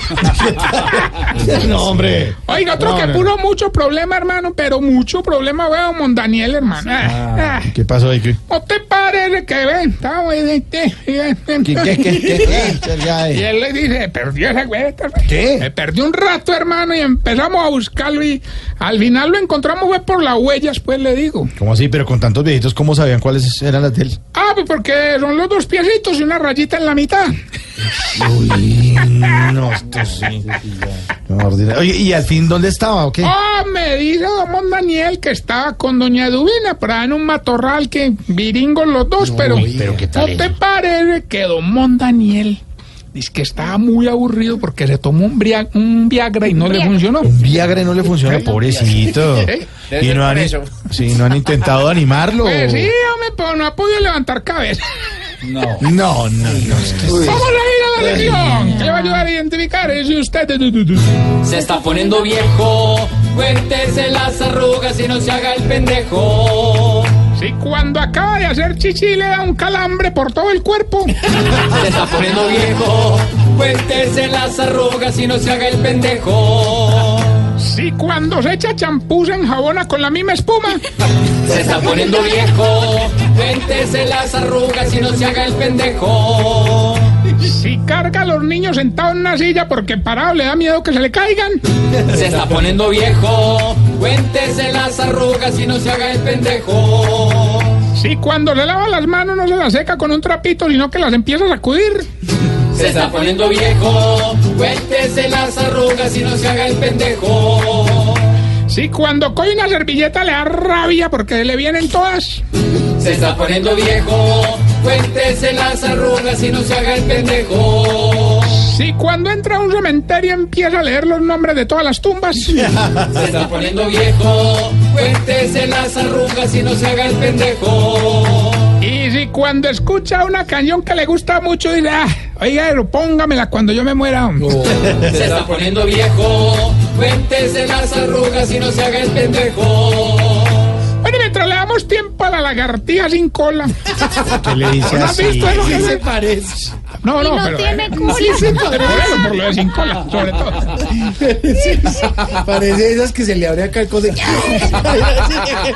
no, hombre. Oiga, otro No, que puso mucho problema, hermano, pero mucho problema, weón, Mon Daniel, hermano. Ah, ah. ¿Qué pasó ahí? ¿Qué, ¿No te parece que ven? De- de- qué, qué, qué, qué, qué? Ya, Y eh. él le dice, perdió esa güey. ¿Qué? Me perdí un rato, hermano, y empezamos a buscarlo y al final lo encontramos fue por las huellas, pues le digo. ¿Cómo así? Pero con tantos viejitos, ¿cómo sabían cuáles eran las de él? Ah, pues porque son los dos piecitos y una rayita en la mitad. Uy, no, esto sí. No. Oye, ¿y al fin dónde estaba o qué? Ah, me dice Don Daniel que estaba con Doña Dubina, por en un matorral que viringos los dos, pero, pero ¿qué tal ¿no te parece que Don Daniel dice que estaba muy aburrido porque se tomó un, un Viagra y no le funcionó? Un Viagra no le funciona, pobrecito. ¿Eh? Y no han, sí, no han intentado animarlo. Pues sí, hombre, pero no ha podido levantar cabeza. No, no, no. que- Vamos a ir a la región, que le va a ayudar a identificar si usted... Se está poniendo viejo, cuéntese las arrugas y no se haga el pendejo. Si cuando acaba de hacer chichi le da un calambre por todo el cuerpo. Se está poniendo viejo, cuéntese las arrugas y no se haga el pendejo. Si cuando se echa champús en jabona con la misma espuma. Se está poniendo viejo, cuéntese las arrugas y no se haga el pendejo. Si carga a los niños sentados en una silla porque parado le da miedo que se le caigan. Se está poniendo viejo, cuéntese las arrugas y no se haga el pendejo. Si cuando se lava las manos no se las seca con un trapito, sino que las empieza a sacudir. Se está poniendo viejo, cuéntese las arrugas y no se haga el pendejo. Si cuando coge una servilleta le da rabia porque le vienen todas. Se está poniendo viejo, cuéntese las arrugas y no se haga el pendejo. Si cuando entra a un cementerio empieza a leer los nombres de todas las tumbas. Se está poniendo viejo, cuéntese las arrugas y no se haga el pendejo. Y si cuando escucha una canción que le gusta mucho dice, ah, oiga, pero póngamela cuando yo me muera. Se está poniendo viejo, cuéntese las arrugas y no se haga el pendejo. Bueno, mientras le damos tiempo a la lagartija sin cola. ¿Qué le dice ¿No has así? visto eso que ¿Qué se se parece? No, no, Y no pero. tiene cola. Sí, sí, pero bueno, por lo de sin cola, sobre todo. Parece esas que se le abre acá el coso.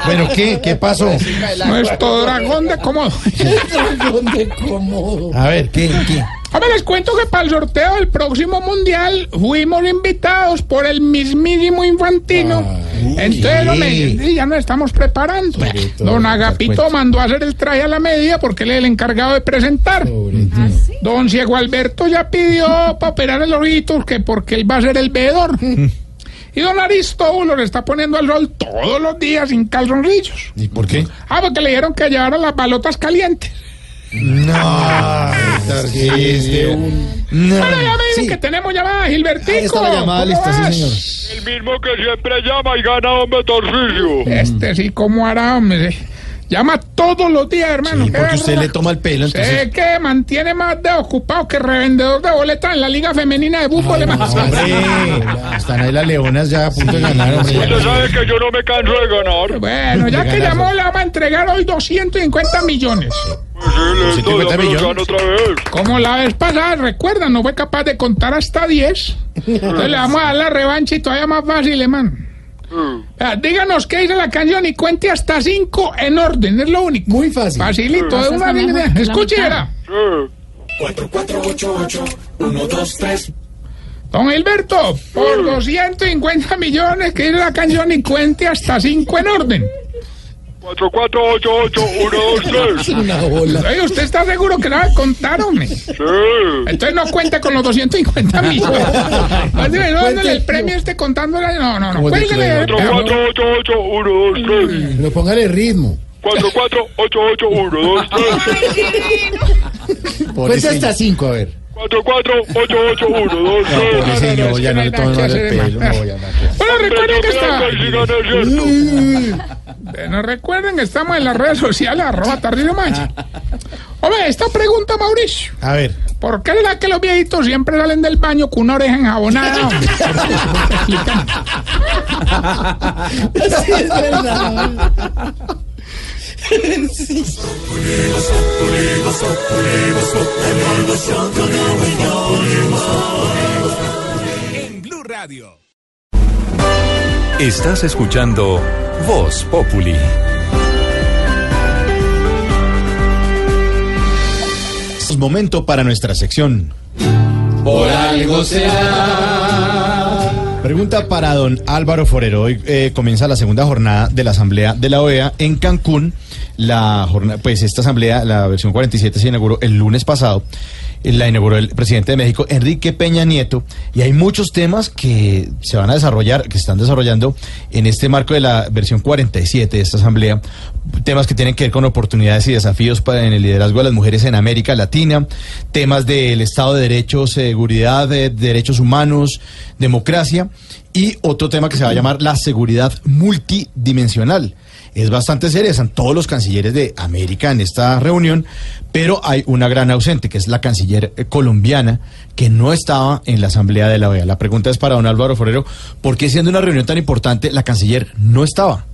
Bueno, ¿qué? ¿Qué pasó? Nuestro dragón de cómodo. dragón de cómodo. A ver, ¿qué? ¿Qué? Hombre, les cuento que para el sorteo del próximo mundial fuimos invitados por el mismísimo Infantino. Entonces, hombre, sí, ya nos estamos preparando. Don Agapito mandó a hacer el traje a la medida porque él es el encargado de presentar. Don Ciego Alberto ya pidió para operar el ojito que porque él va a ser el veedor. Y don Aristóbulo le está poniendo al sol todos los días sin calzoncillos. ¿Y por qué? Ah, porque le dijeron que llevara las balotas calientes. No, Tarcisio. No. Bueno, ya me dicen que tenemos llamada, Gilbertico. Ahí está la llamada ¿Cómo lista, sí, señor. El mismo que siempre llama y gana, hombre, Tarcisio. Este sí, ¿cómo hará, hombre? Llama todos los días, hermano. Sí, qué porque usted le toma el pelo, entonces. Sé que mantiene más de ocupado que revendedor de boletas en la Liga Femenina de Fútbol. Hombre, están ahí las leonas ya a punto de ganar, hombre. Usted sabe que yo no me canso de ganar. Bueno, ya que llamó, le vamos a entregar hoy 250 millones. Sí, le 150 doy, millones. otra vez. Como la vez pasada, recuerda, no fue capaz de contar hasta 10. Entonces le vamos a dar la revancha y todavía más fácil, hermano. Vea, Díganos qué dice la canción y cuente hasta 5 en orden, es lo único. Muy fácil. Facilito, de una línea. Escuche, verá. Sí. Don Gilberto, por 250 millones que dice la canción y cuente hasta 5 en orden. 4, 4, 8, 8, 1, 2, 3. Una bola. Oye, ¿usted está seguro que la va a contar, hombre? Sí. Entonces no cuente con los 250 millones. ¿no? Dándole el premio este contándola. No, no, no. Cuélguele. 4, 4, 8, 8, 1, 2, 3. Pero póngale ritmo. 4, 4, 8, 8, 1, 2, 3. Cuente hasta cinco, a ver. 4, 4, 8, 8, 1, 2, No, 3. pobre señor, ya no le toman el pelo. No, ya no. Bueno, recuerden que está. Bueno, recuerden que estamos en las redes sociales, arroba Tarcillo Maya. Hombre, esta pregunta, Mauricio. A ver. ¿Por qué será que los viejitos siempre salen del baño con una oreja enjabonada? Sí, es verdad. En Blue Radio. Estás escuchando Voz Populi. Es momento para nuestra sección. Por algo será. Pregunta para don Álvaro Forero. Hoy eh, comienza la segunda jornada de la Asamblea de la OEA en Cancún. La jornada, pues esta asamblea, la versión 47, se inauguró el lunes pasado. Eh, La inauguró el presidente de México, Enrique Peña Nieto, y hay muchos temas que se van a desarrollar, que se están desarrollando en este marco de la versión 47 de esta asamblea. Temas que tienen que ver con oportunidades y desafíos para, en el liderazgo de las mujeres en América Latina, temas del Estado de Derecho, seguridad, de derechos humanos, democracia, y otro tema que se va a llamar la seguridad multidimensional. Es bastante seria, están todos los cancilleres de América en esta reunión, pero hay una gran ausente, que es la canciller eh, colombiana, que no estaba en la asamblea de la OEA. La pregunta es para don Álvaro Forero, ¿por qué siendo una reunión tan importante la canciller no estaba?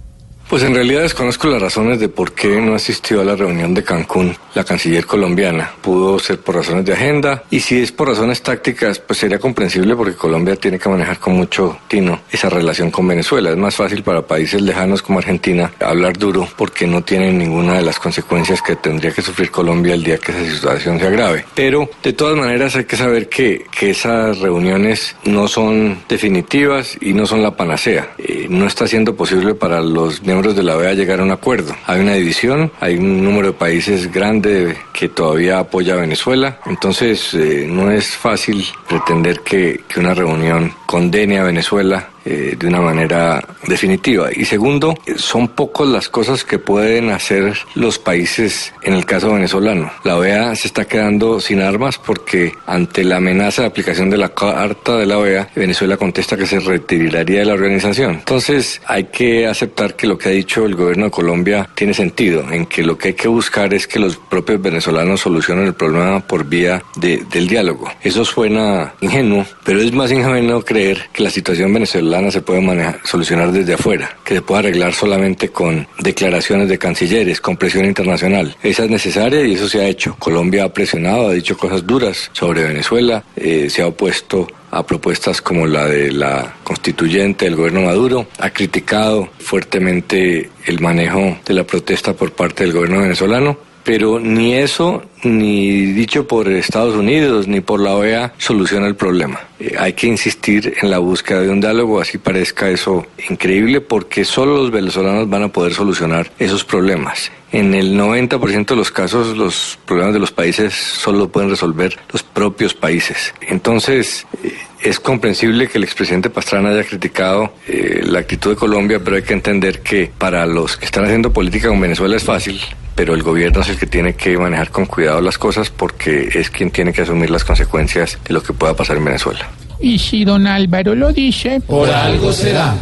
Pues en realidad desconozco las razones de por qué no asistió a la reunión de Cancún la canciller colombiana. Pudo ser por razones de agenda y si es por razones tácticas, pues sería comprensible porque Colombia tiene que manejar con mucho tino esa relación con Venezuela. Es más fácil para países lejanos como Argentina hablar duro porque no tienen ninguna de las consecuencias que tendría que sufrir Colombia el día que esa situación se agrave. Pero de todas maneras hay que saber que, que esas reuniones no son definitivas y no son la panacea. Eh, no está siendo posible para los miembros de la OEA llegar a un acuerdo. Hay una división, hay un número de países grande que todavía apoya a Venezuela, entonces eh, no es fácil pretender que, que una reunión condene a Venezuela eh, de una manera definitiva. Y segundo, son pocas las cosas que pueden hacer los países en el caso venezolano. La OEA se está quedando sin armas porque ante la amenaza de aplicación de la carta de la OEA, Venezuela contesta que se retiraría de la organización. Entonces hay que aceptar que lo que ha dicho el gobierno de Colombia tiene sentido, en que lo que hay que buscar es que los propios venezolanos solucionen el problema por vía de- del diálogo. Eso suena ingenuo, pero es más ingenuo creer que la situación venezolana se puede manejar, solucionar desde afuera, que se puede arreglar solamente con declaraciones de cancilleres, con presión internacional. Esa es necesaria y eso se ha hecho. Colombia ha presionado, ha dicho cosas duras sobre Venezuela, eh, se ha opuesto a propuestas como la de la constituyente del gobierno Maduro, ha criticado fuertemente el manejo de la protesta por parte del gobierno venezolano, pero ni eso, ni dicho por Estados Unidos, ni por la OEA, soluciona el problema. Eh, hay que insistir en la búsqueda de un diálogo, así parezca eso increíble, porque solo los venezolanos van a poder solucionar esos problemas. En el 90% de los casos, los problemas de los países solo pueden resolver los propios países. Entonces, eh, es comprensible que el expresidente Pastrana haya criticado eh, la actitud de Colombia, pero hay que entender que para los que están haciendo política con Venezuela es fácil, pero el gobierno es el que tiene que manejar con cuidado las cosas porque es quien tiene que asumir las consecuencias de lo que pueda pasar en Venezuela. Y si don Álvaro lo dice. Por algo será.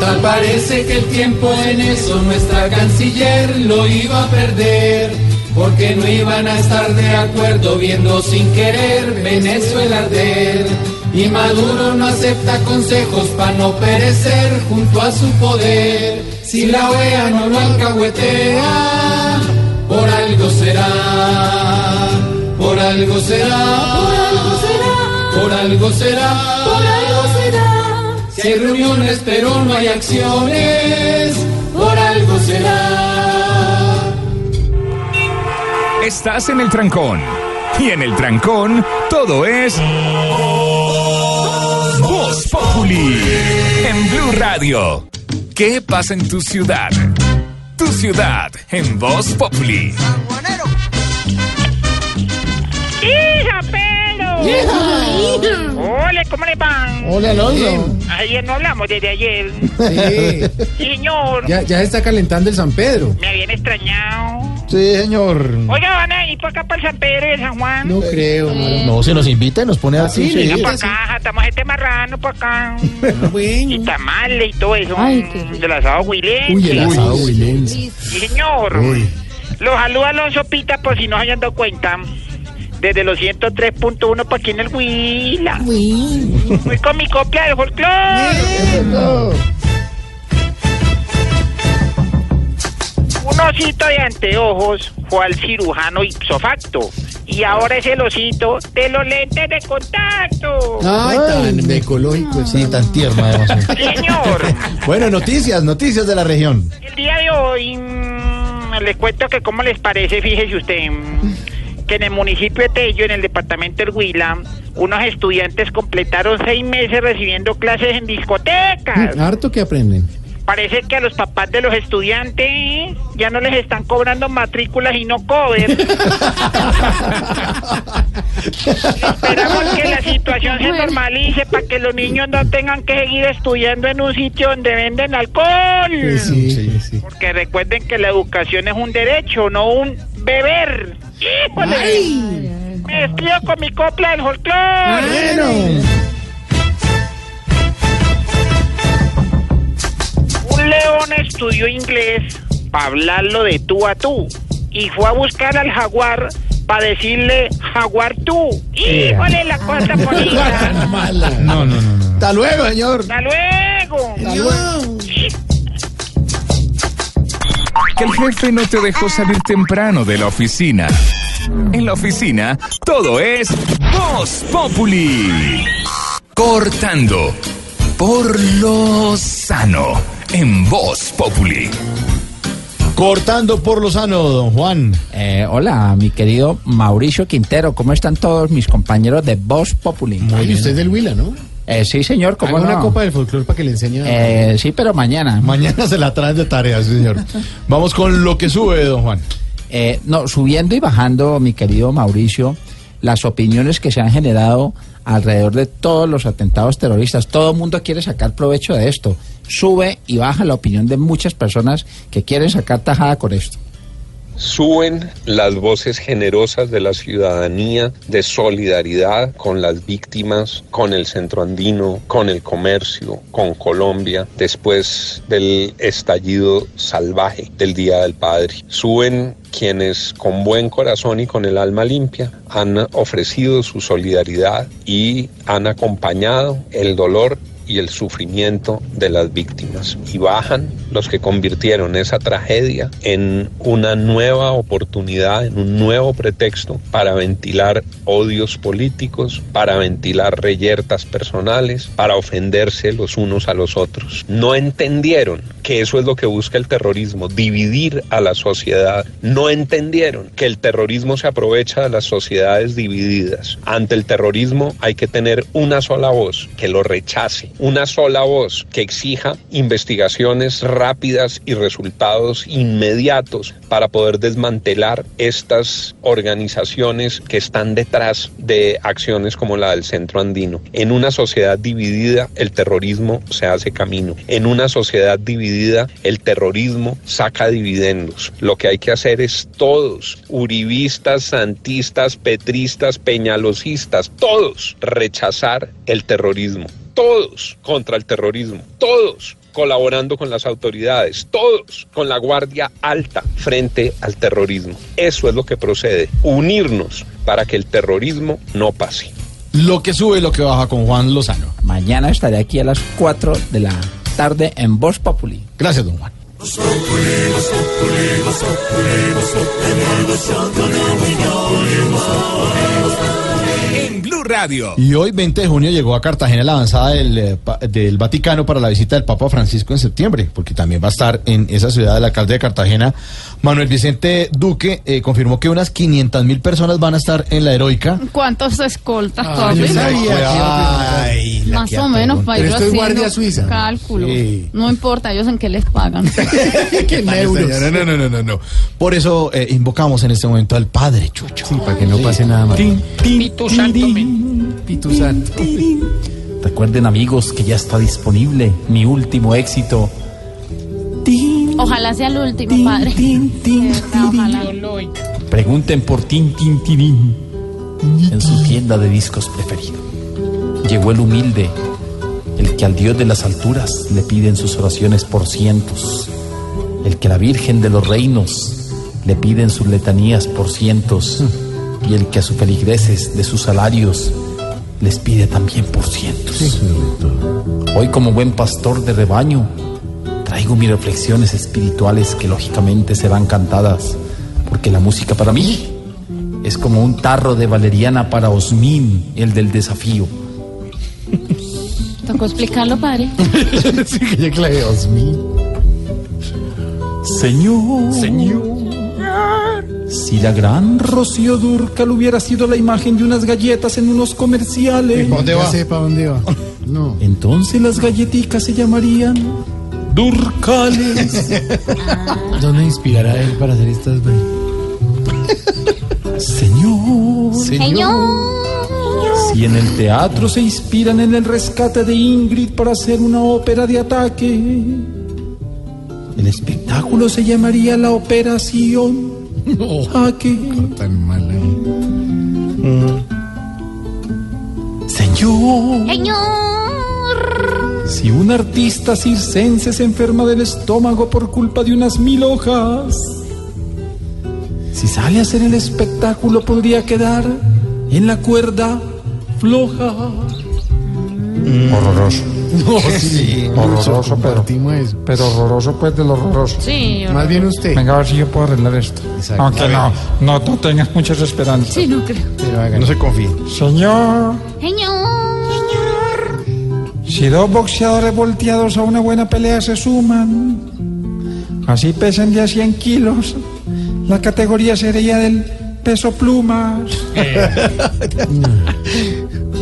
Tal parece que el tiempo en eso nuestra canciller lo iba a perder, porque no iban a estar de acuerdo viendo sin querer Venezuela arder. Y Maduro no acepta consejos para no perecer junto a su poder. Si la OEA no lo alcahuetea, por algo será, por algo será, por algo será, por algo será, por algo será. Si hay reuniones pero no hay acciones, por algo será. Estás en el trancón. Y en el trancón, todo es. Populi. En Blue Radio. ¿Qué pasa en tu ciudad? Tu ciudad en Voz Populi. ¡Hija, Pedro! Hija. Hola, ¿cómo le van? Hola, Alonso. Ayer no hablamos, desde ayer. Sí. Señor, Ya, ya está calentando el San Pedro. me habían extrañado. Sí, señor. Oiga, van a ir para acá, para el San Pedro de San Juan. No creo, No, se nos invita y nos pone así. sí, Venga sí. para acá, estamos este marrano para acá. Y tamales y todo eso. Ay, qué rico. Del asado huilense. Uy, el asado huilense. Sí, señor. Uy. Los saluda Alonso Pita, por si no se hayan dado cuenta. Desde los 103.1 para aquí en el Huila. Voy con mi copla de folclore. Un osito de anteojos fue al cirujano ipso facto. Y ahora es el osito de los lentes de contacto. Ay, tan ecológico. Sí, tan tierno además. Señor, Bueno, noticias, noticias de la región. el día de hoy mm, les cuento que cómo les parece, fíjese usted, mm, que en el municipio de Tello, en el departamento del Huila, unos estudiantes completaron seis meses recibiendo clases en discotecas. Harto que aprenden. Parece que a los papás de los estudiantes ya no les están cobrando matrículas y no cover. Esperamos que la situación se normalice para que los niños no tengan que seguir estudiando en un sitio donde venden alcohol. Sí, sí, sí. Porque recuerden que la educación es un derecho, no un beber. ¡Híjole! Me despido con mi copla del folclore. León estudió inglés para hablarlo de tú a tú y fue a buscar al jaguar para decirle jaguar tú. ¡Híjole la cosa bonita! No, no, no, no. Hasta luego, señor. ¡Hasta luego! Que el jefe no te dejó salir temprano de la oficina. En la oficina, todo es Voz Populi. Cortando por lo sano. En Voz Populi. Cortando por lo sano, don Juan. Eh, hola, mi querido Mauricio Quintero, ¿cómo están todos mis compañeros de Voz Populi? Ay, usted es del Huila, ¿no? Eh, sí, señor, ¿cómo Haga no? una copa del folclore para que le enseñe. a- Eh, sí, pero mañana. Mañana se la traen de tarea, señor. Vamos con lo que sube, don Juan. Eh, no, subiendo y bajando, mi querido Mauricio, las opiniones que se han generado alrededor de todos los atentados terroristas. Todo el mundo quiere sacar provecho de esto. Sube y baja la opinión de muchas personas que quieren sacar tajada con esto. Suben las voces generosas de la ciudadanía de solidaridad con las víctimas, con el centro andino, con el comercio, con Colombia, después del estallido salvaje del Día del Padre. Suben quienes con buen corazón y con el alma limpia han ofrecido su solidaridad y han acompañado el dolor y el sufrimiento de las víctimas. Y bajan los que convirtieron esa tragedia en una nueva oportunidad, en un nuevo pretexto para ventilar odios políticos, para ventilar reyertas personales, para ofenderse los unos a los otros. No entendieron que eso es lo que busca el terrorismo, dividir a la sociedad. No entendieron que el terrorismo se aprovecha de las sociedades divididas. Ante el terrorismo hay que tener una sola voz que lo rechace, una sola voz que exija investigaciones rápidas y resultados inmediatos para poder desmantelar estas organizaciones que están detrás de acciones como la del Centro Andino. En una sociedad dividida, el terrorismo se hace camino. En una sociedad dividida, el terrorismo saca dividendos. Lo que hay que hacer es todos, uribistas, santistas, petristas, peñalosistas, todos, rechazar el terrorismo todos contra el terrorismo, todos colaborando con las autoridades, todos con la Guardia Alta frente al terrorismo. Eso es lo que procede, unirnos para que el terrorismo no pase. Lo que sube, lo que baja con Juan Lozano. Mañana estaré aquí a las 4 de la tarde en Voz Populi. Gracias, don Juan. Blue Radio. Y hoy, 20 de junio, llegó a Cartagena la avanzada del, eh, del Vaticano para la visita del Papa Francisco en septiembre, porque también va a estar en esa ciudad el alcalde de Cartagena. Manuel Vicente Duque eh, confirmó que unas 500 mil personas van a estar en la heroica. ¿Cuántos escoltas, Ay, sabía. Ay, la Más o menos para ir haciendo Guardia Suiza. cálculo. Sí. No importa, ellos en qué les pagan. ¿Qué No, no, no, no, no, no. Por eso eh, invocamos en este momento al Padre Chucho. Sí, para que no pase nada más. Santo, Pito Santo. Recuerden amigos que ya está disponible mi último éxito. Ojalá sea el último, padre. Pregunten por Tin Tin Tirín en su tienda de discos preferido. Llegó el humilde, el que al Dios de las alturas le piden sus oraciones por cientos, el que a la Virgen de los reinos le piden sus letanías por cientos, y el que a sus feligreses de sus salarios les pide también por cientos. Hoy como buen pastor de rebaño, traigo mis reflexiones espirituales que lógicamente serán cantadas, porque la música para mí es como un tarro de valeriana para Osmin, el del desafío. ¿Tocó explicarlo, padre? sí, que ya Osmin. Señor. Señor. Si la gran Rocío Durcal hubiera sido la imagen de unas galletas en unos comerciales. ¿Dónde va? sepa dónde va. No. Entonces las galletitas se llamarían Durcales. ¿Dónde inspirará él para hacer estas vainas? Señor. Si en el teatro se inspiran en el rescate de Ingrid para hacer una ópera de ataque, el espectáculo se llamaría la operación. Jaque. Tan mala. Señor. Si un artista circense se enferma del estómago por culpa de unas mil hojas, si sale a hacer el espectáculo podría quedar en la cuerda floja. Horroroso. No, sí, horroroso, pero, eso. pero horroroso pues de lo horroroso. Sí, Más bien usted. Venga a ver si yo puedo arreglar esto. Exacto. Aunque no, no, no tengas muchas esperanzas. Sí, no creo. Pero hágalo. No se confíe. Señor, Señor. si dos boxeadores volteados a una buena pelea se suman, así pesan de a 100 kilos, la categoría sería del peso plumas.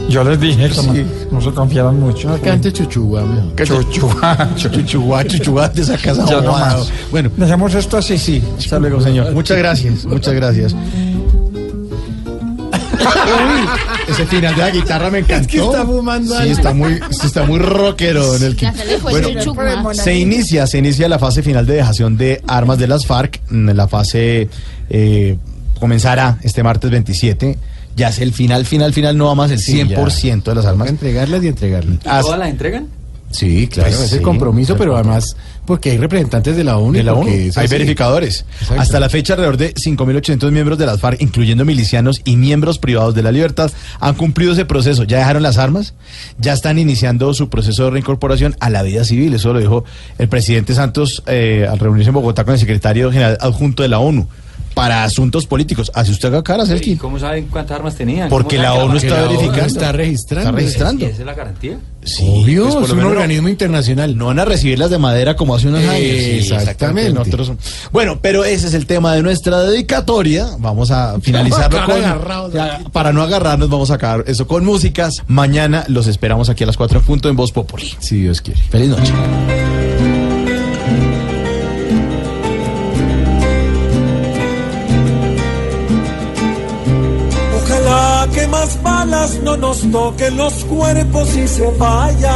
Yo les dije que no, no se confiaran mucho. No, cante chuchuá. Chuchuá, Chuchuá, chuchuá, te sacas Ya no más. Bueno, Dejemos esto así. sí. Hasta luego, señor. Muchas gracias. Muchas gracias. Ese final de la guitarra me encantó. que está fumando Sí, está muy, sí, está muy rockero en el que. Bueno, se inicia, se inicia la fase final de dejación de armas de las FARC. La fase eh, comenzará este martes 27. Ya es el final, final, final, no va más el Sí, ya. 100% de las armas. Entregarlas y entregarlas. ¿Y todas las entregan? Sí, claro, Pues es el sí, compromiso, pero claro. además porque hay representantes de la ONU. y de la ONU. porque es Hay así. verificadores. Exacto. Hasta la fecha, alrededor de 5.800 miembros de las FARC, incluyendo milicianos y miembros privados de la libertad, han cumplido ese proceso. Ya dejaron las armas, ya están iniciando su proceso de reincorporación a la vida civil. Eso lo dijo el presidente Santos eh, al reunirse en Bogotá con el secretario general adjunto de la ONU para asuntos políticos. Hace usted acá cara, ¿Y Sergi. cómo saben cuántas armas tenían? Porque ¿Cómo la ONU está verificando. está registrando. Está registrando. ¿Y esa es la garantía? Sí, Obvio, pues, por es un no- organismo internacional. No van a recibir las de madera como hace unos Eh, años. Sí, exactamente. Nosotros- bueno, pero ese es el tema de nuestra dedicatoria. Vamos a finalizarlo con. ya, para no agarrarnos, vamos a acabar eso con músicas. Mañana los esperamos aquí a las 4 en punto en Voz Populi. Si Dios quiere. Feliz noche. Más balas no nos toquen los cuerpos y se vayan.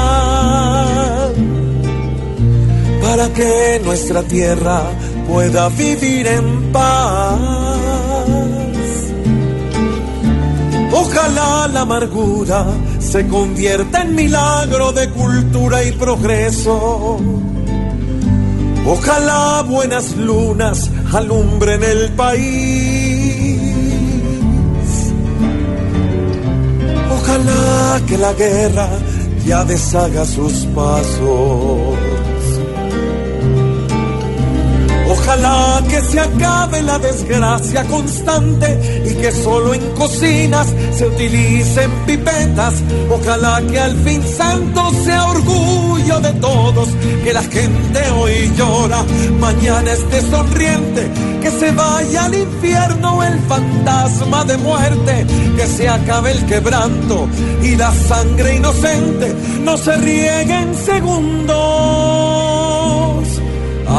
Para que nuestra tierra pueda vivir en paz. Ojalá la amargura se convierta en milagro de cultura y progreso. Ojalá buenas lunas alumbren el país. Que la guerra ya deshaga sus pasos. Ojalá que se acabe la desgracia constante y que solo en cocinas se utilicen pipetas. Ojalá que al fin santo sea orgullo de todos, que la gente hoy llora, mañana esté sonriente, que se vaya al infierno el fantasma de muerte, que se acabe el quebranto y la sangre inocente no se riegue en segundos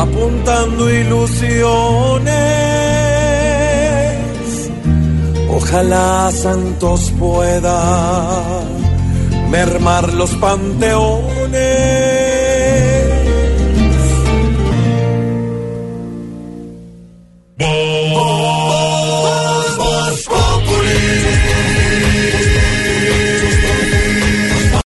apuntando ilusiones. Ojalá Santos pueda mermar los panteones